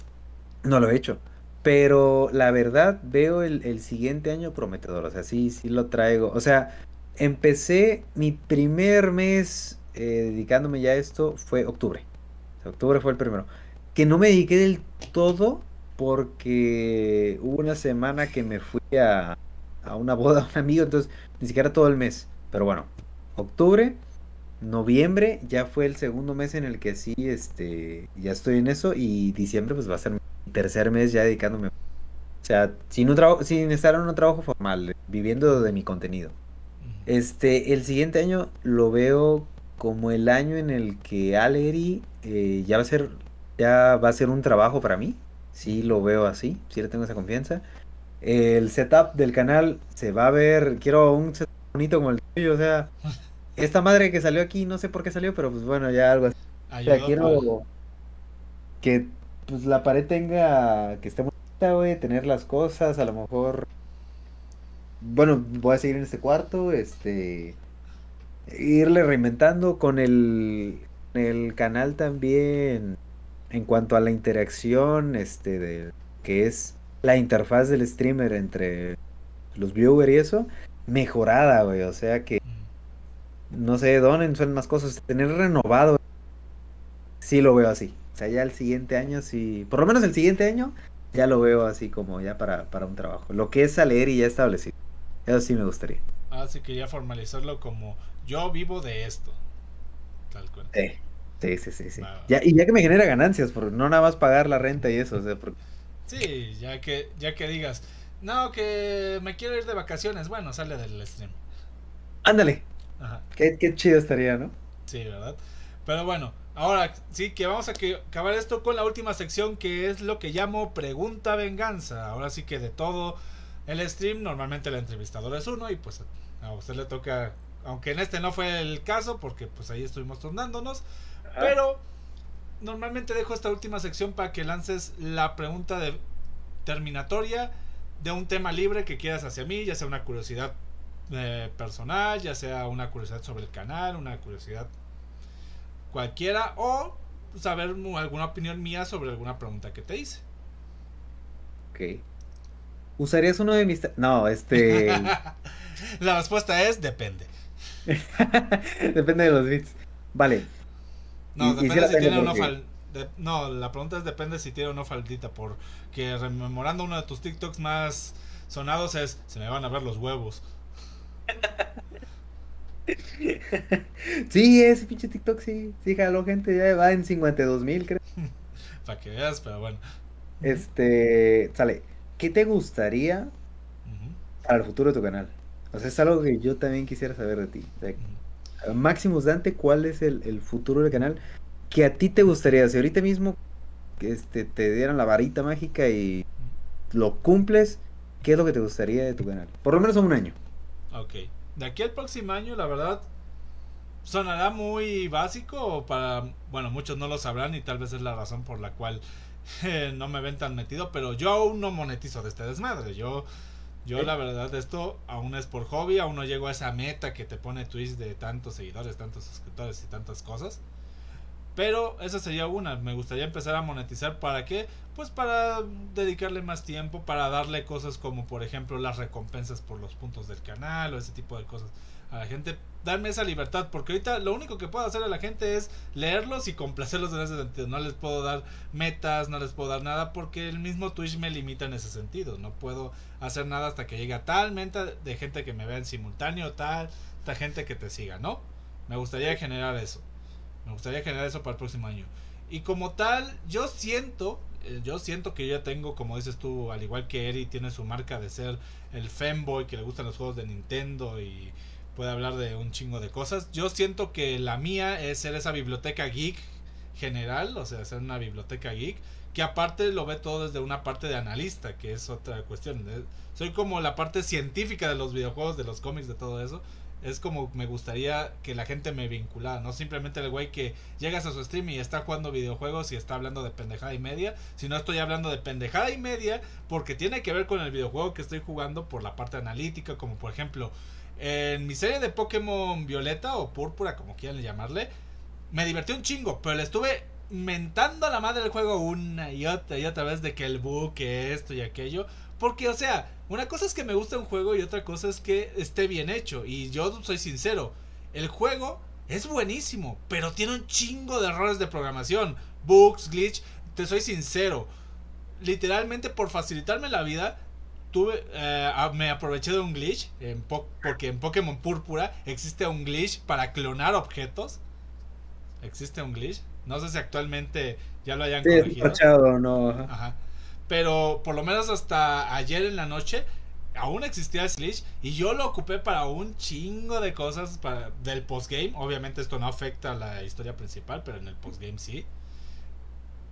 no lo he hecho. Pero la verdad veo el, el siguiente año prometedor. O sea, sí, sí lo traigo. O sea, empecé mi primer mes eh, dedicándome ya a esto fue octubre. O sea, octubre fue el primero. Que no me dediqué del todo porque hubo una semana que me fui a, a una boda a un amigo, entonces ni siquiera todo el mes. Pero bueno, octubre, noviembre ya fue el segundo mes en el que sí, este, ya estoy en eso y diciembre pues va a ser mi tercer mes ya dedicándome. O sea, sin un trabajo, sin estar en un trabajo formal, viviendo de mi contenido. Este, el siguiente año lo veo como el año en el que Aleri eh, ya va a ser, ya va a ser un trabajo para mí. Sí, lo veo así, sí le tengo esa confianza. El setup del canal se va a ver, quiero un setup bonito como el tuyo, o sea, esta madre que salió aquí, no sé por qué salió, pero pues bueno, ya algo así. O sea, Ayudó quiero que pues la pared tenga, que esté bonita, güey, tener las cosas, a lo mejor, bueno, voy a seguir en este cuarto, este, irle reinventando con el, el canal también, en cuanto a la interacción, este, de, que es la interfaz del streamer entre los viewers y eso, mejorada, güey, o sea que. No sé, donen, son más cosas. Tener renovado, sí lo veo así. O sea, ya el siguiente año, sí, por lo menos el siguiente año, ya lo veo así como ya para, para un trabajo. Lo que es a leer y ya establecido. Eso sí me gustaría. Así que ya formalizarlo como yo vivo de esto. Tal cual. Sí, sí, sí, sí. sí. Va. Ya, y ya que me genera ganancias, por no nada más pagar la renta y eso, o sea, porque- Sí, ya que, ya que digas, no, que me quiero ir de vacaciones, bueno, sale del stream. Ándale, Ajá, qué, qué chido estaría, ¿no? sí, ¿verdad? Pero bueno, Ahora sí que vamos a que acabar esto con la última sección que es lo que llamo pregunta venganza. Ahora sí que de todo el stream normalmente el entrevistador es uno y pues a usted le toca, aunque en este no fue el caso porque pues ahí estuvimos tornándonos, pero normalmente dejo esta última sección para que lances la pregunta de terminatoria de un tema libre que quieras hacia mí, ya sea una curiosidad eh, personal, ya sea una curiosidad sobre el canal, una curiosidad cualquiera o saber alguna opinión mía sobre alguna pregunta que te hice. Ok. ¿Usarías uno de mis... No, este... La respuesta es depende. depende de los bits. Vale. No, depende si tiene o no No, la pregunta es depende si tiene o no faldita. Porque rememorando uno de tus TikToks más sonados es: se me van a ver los huevos. Sí, ese pinche TikTok sí, sí jaló gente, ya va en 52 mil, creo. Para que veas, pero bueno. Este, sale, ¿qué te gustaría para el futuro de tu canal? O sea, es algo que yo también quisiera saber de ti. Máximos Dante, ¿cuál es el, futuro del canal? Que a ti te gustaría, si ahorita mismo este, te dieran la varita mágica y lo cumples, ¿qué es lo que te gustaría de tu canal? Por lo menos un año. Ok. De aquí al próximo año, la verdad, sonará muy básico para, bueno, muchos no lo sabrán y tal vez es la razón por la cual eh, no me ven tan metido, pero yo aún no monetizo de este desmadre. Yo yo la verdad esto aún es por hobby, aún no llego a esa meta que te pone Twitch de tantos seguidores, tantos suscriptores y tantas cosas. Pero esa sería una, me gustaría empezar a monetizar para qué? Pues para dedicarle más tiempo, para darle cosas como por ejemplo las recompensas por los puntos del canal o ese tipo de cosas a la gente, darme esa libertad, porque ahorita lo único que puedo hacer a la gente es leerlos y complacerlos en ese sentido. No les puedo dar metas, no les puedo dar nada, porque el mismo Twitch me limita en ese sentido. No puedo hacer nada hasta que llegue a tal meta de gente que me vea en simultáneo, tal, tal gente que te siga, ¿no? Me gustaría generar eso. Me gustaría generar eso para el próximo año. Y como tal, yo siento, eh, yo siento que yo ya tengo, como dices tú, al igual que Eri, tiene su marca de ser el femboy que le gustan los juegos de Nintendo y puede hablar de un chingo de cosas. Yo siento que la mía es ser esa biblioteca geek general, o sea, ser una biblioteca geek, que aparte lo ve todo desde una parte de analista, que es otra cuestión. Soy como la parte científica de los videojuegos, de los cómics, de todo eso. Es como me gustaría que la gente me vinculara, no simplemente el güey que llegas a su stream y está jugando videojuegos y está hablando de pendejada y media, sino estoy hablando de pendejada y media porque tiene que ver con el videojuego que estoy jugando por la parte analítica, como por ejemplo, en mi serie de Pokémon Violeta o Púrpura, como quieran llamarle, me divertí un chingo, pero le estuve mentando a la madre del juego una y otra y otra vez de que el bug, que esto y aquello. Porque, o sea, una cosa es que me guste un juego y otra cosa es que esté bien hecho. Y yo soy sincero, el juego es buenísimo, pero tiene un chingo de errores de programación, bugs, glitch. Te soy sincero, literalmente por facilitarme la vida, tuve, eh, me aproveché de un glitch, en porque en Pokémon Púrpura existe un glitch para clonar objetos. Existe un glitch. No sé si actualmente ya lo hayan corregido. no. Ajá. Pero por lo menos hasta ayer en la noche aún existía glitch y yo lo ocupé para un chingo de cosas para, del postgame. Obviamente esto no afecta a la historia principal, pero en el postgame sí.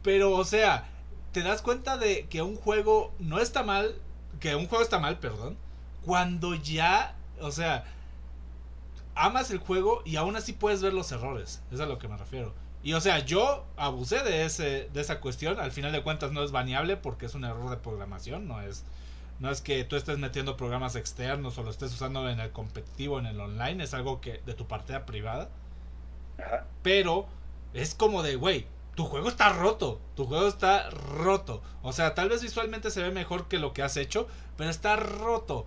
Pero o sea, te das cuenta de que un juego no está mal que un juego está mal, perdón, cuando ya, o sea, amas el juego y aún así puedes ver los errores. Es a lo que me refiero. Y o sea, yo abusé de ese de esa cuestión, al final de cuentas no es baneable porque es un error de programación, no es no es que tú estés metiendo programas externos o lo estés usando en el competitivo, en el online, es algo que de tu partida privada. Pero es como de, güey, tu juego está roto, tu juego está roto. O sea, tal vez visualmente se ve mejor que lo que has hecho, pero está roto.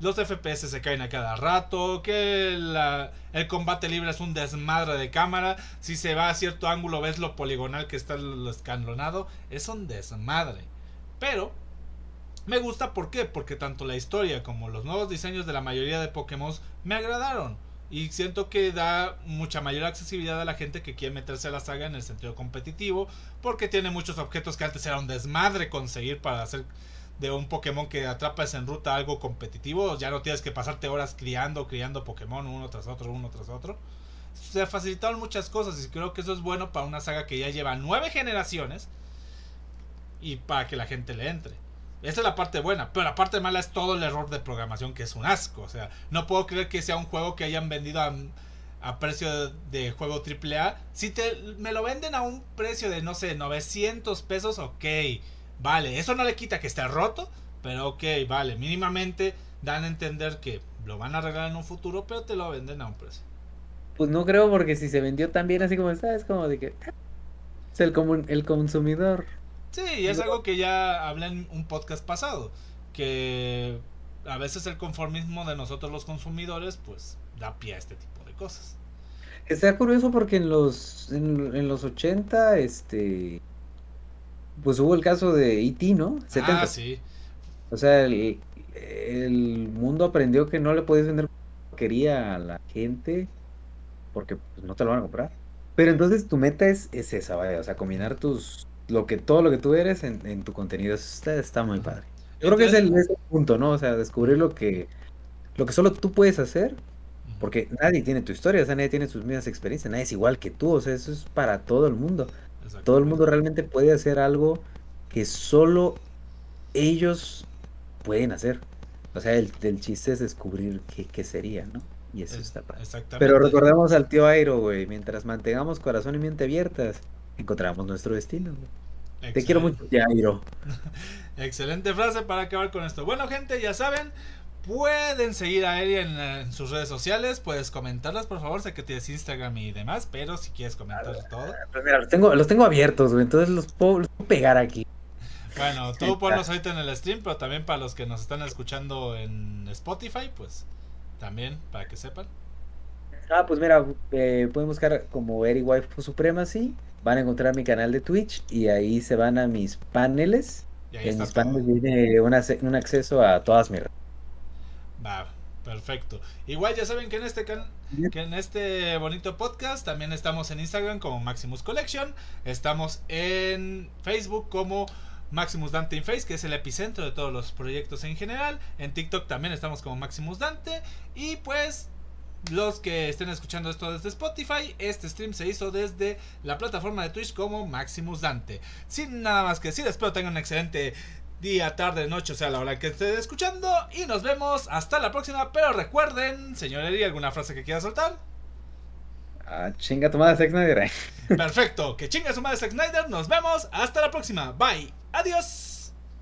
Los FPS se caen a cada rato, que el combate libre es un desmadre de cámara. Si se va a cierto ángulo ves lo poligonal que está lo escalonado. Es un desmadre. Pero me gusta, ¿por qué? Porque tanto la historia como los nuevos diseños de la mayoría de Pokémon me agradaron. Y siento que da mucha mayor accesibilidad a la gente que quiere meterse a la saga en el sentido competitivo. Porque tiene muchos objetos que antes era un desmadre conseguir para hacer de un Pokémon que atrapas en ruta algo competitivo. Ya no tienes que pasarte horas criando, criando Pokémon uno tras otro, uno tras otro. se facilitaron muchas cosas y creo que eso es bueno para una saga que ya lleva nueve generaciones y para que la gente le entre. Esa es la parte buena, pero la parte mala es todo el error de programación que es un asco. O sea, no puedo creer que sea un juego que hayan vendido a, a precio de, juego AAA. Si te, me lo venden a un precio de, no sé, 900 pesos, ok, vale. Eso no le quita que esté roto, pero ok, vale. Mínimamente dan a entender que lo van a arreglar en un futuro, pero te lo venden a un precio. Pues no creo, porque si se vendió tan bien así como está, es como de que es el, el consumidor Sí, es algo que ya hablé en un podcast pasado, que a veces el conformismo de nosotros los consumidores pues da pie a este tipo de cosas. Está curioso porque en los en, los 80 este pues hubo el caso de E.T., ¿no? 70. Ah, sí. O sea, el, el mundo aprendió que no le podías vender quería a la gente porque pues, no te lo van a comprar. Pero entonces tu meta es, es esa, vaya, o sea, combinar tus lo que todo lo que tú eres en, tu contenido. está, está muy padre. Yo creo que es el, punto, ¿no? O sea, descubrir lo que, lo que solo tú puedes hacer, porque nadie tiene tu historia, o sea, nadie tiene sus mismas experiencias, nadie es igual que tú, o sea, eso es para todo el mundo. Todo el mundo realmente puede hacer algo que solo ellos pueden hacer. O sea, el, chiste es descubrir qué, qué sería, ¿no? Y eso está padre. Pero recordemos al tío Airo, güey, mientras mantengamos corazón y mente abiertas, encontramos nuestro destino. Te quiero mucho, Jairo. Excelente frase para acabar con esto. Bueno, gente, ya saben, pueden seguir a Eri en, sus redes sociales. Puedes comentarlas, por favor. Sé que tienes Instagram y demás, pero si quieres comentar todo. Pues mira, los tengo, los tengo abiertos, güey. Entonces los puedo, pegar aquí. Bueno, tú ponlos ahorita en el stream, pero también para los que nos están escuchando en Spotify, pues también para que sepan. Ah, pues mira, eh, pueden buscar como Eri Wife Supremacy van a encontrar mi canal de Twitch y ahí se van a mis paneles. en mis paneles viene un acceso a todas mis redes. Va, perfecto. Igual ya saben que en este can que en este bonito podcast también estamos en Instagram como Maximus Collection, estamos en Facebook como Maximus Dante in Face, que es el epicentro de todos los proyectos en general. En TikTok también estamos como Maximus Dante y pues los que estén escuchando esto desde Spotify, este stream se hizo desde la plataforma de Twitch como Maximus Dante. Sin nada más que decir, espero tengan un excelente día, tarde, noche, o sea, la hora que estén escuchando. Y nos vemos hasta la próxima. Pero recuerden, señor Eri, ¿alguna frase que quiera soltar? Ah, chinga tu madre Zack Snyder. Perfecto, que chinga su madre Zack Snyder. Nos vemos hasta la próxima. Bye. Adiós.